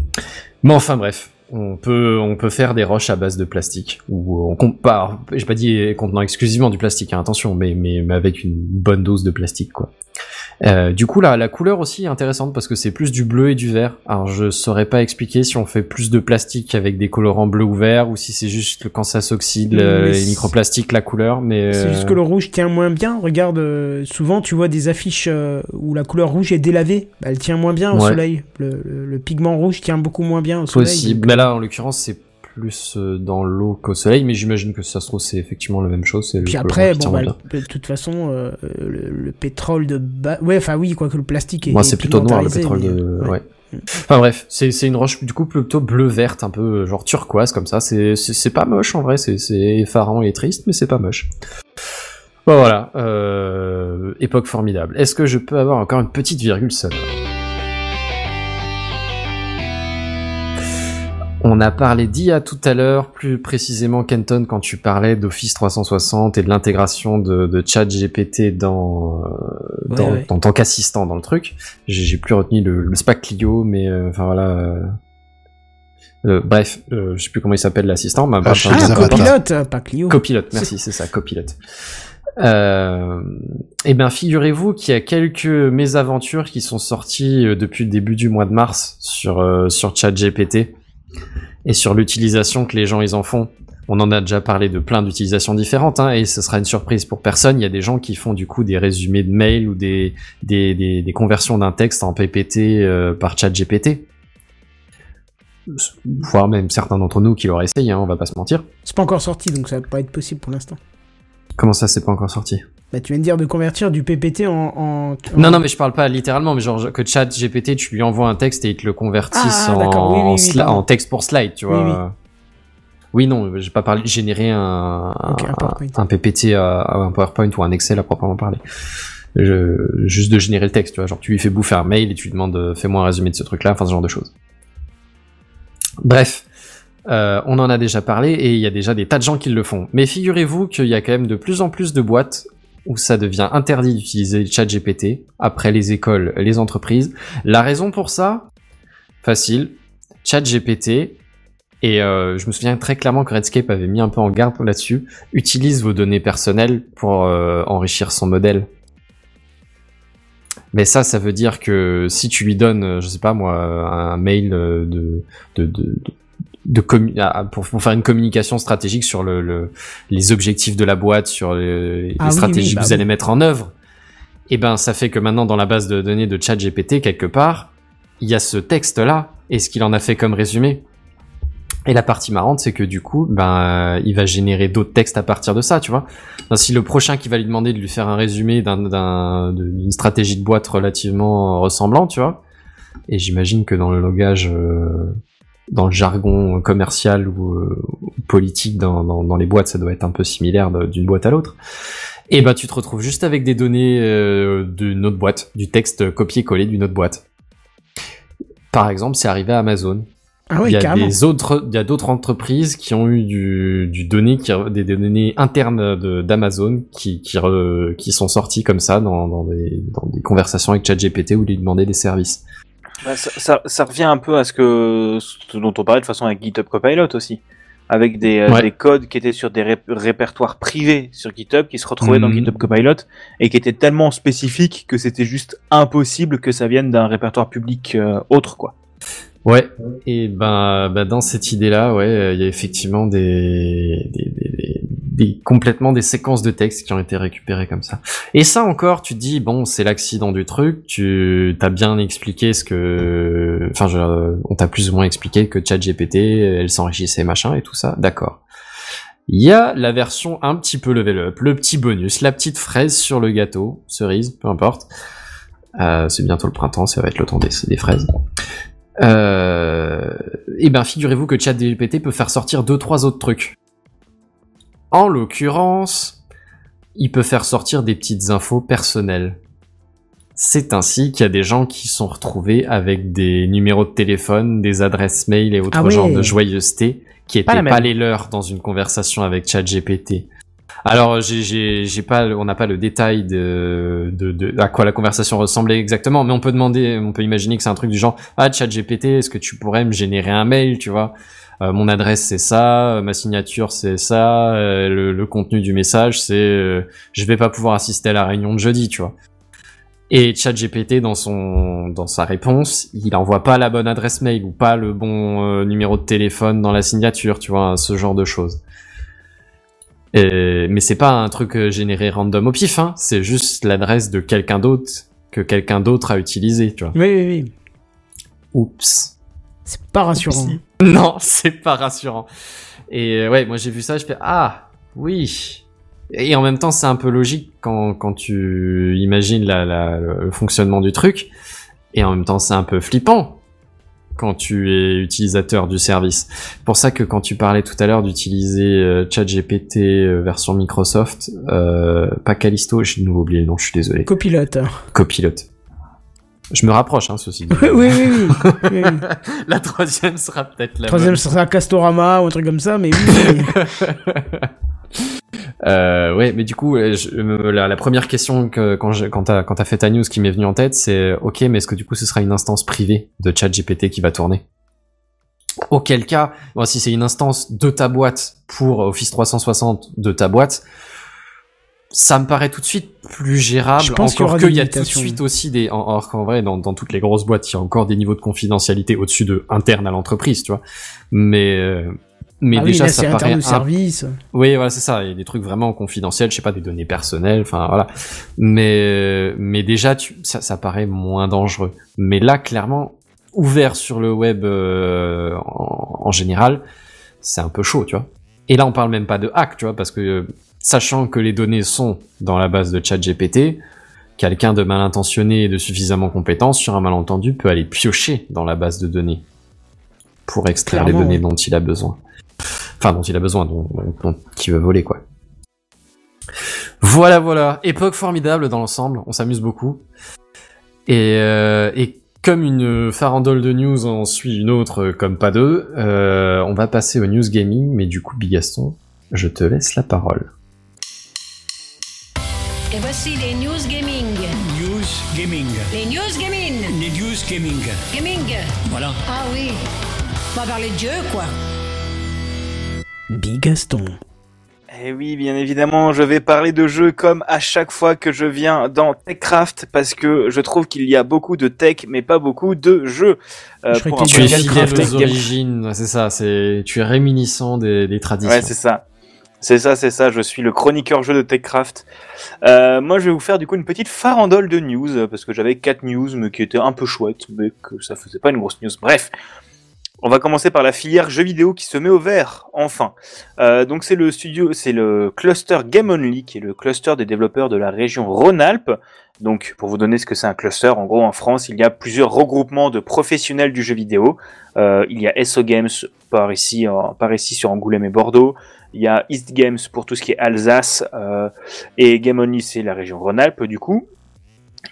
Mais enfin bref, on peut on peut faire des roches à base de plastique ou on compare. J'ai pas dit contenant exclusivement du plastique, hein, attention, mais, mais mais avec une bonne dose de plastique quoi. Euh, du coup, la, la couleur aussi est intéressante parce que c'est plus du bleu et du vert. Alors, je saurais pas expliquer si on fait plus de plastique avec des colorants bleu ou vert ou si c'est juste quand ça s'oxyde, euh, les microplastiques, la couleur. Mais C'est euh, juste que le rouge tient moins bien. Regarde, euh, souvent tu vois des affiches euh, où la couleur rouge est délavée. Bah, elle tient moins bien au Ouais. soleil. Le, le- le pigment rouge tient beaucoup moins bien au soleil. possible. Là, en l'occurrence, c'est plus euh, dans l'eau qu'au soleil. Mais j'imagine que ça se trouve, c'est effectivement la même chose. Puis après, bon, bah, de toute façon, euh, le, le pétrole de bas. Ouais, enfin oui, quoique le plastique est. Moi, est c'est plutôt noir le pétrole mais- de. ouais. Ouais. Enfin bref, c'est une roche du coup plutôt bleu verte, un peu euh, genre turquoise comme ça. C'est pas moche en vrai. C'est c'est effarant et triste, mais c'est pas moche. Bon voilà, euh, époque formidable. Est-ce que je peux avoir encore une petite virgule sonore? On a parlé d'IA tout à l'heure, plus précisément Kenton quand tu parlais d'Office 360 et de l'intégration de, de ChatGPT dans, euh, dans, Ouais, ouais. en tant qu'assistant dans le truc. J'ai j'ai plus retenu le, le SPAC Clio, mais euh, enfin voilà. euh, euh, bref, euh, je sais plus comment il s'appelle l'assistant. Chez Ah, copilote, euh, pas Clio. Copilote, merci, [LAUGHS] c'est ça, copilote. Euh, eh bien, figurez-vous qu'il y a quelques mésaventures qui sont sorties euh, depuis le début du mois de mars sur euh, sur ChatGPT et sur l'utilisation que les gens ils en font. On en a déjà parlé de plein d'utilisations différentes, hein, et ce sera une surprise pour personne. Il y a des gens qui font du coup des résumés de mails ou des des, des, des conversions d'un texte en PPT euh, par ChatGPT. Voire même certains d'entre nous qui l'auraient essayé, hein, on va pas se mentir. C'est pas encore sorti, donc ça va pas être possible pour l'instant. Comment ça, c'est pas encore sorti? Bah, tu viens de dire de convertir du PPT en. en- Non, en- non, mais je parle pas littéralement, mais genre que chat GPT, tu lui envoies un texte et il te le convertisse Ah, d'accord, oui, oui, en, oui, en texte pour slide, tu vois. Oui, non, j'ai pas parlé de générer un, un PPT, à, à un PowerPoint ou un Excel à proprement parler. Je, juste de générer le texte, tu vois. Genre, tu lui fais bouffer un mail et tu lui demandes, fais-moi un résumé de ce truc-là, enfin, ce genre de choses. Bref. Euh, on en a déjà parlé et il y a déjà des tas de gens qui le font. Mais figurez-vous qu'il y a quand même de plus en plus de boîtes où ça devient interdit d'utiliser ChatGPT après les écoles, les entreprises. La raison pour ça, facile, ChatGPT et euh, je me souviens très clairement que Redscape avait mis un peu en garde là-dessus, utilise vos données personnelles pour euh, enrichir son modèle. Mais ça, ça veut dire que si tu lui donnes, je sais pas moi, un mail de, de pour, pour faire une communication stratégique sur le, le- les objectifs de la boîte, sur les, les Ah oui, stratégies oui, bah que vous oui. allez mettre en œuvre, et ben ça fait que maintenant dans la base de données de ChatGPT quelque part, il y a ce texte là et ce qu'il en a fait comme résumé. Et la partie marrante, c'est que du coup, ben, euh, il va générer d'autres textes à partir de ça, tu vois. Ben, si le prochain qui va lui demander de lui faire un résumé d'un, d'un- d'une stratégie de boîte relativement ressemblant, tu vois. Et j'imagine que dans le langage, euh, dans le jargon commercial ou euh, politique dans, dans, dans les boîtes, ça doit être un peu similaire d'une boîte à l'autre. Et ben, tu te retrouves juste avec des données euh, d'une autre boîte, du texte copié-collé d'une autre boîte. Par exemple, c'est arrivé à Amazon. Ah oui, il y a des autres, il y a d'autres entreprises qui ont eu du, du données, qui, des, données internes d'Amazon qui, qui, re- qui sont sorties comme ça dans, dans, des, dans des conversations avec ChatGPT où il lui demandait des services. Bah, ça, ça, ça revient un peu à ce que ce dont on parlait de façon avec GitHub Copilot aussi, avec des, euh, Ouais. des codes qui étaient sur des ré- répertoires privés sur GitHub qui se retrouvaient dans Mhm. GitHub Copilot et qui étaient tellement spécifiques que c'était juste impossible que ça vienne d'un répertoire public euh, autre quoi. Ouais, et ben, ben dans cette idée-là, ouais, euh, il y a effectivement des, des, des, complètement des séquences de texte qui ont été récupérées comme ça. Et ça encore, tu dis bon, c'est l'accident du truc. Tu t'as bien expliqué ce que, enfin, je- on t'a plus ou moins expliqué que ChatGPT, elle s'enrichissait machin et tout ça. D'accord. Il y a la version un petit peu level up, le petit bonus, la petite fraise sur le gâteau, cerise, peu importe. Euh, c'est bientôt le printemps, ça va être le temps des, fraises. Euh, et ben, figurez-vous que ChatGPT peut faire sortir deux trois autres trucs. En l'occurrence, il peut faire sortir des petites infos personnelles. C'est ainsi qu'il y a des gens qui sont retrouvés avec des numéros de téléphone, des adresses mail et autres Ah ouais. genres de joyeuseté qui Pas étaient la pas, les leurs dans une conversation avec ChatGPT. Alors, j'ai, pas, on n'a pas le détail de, de, de à quoi la conversation ressemblait exactement, mais on peut demander, on peut imaginer que c'est un truc du genre, ah, ChatGPT, est-ce que tu pourrais me générer un mail, tu vois? Mon adresse c'est ça, euh, ma signature c'est ça, euh, le, le contenu du message c'est, euh, je vais pas pouvoir assister à la réunion de jeudi, tu vois. Et ChatGPT dans son dans sa réponse, il envoie pas la bonne adresse mail ou pas le bon euh, numéro de téléphone dans la signature, tu vois, ce genre de choses. Et- mais c'est pas un truc euh, généré random au pif, hein. C'est juste l'adresse de quelqu'un d'autre que quelqu'un d'autre a utilisé, tu vois. Oui, oui, oui. Oups. C'est pas rassurant. [LAUGHS] Non, c'est pas rassurant. Et euh, ouais, moi j'ai vu ça, je fais ah oui. Et en même temps, c'est un peu logique quand, quand tu imagines la, la- le fonctionnement du truc. Et en même temps, c'est un peu flippant quand tu es utilisateur du service. Pour ça que quand tu parlais tout à l'heure d'utiliser euh, ChatGPT euh, version Microsoft, euh, pas Callisto, j'ai de nouveau oublié le nom, je suis désolé. Copilote. Copilote. Je me rapproche, hein, ceci dit. oui, oui, oui. [LAUGHS] oui, oui. La troisième sera peut-être la Troisième, bonne. sera Castorama ou un truc comme ça, mais oui. oui. [LAUGHS] Euh, ouais, mais du coup, euh, je- euh, la, la première question que quand je- quand t'as quand t'as fait ta news qui m'est venue en tête, c'est ok, mais est-ce que du coup ce sera une instance privée de ChatGPT qui va tourner? Auquel cas, bon, si c'est une instance de ta boîte pour Office 360 de ta boîte, ça me paraît tout de suite plus gérable. Je pense qu'il y encore qu'il y a tout de suite aussi des, alors qu'en vrai, dans, dans toutes les grosses boîtes, il y a encore des niveaux de confidentialité au-dessus de interne à l'entreprise, tu vois. Mais euh, mais Ah oui, déjà, là, ça paraît un service. oui, voilà, c'est ça. Il y a des trucs vraiment confidentiels, je sais pas, des données personnelles, enfin voilà. Mais mais déjà, tu, ça, ça paraît moins dangereux. Mais là, clairement, ouvert sur le web euh, en, en général, c'est un peu chaud, tu vois. Et là, on parle même pas de hack, tu vois, parce que euh, sachant que les données sont dans la base de ChatGPT, quelqu'un de mal intentionné et de suffisamment compétent sur un malentendu peut aller piocher dans la base de données pour extraire Clairement, les données dont il a besoin. Enfin, dont il a besoin, dont, dont, dont il veut voler, quoi. Voilà, voilà. Époque formidable dans l'ensemble. On s'amuse beaucoup. Et, euh, et comme une farandole de news en suit une autre euh, comme pas deux, euh, on va passer au news gaming. Mais du coup, Bigaston, je te laisse la parole. Et voici les news gaming. News Gaming. Les news gaming. Les news gaming. Gaming. Voilà. Ah oui. On va parler de jeu, quoi. Bigaston. Eh oui, bien évidemment, je vais parler de jeux comme à chaque fois que je viens dans TechCraft parce que je trouve qu'il y a beaucoup de tech mais pas beaucoup de jeux. Euh, Je crois pour que Tu es fidèle aux origines, c'est ça. C'est tu es réminiscent des, des traditions. Ouais, c'est ça. C'est ça, c'est ça. Je suis le chroniqueur jeu de TechCraft. Euh, moi, je vais vous faire du coup une petite farandole de news parce que j'avais quatre news mais qui étaient un peu chouettes, mais que ça faisait pas une grosse news. Bref. On va commencer par la filière jeux vidéo qui se met au vert, enfin. Euh, donc c'est le studio, c'est le cluster Game Only, qui est le cluster des développeurs de la région Rhône-Alpes. Donc pour vous donner ce que c'est un cluster, en gros en France, il y a plusieurs regroupements de professionnels du jeu vidéo. Euh, il y a SO Games par ici sur Angoulême et Bordeaux. Il y a East Games pour tout ce qui est Alsace. euh, et Game Only, c'est la région Rhône-Alpes du coup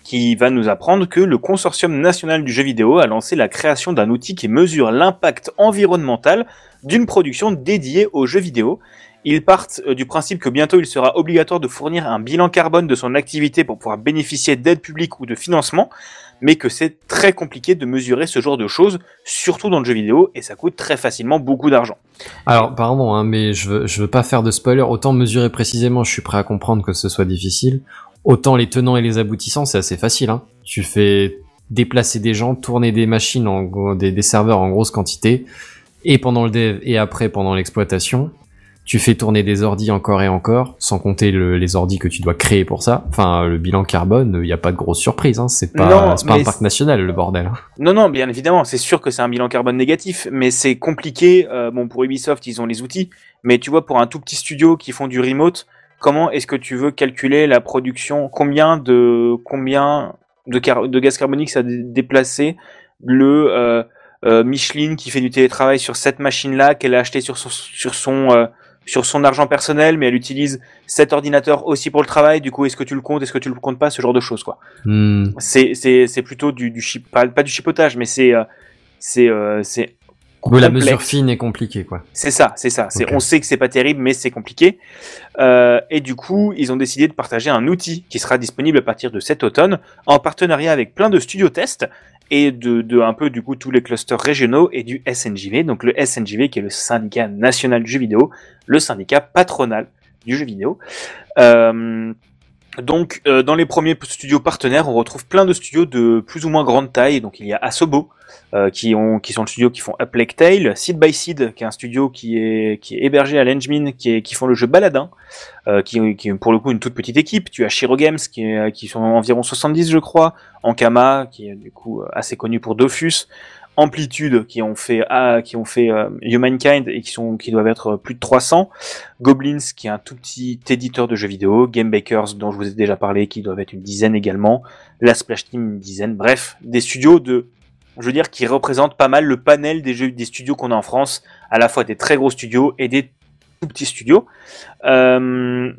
qui va nous apprendre que le Consortium national du jeu vidéo a lancé la création d'un outil qui mesure l'impact environnemental d'une production dédiée aux jeux vidéo. Ils partent euh, du principe que bientôt il sera obligatoire de fournir un bilan carbone de son activité pour pouvoir bénéficier d'aides publiques ou de financement, mais que c'est très compliqué de mesurer ce genre de choses, surtout dans le jeu vidéo, et ça coûte très facilement beaucoup d'argent. Alors, pardon, hein, mais je veux, je veux pas faire de spoiler. Autant mesurer précisément, je suis prêt à comprendre que ce soit difficile. Autant les tenants et les aboutissants, c'est assez facile. Hein. Tu fais déplacer des gens, tourner des machines, des serveurs en grosse quantité, et pendant le dev et après pendant l'exploitation. Tu fais tourner des ordis encore et encore, sans compter le- les ordis que tu dois créer pour ça. Enfin, le bilan carbone, il n'y a pas de grosse surprise. Hein. C'est pas, Non, un parc national, le bordel. Non, non, bien évidemment, c'est sûr que c'est un bilan carbone négatif, mais c'est compliqué. euh, bon, pour Ubisoft, ils ont les outils, mais tu vois, pour un tout petit studio qui font du remote, comment est-ce que tu veux calculer la production? Combien de combien de, car- de gaz carbonique ça a dé- déplacé le euh, euh, Michelin qui fait du télétravail sur cette machine-là qu'elle a acheté sur son sur son euh, sur son argent personnel, mais elle utilise cet ordinateur aussi pour le travail. Du coup, est-ce que tu le comptes, est-ce que tu le comptes pas, ce genre de choses, quoi Hmm. c'est c'est c'est plutôt du du chip pas, pas du chipotage mais c'est euh, c'est euh, c'est Oui, la mesure fine est compliquée, quoi. c'est ça c'est ça c'est on sait que c'est pas terrible mais c'est compliqué Euh, et du coup ils ont décidé de partager un outil qui sera disponible à partir de cet automne en partenariat avec plein de studios tests et de, de un peu du coup tous les clusters régionaux et du SNJV donc le SNJV qui est le syndicat national du jeu vidéo le syndicat patronal du jeu vidéo. Euh, donc, euh, dans les premiers studios partenaires, on retrouve plein de studios de plus ou moins grande taille. Donc, il y a Asobo, euh, qui, ont, qui sont le studio qui font Up Lake Tale, Seed by Seed, qui est un studio qui est, hébergé à l'Engmin, qui, font le jeu Baladin, euh, qui, qui est pour le coup une toute petite équipe. Tu as Shiro Games, qui sont environ 70, je crois. Ankama, qui est du coup assez connu pour Dofus. Amplitude, qui ont fait, ah, qui ont fait euh, Humankind et qui, sont, qui doivent être plus de 300. Goblins, qui est un tout petit éditeur de jeux vidéo, Game Bakers, dont je vous ai déjà parlé, qui doivent être une dizaine également, la Splash Team, une dizaine, bref, des studios de, je veux dire, qui représentent pas mal le panel des jeux, des studios qu'on a en France, à la fois des très gros studios et des tout petits studios. Euh,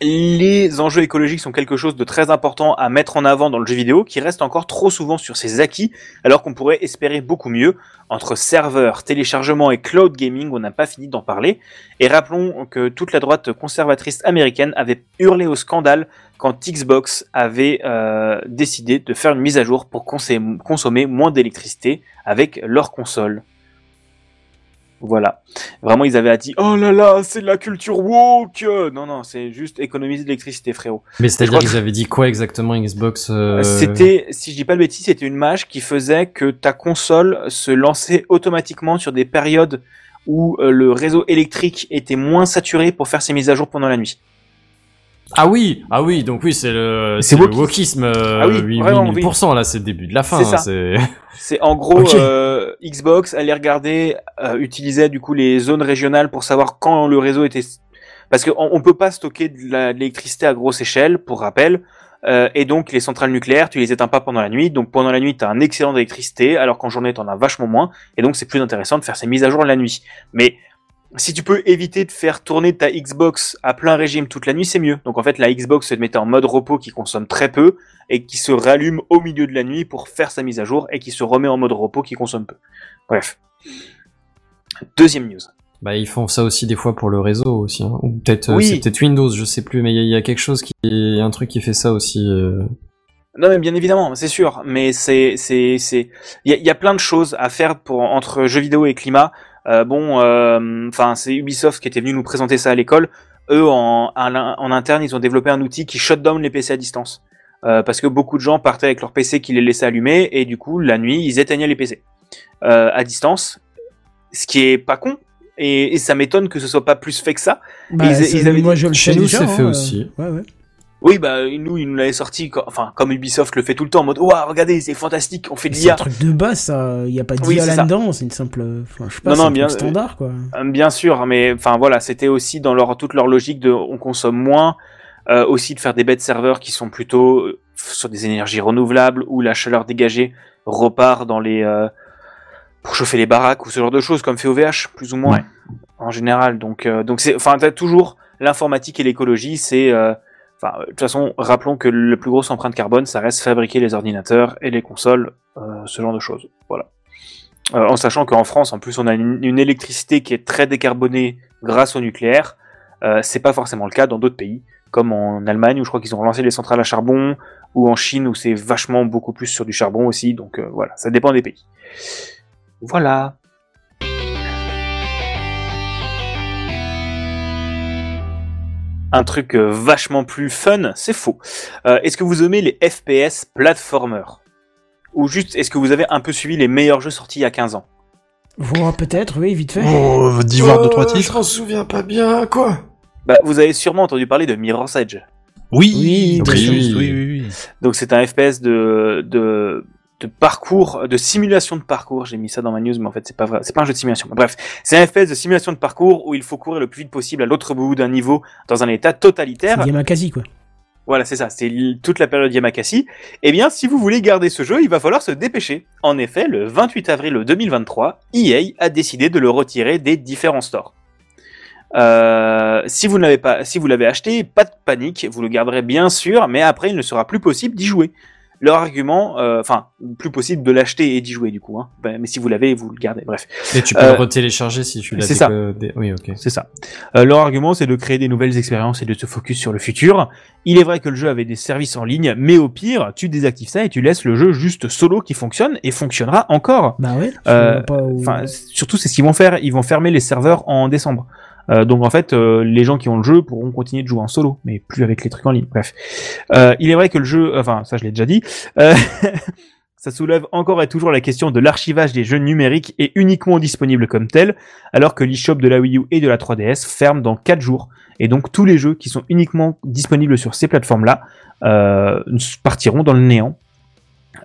les enjeux écologiques sont quelque chose de très important à mettre en avant dans le jeu vidéo, qui reste encore trop souvent sur ses acquis, alors qu'on pourrait espérer beaucoup mieux. Entre serveurs, téléchargement et cloud gaming, on n'a pas fini d'en parler. Et rappelons que toute la droite conservatrice américaine avait hurlé au scandale quand Xbox avait euh, décidé de faire une mise à jour pour consommer, consommer moins d'électricité avec leur console. Voilà. Vraiment, ils avaient dit Oh là là, c'est de la culture woke Non, non, c'est juste économiser de l'électricité, frérot. Mais c'est-à-dire qu'ils avaient dit quoi exactement, Xbox euh, C'était, si je dis pas de bêtises, c'était une mage qui faisait que ta console se lançait automatiquement sur des périodes où euh, le réseau électrique était moins saturé pour faire ses mises à jour pendant la nuit. Ah oui, ah oui, donc oui, c'est le, C'est wokisme. euh, Ah oui, 8, vraiment, 8000%, là, c'est le début de la fin. C'est hein, [LAUGHS] c'est... En gros Ok. euh, Xbox allait regarder, euh, utilisait du coup les zones régionales pour savoir quand le réseau était, parce qu'on on peut pas stocker de l'électricité à grosse échelle, pour rappel. Euh, et donc les centrales nucléaires, tu les éteins pas pendant la nuit. Donc pendant la nuit, tu as un excédent d'électricité, alors qu'en journée, tu en as vachement moins. Et donc c'est plus intéressant de faire ces mises à jour la nuit. Mais si tu peux éviter de faire tourner ta Xbox à plein régime toute la nuit, c'est mieux. Donc en fait, la Xbox se mettait en mode repos qui consomme très peu et qui se rallume au milieu de la nuit pour faire sa mise à jour et qui se remet en mode repos qui consomme peu. Bref. Deuxième news. Bah, ils font ça aussi des fois pour le réseau aussi, hein. ou peut-être, euh, Oui. c'est peut-être Windows, je sais plus, mais il y, a- il y a quelque chose qui, il y a un truc qui fait ça aussi. euh. Non, mais bien évidemment, c'est sûr. Mais c'est, c'est, c'est, il y y a plein de choses à faire pour entre jeux vidéo et climat. Euh, bon, euh, enfin, c'est Ubisoft qui était venu nous présenter ça à l'école. Eux, en, en, interne, ils ont développé un outil qui shut down les PC à distance. Euh, parce que beaucoup de gens partaient avec leur PC qui les laissait allumer et du coup, la nuit, ils éteignaient les PC euh, à distance. Ce qui est pas con. Et, et ça m'étonne que ce soit pas plus fait que ça. Bah, ils- avaient moi je le Chez sais nous, déjà, c'est fait hein, aussi. Ouais, ouais. Oui, bah nous, ils nous l'avaient sorti, co- enfin comme Ubisoft le fait tout le temps, en mode, ouah, regardez, c'est fantastique, on fait de C'est un l'IA. truc de base, ça. Il y a pas Oui, d'IA c'est ça. là-dedans, c'est une simple. Enfin, je sais pas, Non, non, bien- standard, quoi. Euh, Bien sûr, mais enfin voilà, c'était aussi dans leur toute leur logique de, on consomme moins, euh, aussi de faire des bêtes serveurs qui sont plutôt euh, sur des énergies renouvelables où la chaleur dégagée repart dans les euh, pour chauffer les baraques ou ce genre de choses comme fait OVH plus ou moins Ouais. en général. Donc euh, donc c'est enfin t'as toujours l'informatique et l'écologie, c'est euh, enfin euh, de toute façon rappelons que le plus grosse empreinte carbone ça reste fabriquer les ordinateurs et les consoles, euh, ce genre de choses. Voilà. Euh, en sachant qu'en France, en plus, on a une, électricité qui est très décarbonée grâce au nucléaire. Euh, c'est pas forcément le cas dans d'autres pays, comme en Allemagne où je crois qu'ils ont relancé les centrales à charbon, ou en Chine où c'est vachement beaucoup plus sur du charbon aussi. Donc euh, voilà, ça dépend des pays. Voilà. Un truc euh, vachement plus fun, c'est faux. Euh, est-ce que vous aimez les FPS platformers? Ou juste, est-ce que vous avez un peu suivi les meilleurs jeux sortis il y a 15 ans? Voilà, peut-être, oui, vite fait. Oh, d'ivoire de trois Euh, Je titres. m'en souviens pas bien, quoi. Bah, vous avez sûrement entendu parler de Mirror's Edge. Oui, Oui, très oui. juste, oui, oui, oui. Donc c'est un FPS de, de, de parcours, de simulation de parcours. J'ai mis ça dans ma news, mais en fait c'est pas vrai. C'est pas un jeu de simulation. Bref, c'est un FPS de simulation de parcours où il faut courir le plus vite possible à l'autre bout d'un niveau dans un état totalitaire. Yamakasi, quoi. Voilà, c'est ça. C'est toute la période Yamakasi. Eh bien, si vous voulez garder ce jeu, il va falloir se dépêcher. En effet, le 28 avril 2023, EA a décidé de le retirer des différents stores. Euh, si vous ne l'avez pas, si vous l'avez acheté, pas de panique, vous le garderez bien sûr, mais après il ne sera plus possible d'y jouer. Leur argument, euh, enfin, plus possible de l'acheter et d'y jouer du coup. Hein. Ben, mais si vous l'avez, vous le gardez. Bref. Et tu peux Euh, le retélécharger si tu l'as c'est ça. Oui, ok. C'est ça. Euh, leur argument, c'est de créer des nouvelles expériences et de se focus sur le futur. Il est vrai que le jeu avait des services en ligne, mais au pire, tu désactives ça et tu laisses le jeu juste solo qui fonctionne et fonctionnera encore. Bah ouais. Euh, où- Enfin, surtout, c'est ce qu'ils vont faire. Ils vont fermer les serveurs en décembre. Euh, donc en fait, euh, les gens qui ont le jeu pourront continuer de jouer en solo, mais plus avec les trucs en ligne. Bref, Euh, il est vrai que le jeu, enfin ça je l'ai déjà dit, euh, [LAUGHS] ça soulève encore et toujours la question de l'archivage des jeux numériques et uniquement disponibles comme tels, alors que l'eShop de la Wii U et de la 3DS ferme dans 4 jours. Et donc tous les jeux qui sont uniquement disponibles sur ces plateformes-là partiront dans le néant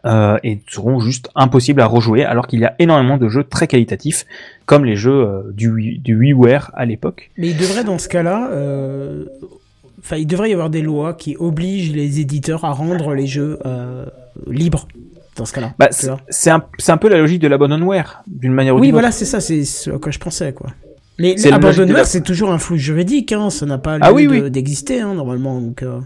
euh, et seront juste impossibles à rejouer, alors qu'il y a énormément de jeux très qualitatifs, comme les jeux euh, du, du WiiWare à l'époque. Mais il devrait, dans ce cas-là, euh, enfin, il devrait y avoir des lois qui obligent les éditeurs à rendre les jeux libres. Dans ce cas-là. Bah, c'est un, c'est un peu la logique de l'abandonware, d'une manière ou Oui, d'une voilà, autre. c'est ça, c'est ce à quoi je pensais, quoi. Mais l'abandonware, la- c'est toujours un flou juridique, hein, ça n'a pas lieu Ah oui, de- oui. d'exister, hein, normalement. Donc, euh,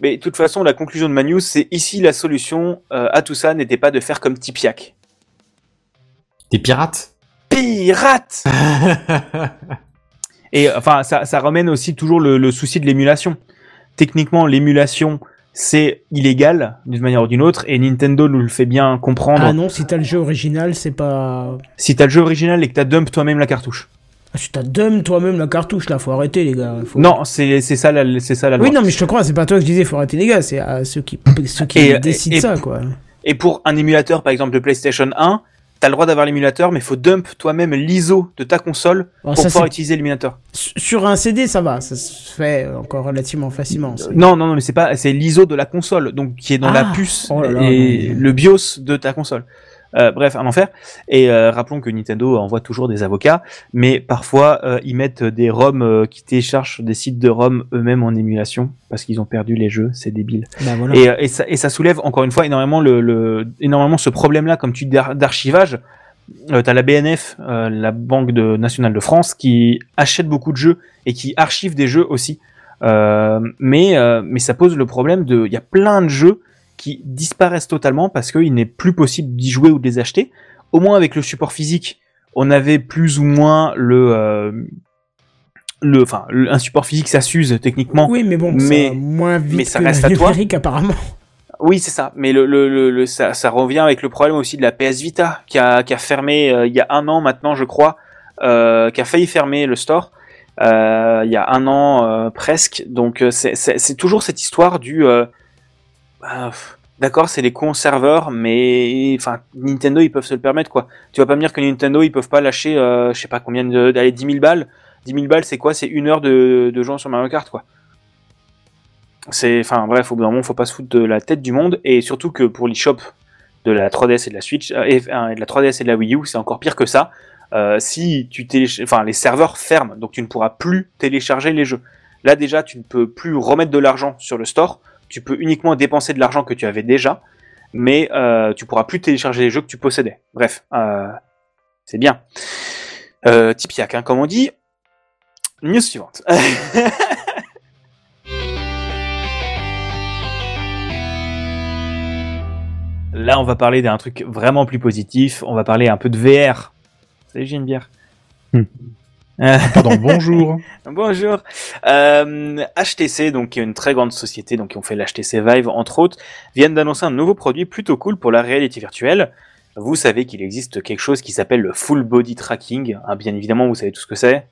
Mais de toute façon, la conclusion de Manu, c'est ici la solution euh, à tout ça n'était pas de faire comme Tipiak. Des pirates? Pirate [LAUGHS] Et enfin, ça, ça ramène aussi toujours le, le souci de l'émulation. Techniquement, l'émulation, c'est illégal d'une manière ou d'une autre, et Nintendo nous le fait bien comprendre. Ah non, si t'as le jeu original, c'est pas. Si t'as le jeu original et que t'as dump toi-même la cartouche. Ah, t'as dumb toi-même la cartouche, là, faut arrêter, les gars. Faut- Non, c'est ça la, c'est ça la loi. Oui, non, mais je te crois, c'est pas toi que je disais, faut arrêter, les gars, c'est à ceux qui, ceux qui Et- décident et- ça, quoi. Et pour un émulateur, par exemple de PlayStation 1, t'as le droit d'avoir l'émulateur, mais faut dump toi-même l'ISO de ta console Alors, pour ça, pouvoir utiliser l'émulateur. Sur un CD, ça va, ça se fait encore relativement facilement. Non, non, non, mais c'est pas, c'est l'ISO de la console, donc qui est dans la Ah, puce oh là là, et non, le BIOS de ta console. Euh, bref, un enfer. Et euh, rappelons que Nintendo envoie toujours des avocats, mais parfois euh, ils mettent des ROM euh, qui téléchargent des sites de ROM eux-mêmes en émulation parce qu'ils ont perdu les jeux, c'est débile. Bah voilà. Et, euh, et, ça, et ça soulève encore une fois énormément le, le énormément ce problème-là, comme tu dis d'ar- d'archivage. Euh, T'as la BNF, euh, la Banque de, nationale de France, qui achète beaucoup de jeux et qui archive des jeux aussi. Euh, mais euh, mais ça pose le problème de, il y a plein de jeux qui disparaissent totalement parce qu'il n'est plus possible d'y jouer ou de les acheter. Au moins avec le support physique, on avait plus ou moins le euh, le, enfin, le- un support physique ça s'use techniquement. Oui, mais bon, mais- ça, moins vite mais ça que reste à toi. numérique, apparemment. Oui, c'est ça. Mais le, le, le, ça, ça revient avec le problème aussi de la PS Vita qui a, qui a fermé euh, il y a un an maintenant, je crois, euh, qui a failli fermer le store. Il y a un an presque. Donc c'est toujours cette histoire du. Pff, D'accord, c'est les conserveurs, mais enfin Nintendo ils peuvent se le permettre quoi. Tu vas pas me dire que Nintendo ils peuvent pas lâcher, euh, je sais pas combien d'aller 10 000 balles. 10 000 balles c'est quoi? C'est une heure de, de jouant sur Mario Kart quoi. C'est, enfin bref, au bout d'un moment, faut pas se foutre de la tête du monde, et surtout que pour l'eShop de la 3DS et de la Switch, euh, et, euh, et de la 3DS et de la Wii U, c'est encore pire que ça. Euh, si tu enfin les serveurs ferment, donc tu ne pourras plus télécharger les jeux. Là déjà, tu ne peux plus remettre de l'argent sur le store. Tu peux uniquement dépenser de l'argent que tu avais déjà, mais euh, tu pourras plus télécharger les jeux que tu possédais. Bref, euh, c'est bien. Euh, Tipiak, hein, comme on dit. News suivante. [LAUGHS] Là, on va parler d'un truc vraiment plus positif. On va parler un peu de VR. Salut Geneviève. Hmm. Euh, Pardon, bonjour. [LAUGHS] Bonjour. Euh, HTC, donc qui est une très grande société, donc qui ont fait l'HTC Vive entre autres, viennent d'annoncer un nouveau produit plutôt cool pour la réalité virtuelle. Vous savez qu'il existe quelque chose qui s'appelle le full body tracking. hein, bien évidemment, vous savez tout ce que c'est.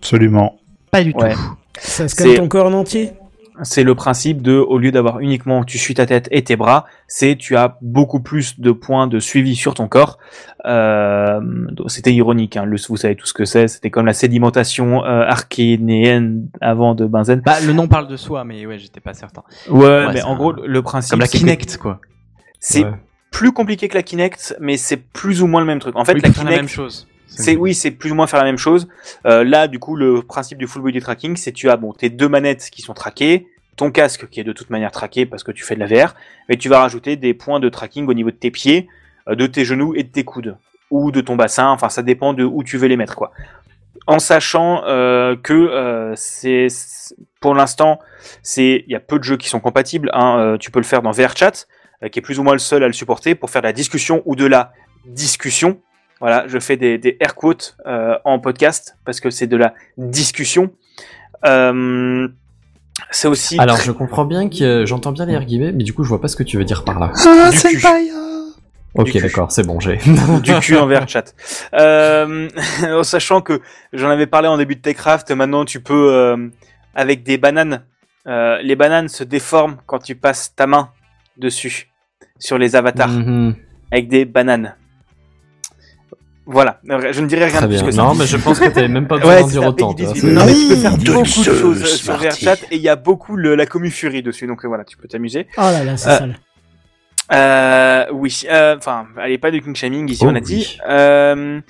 Absolument. Pas du Ouais. tout. Ça scanne ton corps en entier? C'est le principe de, au lieu d'avoir uniquement tu suis ta tête et tes bras, c'est tu as beaucoup plus de points de suivi sur ton corps. Euh, c'était ironique, hein, le, vous savez tout ce que c'est. C'était comme la sédimentation euh, archénéenne avant de benzène. Bah, le nom parle de soi, mais ouais, j'étais pas certain. Ouais, Ouais, mais en un- gros le principe. Comme la Kinect, quoi. C'est Ouais. plus compliqué que la Kinect, mais c'est plus ou moins le même truc. En fait, Oui, la Kinect, la même chose. C'est oui, c'est plus ou moins faire la même chose. Euh, là, du coup, le principe du full body tracking, c'est tu as bon tes deux manettes qui sont traquées, ton casque qui est de toute manière traqué parce que tu fais de la VR, mais tu vas rajouter des points de tracking au niveau de tes pieds, euh, de tes genoux et de tes coudes ou de ton bassin. Enfin, ça dépend de où tu veux les mettre, quoi. En sachant euh, que euh, c'est pour l'instant, c'est il y a peu de jeux qui sont compatibles. hein. Tu peux le faire dans VRChat, qui est plus ou moins le seul à le supporter pour faire de la discussion ou de la discussion. Voilà, je fais des, des air quotes euh, en podcast parce que c'est de la discussion. Euh, c'est aussi Alors, je comprends bien que j'entends bien les air guillemets, mais du coup, je vois pas ce que tu veux dire par là. Ah, c'est pas Ok, d'accord, c'est bon, j'ai. [LAUGHS] du cul envers chat. Euh, [LAUGHS] en sachant que j'en avais parlé en début de Techcraft, maintenant tu peux euh, avec des bananes. euh, les bananes se déforment quand tu passes ta main dessus sur les avatars Mhm. avec des bananes. Voilà, je ne dirai rien de plus bien. que ça. Non, mais je pense que t'avais même pas besoin Ouais, d'en dire ça, autant. Peggy toi. 18. C'est- Non, mais tu peux faire beaucoup de choses euh, sur. VRChat et il y a beaucoup le- la commu Fury dessus, donc euh, voilà, tu peux t'amuser. Oh là là, c'est Euh, sale. Euh, oui, euh, enfin, allez, pas de king shaming ici, Oh on a oui. dit. Euh,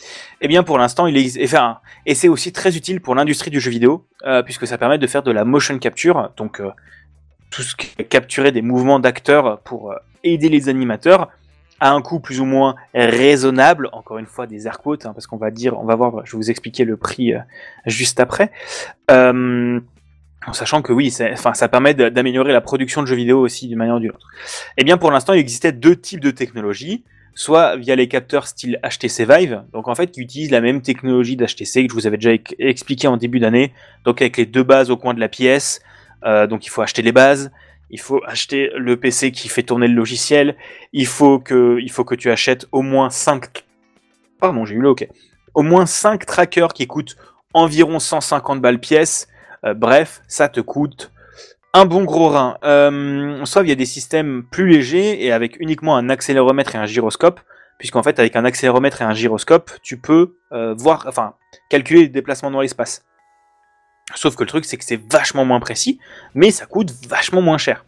eh bien, pour l'instant, il est, enfin, et c'est aussi très utile pour l'industrie du jeu vidéo, euh, puisque ça permet de faire de la motion capture, donc euh, tout ce qui est capturer des mouvements d'acteurs pour euh, aider les animateurs à un coût plus ou moins raisonnable. Encore une fois, des air quotes, hein, parce qu'on va dire, on va voir, je vais vous expliquer le prix euh, juste après. Euh, en sachant que oui, ça permet d'améliorer la production de jeux vidéo aussi d'une manière ou d'une autre. Eh bien, pour l'instant, il existait deux types de technologies, soit via les capteurs style HTC Vive, donc en fait, qui utilisent la même technologie d'HTC que je vous avais déjà ex- expliqué en début d'année, donc avec les deux bases au coin de la pièce, euh, donc il faut acheter les bases, il faut acheter le PC qui fait tourner le logiciel, il faut que, il tu achètes au moins 5, pardon, j'ai eu le ok, au moins 5 trackers qui coûtent environ 150 balles pièce, Euh, bref, ça te coûte un bon gros rein. Euh, soit via des systèmes plus légers et avec uniquement un accéléromètre et un gyroscope, puisqu'en fait avec un accéléromètre et un gyroscope, tu peux euh, voir, enfin, calculer les déplacements dans l'espace. Sauf que le truc c'est que c'est vachement moins précis, mais ça coûte vachement moins cher.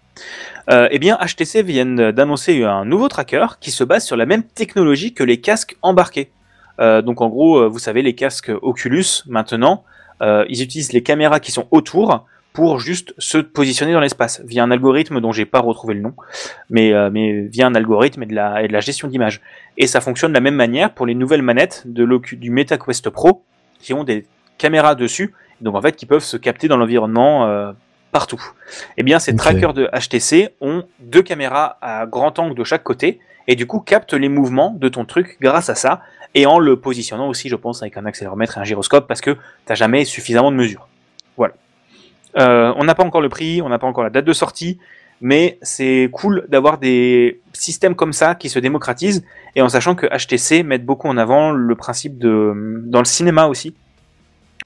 Euh, eh bien, HTC viennent d'annoncer un nouveau tracker qui se base sur la même technologie que les casques embarqués. Euh, donc en gros, euh, vous savez, les casques Oculus maintenant, ils utilisent les caméras qui sont autour pour juste se positionner dans l'espace via un algorithme dont j'ai pas retrouvé le nom, mais, mais via un algorithme et de la, gestion d'image. Et ça fonctionne de la même manière pour les nouvelles manettes de du MetaQuest Pro qui ont des caméras dessus, donc en fait qui peuvent se capter dans l'environnement euh, partout. Eh bien, ces Ok. trackers de HTC ont deux caméras à grand angle de chaque côté et du coup captent les mouvements de ton truc grâce à ça et en le positionnant aussi, je pense, avec un accéléromètre et un gyroscope parce que t'as jamais suffisamment de mesures. Voilà. Euh, on n'a pas encore le prix, on n'a pas encore la date de sortie, mais c'est cool d'avoir des systèmes comme ça qui se démocratisent et en sachant que HTC met beaucoup en avant le principe de dans le cinéma aussi,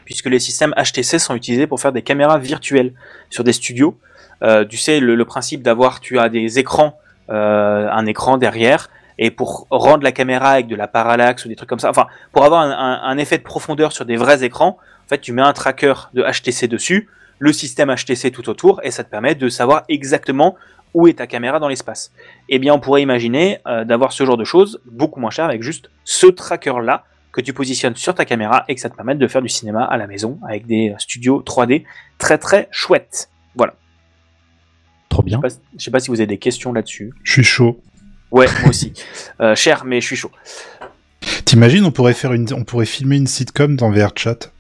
puisque les systèmes HTC sont utilisés pour faire des caméras virtuelles sur des studios. Euh, tu sais le, principe d'avoir tu as des écrans, euh, un écran derrière et pour rendre la caméra avec de la parallaxe ou des trucs comme ça, enfin pour avoir un, effet de profondeur sur des vrais écrans, en fait tu mets un tracker de HTC dessus, le système HTC tout autour et ça te permet de savoir exactement où est ta caméra dans l'espace. Eh bien on pourrait imaginer euh, d'avoir ce genre de choses beaucoup moins cher avec juste ce tracker là que tu positionnes sur ta caméra et que ça te permette de faire du cinéma à la maison avec des studios 3D très très chouettes. Voilà. Trop Je bien. sais pas, je sais pas si vous avez des questions là-dessus. Je suis chaud. Ouais, moi aussi. [LAUGHS] Euh, cher, mais je suis chaud. T'imagines, on pourrait faire une, on pourrait filmer une sitcom dans VRChat.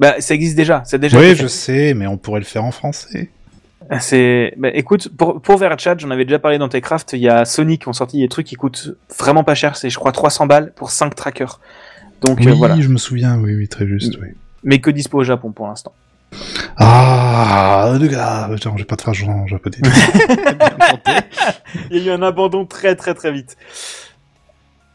Bah, ça existe déjà. C'est déjà. Oui, je sais, mais on pourrait le faire en français. C'est. Bah, écoute, pour pour VRChat, j'en avais déjà parlé dans Techcraft. Il y a Sony qui ont sorti des trucs qui coûtent vraiment pas cher. C'est, je crois, 300 balles pour 5 trackers. Donc Oui, euh, voilà. je me souviien, oui, oui, très juste, oui. Mais que dispo au Japon pour l'instant. Ah, le gars, attends, j'ai pas de phrase en japonais. Il y a eu un abandon très très très vite.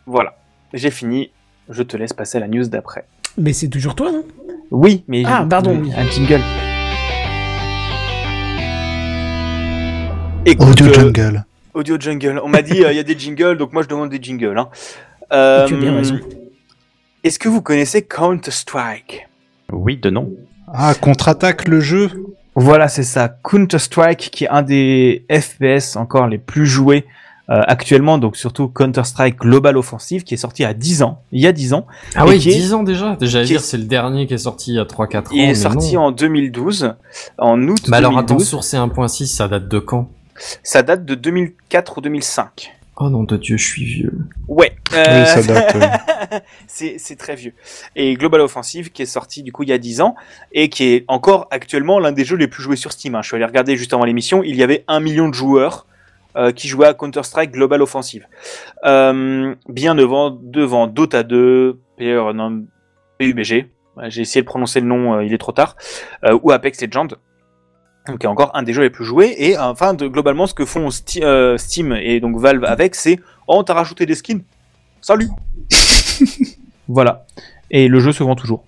Voilà. J'ai fini. Je te laisse passer à la news d'après. Mais c'est toujours toi, non? Oui, mais. Ah, pardon, oui. Un jingle. Écoute, Audio euh, Jungle. Audio Jungle. On m'a dit, euh, il y a des jingles, donc moi je demande des jingles. Hein. Euh, Tu as bien raison. Est-ce que vous connaissez Counter-Strike? Oui, de non. Ah, contre-attaque le jeu Voilà, c'est ça. Counter-Strike, qui est un des FPS encore les plus joués euh, actuellement, donc surtout Counter-Strike Global Offensive, qui est sorti à 10 ans, il y a 10 ans. Ah oui, qui est- 10 ans déjà? Déjà, dire, c'est le dernier qui est sorti il y a 3-4 ans. Il est mais sorti non. en 2012, en août Mais alors, attends, 2012. sourcé 1.6, ça date de quand? Ça date de 2004 ou 2005. Oh non, de Dieu, je suis vieux. Ouais. Oui, ça date. ouais. [LAUGHS] c'est c'est très vieux. Et Global Offensive qui est sorti du coup il y a 10 ans et qui est encore actuellement l'un des jeux les plus joués sur Steam. hein. Je suis allé regarder juste avant l'émission, il y avait un million de joueurs euh, qui jouaient à Counter-Strike Global Offensive. Euh, bien devant, devant Dota 2, PlayerUnknown- PUBG, Ouais, j'ai essayé de prononcer le nom, euh, il est trop tard, euh, ou Apex Legends. Donc, qui est encore un des jeux les plus joués. Et enfin, de, globalement, ce que font Sti- euh, Steam et donc Valve avec, c'est Oh, t'as rajouté des skins Salut [LAUGHS] Voilà. Et le jeu se vend toujours.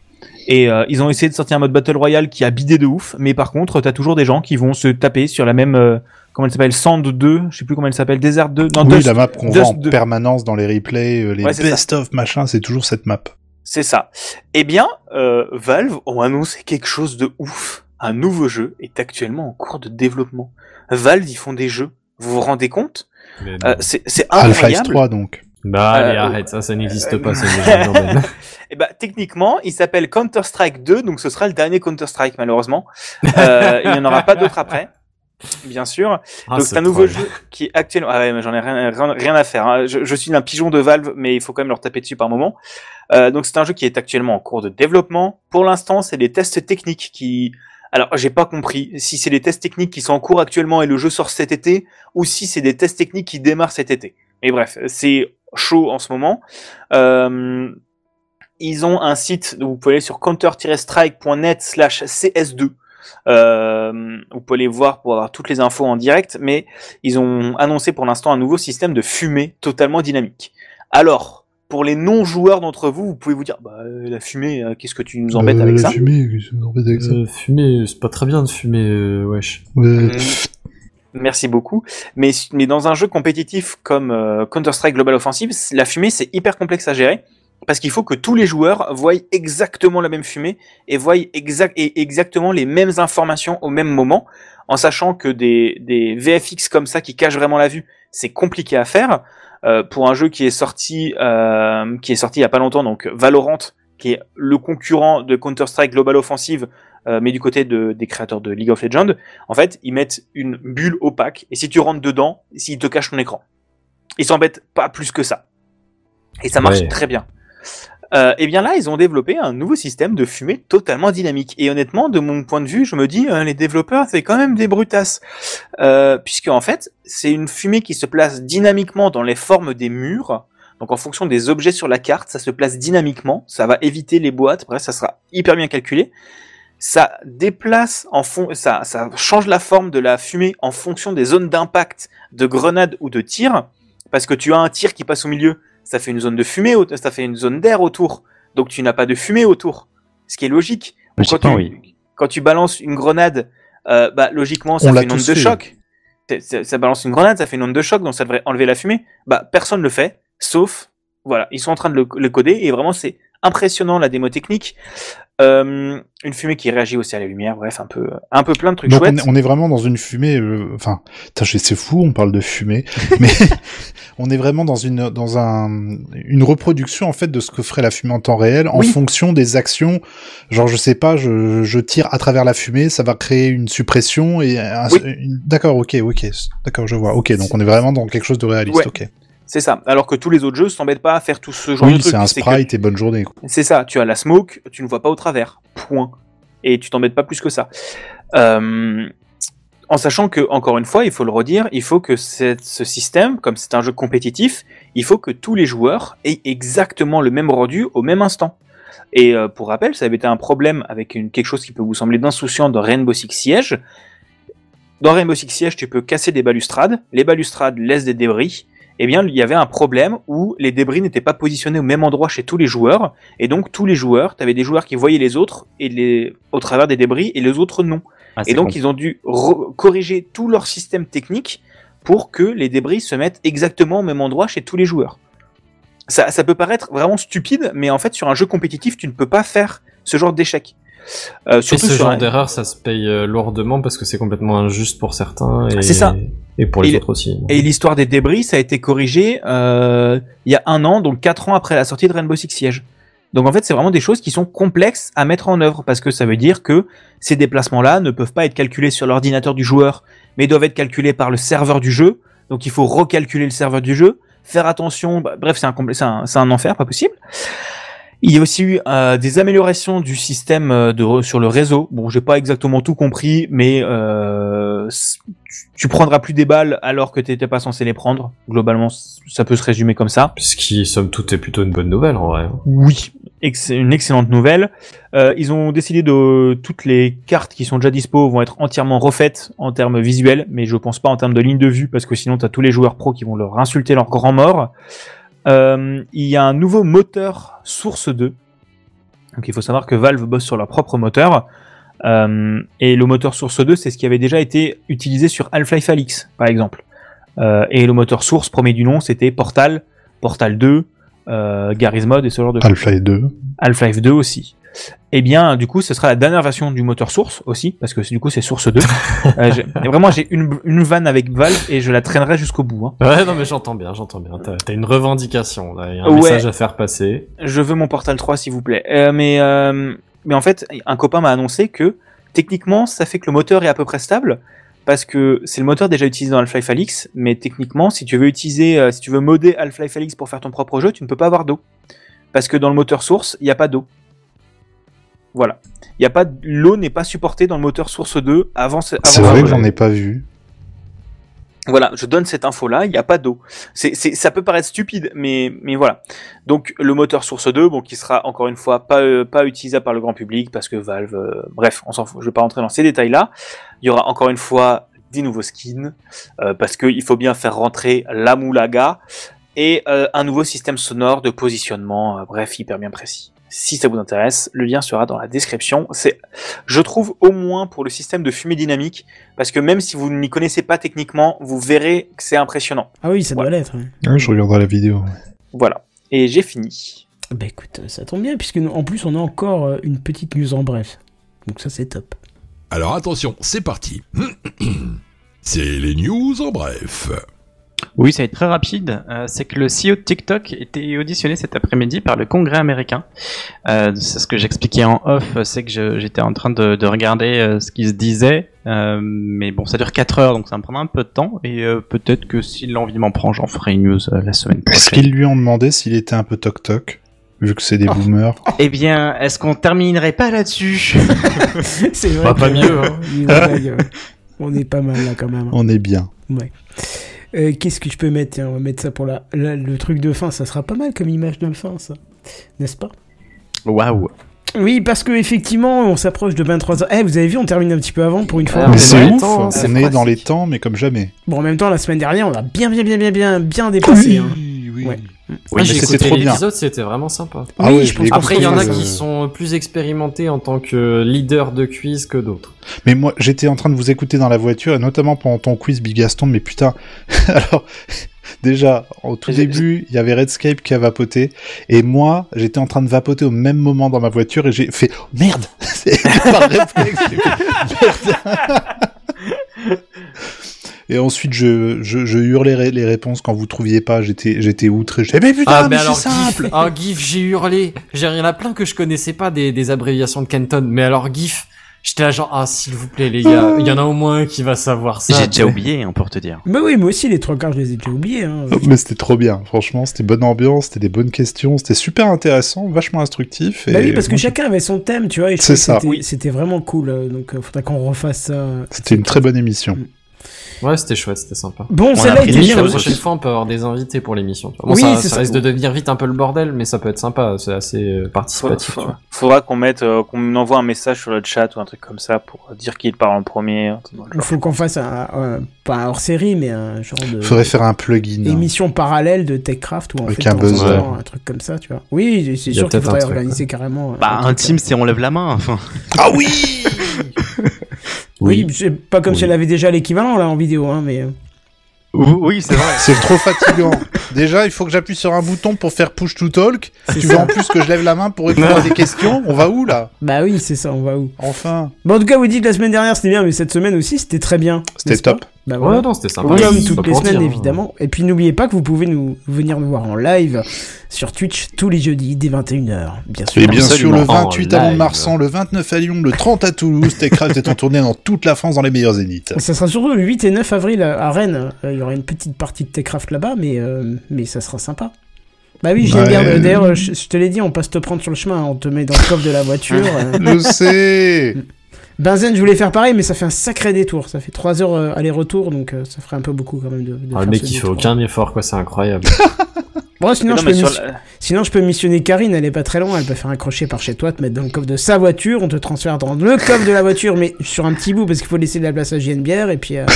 Et euh, ils ont essayé de sortir un mode Battle Royale qui a bidé de ouf, mais par contre, t'as toujours des gens qui vont se taper sur la même. euh, comment elle s'appelle Sand 2, je sais plus comment elle s'appelle, Desert 2. Non, oui, Dust- la map qu'on voit en 2. permanence dans les replays, euh, les Ouais, best-of machin, c'est toujours cette map. C'est ça. Eh bien, euh, Valve ont annoncé quelque chose de ouf. Un nouveau jeu est actuellement en cours de développement. Valve, ils font des jeux. Vous vous rendez compte? Euh, C'est c'est Half-Life incroyable. 3, donc. Bah, allez, euh, arrête, ça, ça n'existe euh, pas, c'est [LAUGHS] urbaine. Eh ben, techniquement, il s'appelle Counter-Strike 2, donc ce sera le dernier Counter-Strike, malheureusement. Euh, il n'y en aura pas d'autres après, bien sûr. Ah, donc c'est un nouveau jeu qui est actuellement... Ah ouais, mais j'en ai rien, rien, rien à faire. hein. Je, je suis un pigeon de Valve, mais il faut quand même leur taper dessus par moment. Euh, donc c'est un jeu qui est actuellement en cours de développement. Pour l'instant, c'est des tests techniques qui... Alors, j'ai pas compris si c'est des tests techniques qui sont en cours actuellement et le jeu sort cet été, ou si c'est des tests techniques qui démarrent cet été. Mais bref, c'est chaud en ce moment. Euh, ils ont un site, où vous pouvez aller sur counter-strike.net slash cs2. Euh, vous pouvez les voir pour avoir toutes les infos en direct, mais ils ont annoncé pour l'instant un nouveau système de fumée totalement dynamique. Alors, pour les non-joueurs d'entre vous, vous pouvez vous dire, bah, euh, la fumée, euh, qu'est-ce que tu nous embêtes Euh, avec la ça fumée, qu'est-ce que tu nous embêtes avec ça Euh, fumer, c'est pas très bien de fumer, euh, wesh. Ouais. Mm, Merci beaucoup. Mais, mais dans un jeu compétitif comme euh, Counter-Strike Global Offensive, la fumée, c'est hyper complexe à gérer. Parce qu'il faut que tous les joueurs voient exactement la même fumée et voient exact, et exactement les mêmes informations au même moment, en sachant que des, des VFX comme ça qui cachent vraiment la vue, c'est compliqué à faire. Euh, pour un jeu qui est sorti, euh, qui est sorti il y a pas longtemps, donc Valorant, qui est le concurrent de Counter-Strike Global Offensive, euh, mais du côté de, des créateurs de League of Legends, en fait, ils mettent une bulle opaque, et si tu rentres dedans, s'ils te cachent ton écran. Ils s'embêtent pas plus que ça. Et ça marche Ouais. très bien. Euh, et bien là, ils ont développé un nouveau système de fumée totalement dynamique. Et honnêtement, de mon point de vue, je me dis, euh, les développeurs, c'est quand même des brutasses. Euh, puisque en fait, c'est une fumée qui se place dynamiquement dans les formes des murs. Donc en fonction des objets sur la carte, ça se place dynamiquement. Ça va éviter les boîtes. Bref, ça sera hyper bien calculé. Ça déplace en fond, ça, ça change la forme de la fumée en fonction des zones d'impact de grenades ou de tir. Parce que tu as un tir qui passe au milieu, ça fait une zone de fumée, ça fait une zone d'air autour. Donc tu n'as pas de fumée autour. Ce qui est logique. Quand, tu, oui. quand tu balances une grenade, euh, bah, logiquement, ça On fait une onde de choc. Ça balance une grenade, ça fait une onde de choc, donc ça devrait enlever la fumée. Bah, personne le fait, sauf, voilà, ils sont en train de le, le coder, et vraiment, c'est impressionnant la démo technique. Euh, une fumée qui réagit aussi à la lumière, bref, un peu, un peu plein de trucs Donc on chouettes. est, on est vraiment dans une fumée. euh, Enfin, je- c'est fou, on parle de fumée, [LAUGHS] mais [LAUGHS] on est vraiment dans une dans un une reproduction en fait de ce que ferait la fumée en temps réel en Oui. fonction des actions. Genre, je sais pas, je, je tire à travers la fumée, ça va créer une suppression et un- Oui. une- d'accord, ok, ok, d'accord, je vois. Ok, donc on est vraiment dans quelque chose de réaliste. Ouais. Ok. C'est ça. Alors que tous les autres jeux s'embêtent pas à faire tout ce genre de Oui, trucs. c'est un que- sprite et bonne journée. C'est ça, tu as la smoke, tu ne vois pas au travers. Point. Et tu t'embêtes pas plus que ça. Euh, en sachant que, encore une fois, il faut le redire, il faut que ce système, comme c'est un jeu compétitif, il faut que tous les joueurs aient exactement le même rendu au même instant. Et euh, pour rappel, ça avait été un problème avec une, quelque chose qui peut vous sembler d'insouciant dans Rainbow Six Siege. Dans Rainbow Six Siege, tu peux casser des balustrades, les balustrades laissent des débris, eh bien, il y avait un problème où les débris n'étaient pas positionnés au même endroit chez tous les joueurs, et donc tous les joueurs, tu avais des joueurs qui voyaient les autres et les, au travers des débris, et les autres non. Ah, Et donc con. ils ont dû corriger tout leur système technique pour que les débris se mettent exactement au même endroit chez tous les joueurs. Ça, ça peut paraître vraiment stupide, mais en fait sur un jeu compétitif, tu ne peux pas faire ce genre d'échec. Euh, Et surtout ce sur genre un- d'erreur, ça se paye euh, lourdement parce que c'est complètement injuste pour certains et, C'est ça. et pour les Et- autres aussi. Et l'histoire des débris, ça a été corrigé euh, il y a un an, donc quatre ans après la sortie de Rainbow Six Siege. Donc en fait, c'est vraiment des choses qui sont complexes à mettre en œuvre parce que ça veut dire que ces déplacements-là ne peuvent pas être calculés sur l'ordinateur du joueur, mais doivent être calculés par le serveur du jeu. Donc il faut recalculer le serveur du jeu, faire attention. bah, bref, c'est un, compl- c'est un, c'est un enfer, pas possible. Il y a aussi eu euh, des améliorations du système euh, de sur le réseau. Bon, j'ai pas exactement tout compris, mais euh, tu- prendras plus des balles alors que t'étais pas censé les prendre. Globalement, ça peut se résumer comme ça. Ce qui, somme toute, est plutôt une bonne nouvelle en vrai. Oui, ex- une excellente nouvelle. Euh, ils ont décidé de toutes les cartes qui sont déjà dispo vont être entièrement refaites en termes visuels, mais je pense pas en termes de ligne de vue parce que sinon t'as tous les joueurs pros qui vont leur insulter leur grand mort. Euh, il y a un nouveau moteur Source 2. Donc il faut savoir que Valve bosse sur leur propre moteur. Euh, et le moteur Source 2, c'est ce qui avait déjà été utilisé sur Half-Life Alyx, par exemple. Euh, et le moteur Source, premier du nom, c'était Portal, Portal 2, euh, Garry's Mod et ce genre de choses. Half-Life 2. Half-Life 2 aussi. Eh bien, du coup, ce sera la dernière version du moteur Source aussi, parce que du coup, c'est Source 2. [LAUGHS] Euh, vraiment, j'ai une, une vanne avec Valve et je la traînerai jusqu'au bout. hein. Ouais, non, mais j'entends bien, j'entends bien. T'as une revendication, là. Il y a un Ouais. message à faire passer. Je veux mon Portal 3, s'il vous plaît. Euh, mais, euh, mais en fait, un copain m'a annoncé que techniquement, ça fait que le moteur est à peu près stable. Parce que c'est le moteur déjà utilisé dans Half-Life Alyx, mais techniquement, si tu veux utiliser, si tu veux modder Half-Life Alyx pour faire ton propre jeu, tu ne peux pas avoir d'eau. Parce que dans le moteur source, il n'y a pas d'eau. Voilà. Il y a pas, l'eau n'est pas supportée dans le moteur source 2 avant. ce- C'est avant vrai que j'en ai pas vu. Voilà, je donne cette info-là, il n'y a pas d'eau. C'est, ça peut paraître stupide, mais, mais voilà. Donc le moteur Source 2, bon, qui sera encore une fois pas, euh, pas utilisable par le grand public parce que Valve, euh, bref, on s'en fout. Je vais pas rentrer dans ces détails-là. Il y aura encore une fois des nouveaux skins euh, parce qu'il faut bien faire rentrer la moulaga et euh, un nouveau système sonore de positionnement, euh, bref, hyper bien précis. Si ça vous intéresse, le lien sera dans la description. C'est, je trouve, au moins pour le système de fumée dynamique, parce que même si vous n'y connaissez pas techniquement, vous verrez que c'est impressionnant. Ah oui, ça doit l'être. Ouais, je regarderai la vidéo. Voilà. Et j'ai fini. Bah écoute, ça tombe bien, puisque nous- en plus on a encore euh, une petite news en bref. Donc ça c'est top. Alors attention, c'est parti. [CLEARS THROAT] C'est les news en bref. Oui, ça va être très rapide. Euh, c'est que le CEO de TikTok était auditionné cet après-midi par le Congrès américain. Euh, c'est ce que j'expliquais en off, c'est que je- j'étais en train de, de regarder euh, ce qui se disait. Euh, mais bon, ça dure 4 heures, donc ça me prendra un peu de temps. Et euh, peut-être que si l'envie m'en prend, j'en ferai une news euh, la semaine Est-ce prochaine. qu'ils lui ont demandé s'il était un peu toc-toc Vu que c'est des boomers? [LAUGHS] Eh bien, est-ce qu'on terminerait pas là-dessus? [LAUGHS] C'est vrai. Bah, que, pas mieux, [LAUGHS] hein. on est pas mal là quand même. On est bien. Ouais. Euh, Qu'est-ce que je peux mettre? Tiens, on va mettre ça pour la, la- le truc de fin. Ça sera pas mal comme image de fin, ça. N'est-ce pas? Waouh Oui, parce que effectivement, on s'approche de 23h. Eh, vous avez vu, on termine un petit peu avant pour une fois. Ah, mais on est c'est dans les ouf, temps, hein, on est dans les temps, mais comme jamais. Bon, en même temps, la semaine dernière, on a bien, bien, bien, bien, bien, bien dépassé. hein. oui. Ouais. Oui, Ah, j'ai c'était écouté trop bien. l'épisode, c'était vraiment sympa. Ah Oui, je pense Après, il y en a qui sont plus expérimentés en tant que leader de quiz que d'autres. Mais moi, j'étais en train de vous écouter dans la voiture, et notamment pendant ton quiz Bigaston, mais putain, [LAUGHS] alors, déjà, au tout début, il y avait Redscape qui a vapoté, et moi, j'étais en train de vapoter au même moment dans ma voiture, et j'ai fait, oh, merde! [LAUGHS] C'est par réflexe, j'ai fait, merde. [LAUGHS] Et ensuite, je, je, je hurlais ré- les réponses quand vous trouviez pas, j'étais, j'étais outré, j'ai mais putain, ah, mais, mais alors, c'est GIF, simple! ah, GIF, j'ai hurlé. J'ai il y en a plein que je connaissais pas des, des abréviations de Kenton. Mais alors, GIF, j'étais là genre, ah, s'il vous plaît, les gars, il y en a au moins un qui va savoir ça. J'ai déjà oublié, hein, pour te dire. Mais oui, moi aussi, les trois quarts, je les ai déjà oubliés. Hein. Mais c'était trop bien, franchement, c'était bonne ambiance, c'était des bonnes questions, c'était super intéressant, vachement instructif. Et Bah oui, parce que chacun avait son thème, tu vois. C'est ça. c'était- Oui. Vraiment cool. euh, Donc, euh, faudrait qu'on refasse ça. C'était une très bonne émission. Ouais, c'était chouette, c'était sympa. Bon, celle-là était. La prochaine fois, on peut avoir des invités pour l'émission. Bon, Oui, ça, c'est ça ça. risque de devenir vite un peu le bordel, mais ça peut être sympa. C'est assez euh, Faudra, participatif. faudra qu'on mette, euh, qu'on envoie un message sur le chat ou un truc comme ça pour dire qui parle en premier. Il faut qu'on fasse un, un- pas hors série, mais un genre de Faudrait faire un plugin. hein. émission parallèle de TechCraft on Avec fait un buzzer. un truc comme ça, tu vois. Oui, c'est sûr qu'il faudrait organiser carrément. euh, Bah, un team, c'est on lève la main, enfin. Ah oui [LAUGHS] Oui, c'est pas comme si elle avait déjà l'équivalent là en vidéo, hein, mais. euh, Oui, c'est vrai. [LAUGHS] C'est trop fatigant. [LAUGHS] Déjà, il faut que j'appuie sur un bouton pour faire push to talk. Tu ça. veux en plus que je lève la main pour répondre à des questions? On va où là? Bah oui, c'est ça, on va où Enfin. Bon, en tout cas, vous dites que la semaine dernière c'était bien, mais cette semaine aussi c'était très bien. C'était top. Bah Ouais, non, c'était sympa. Comme toutes les semaines, dire, hein. évidemment. Et puis n'oubliez pas que vous pouvez nous venir nous voir en live sur Twitch tous les jeudis dès 21h, bien sûr. Et bien sûr, le Absolument. 28 En à live. Mont-de-Marsan, le 29 à Lyon, le 30 à Toulouse, Techcraft est en tournée dans toute la France dans les meilleurs zéniths. Ça sera surtout le 8 et 9 avril à Rennes. Euh, Il y aura une petite partie de Techcraft là-bas, mais, euh, mais ça sera sympa. Bah oui, j'aime Ouais. bien. D'ailleurs, je, je te l'ai dit, on passe te prendre sur le chemin. On te met dans le coffre de la voiture. euh. Je sais [LAUGHS] Benzen, je voulais faire pareil, mais ça fait un sacré détour. Ça fait 3 heures euh, aller-retour, donc euh, ça ferait un peu beaucoup quand même de, de Ah, le faire mec, ce il fait détour. aucun effort, quoi, c'est incroyable. [LAUGHS] Bon, sinon, Non, je peux sur mission- la- sinon, je peux missionner Karine, elle est pas très loin, elle peut faire un crochet par chez toi, te mettre dans le coffre de sa voiture, on te transfère dans le coffre de la voiture, mais sur un petit bout, parce qu'il faut laisser de la place à JNBR, et puis... euh, [LAUGHS]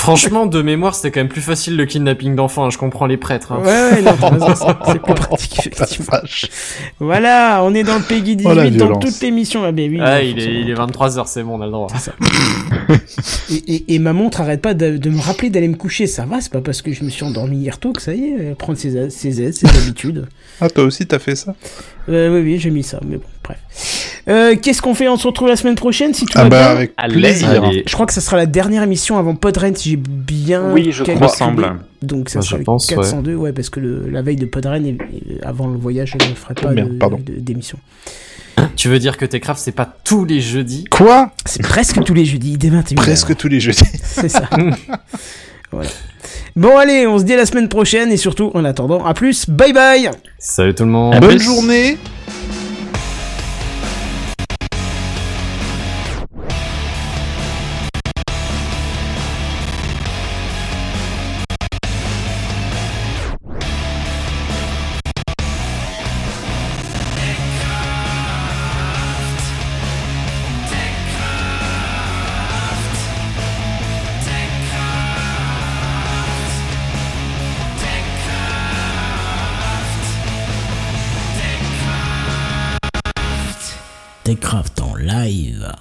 Franchement, de mémoire, c'était quand même plus facile le kidnapping d'enfants, hein, je comprends les prêtres. hein. Ouais, ouais, c'est- [LAUGHS] c'est plus pratique, effectivement. Voilà, on est dans le Peggy 18 Oh, la dans violence. toute l'émission. Ah, ben oui, Ah, il est, il est 23h, c'est bon, on a le droit. [LAUGHS] Et, et- et ma montre arrête pas de, de me rappeler d'aller me coucher. Ça va, c'est pas parce que je me suis endormi hier tôt que ça y est, elle prend ses, ses aides, ses habitudes. Ah, toi aussi, t'as fait ça? Euh, oui, oui, j'ai mis ça, mais bon, bref. Euh, Qu'est-ce qu'on fait? On se retrouve la semaine prochaine si tout Ah va bah, bien? avec plaisir. Allez. Je crois que ça sera la dernière émission avant Podren si j'ai bien. Oui, je calculé. crois. semble. Donc ça Moi, sera je le pense, ouais. 402, ouais. parce que le- la veille de Podren, et, et avant le voyage, je ne ferai pas Oh, d'émission. Tu veux dire que Techcraft, c'est pas tous les jeudis? Quoi? C'est presque tous les jeudis, dès 21h. Presque tous les jeudis. C'est ça. [LAUGHS] voilà. Bon, allez, on se dit à la semaine prochaine et surtout, en attendant, à plus, bye bye Salut tout le monde. À Bonne plus. journée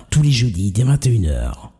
tous les jeudis dès 21h.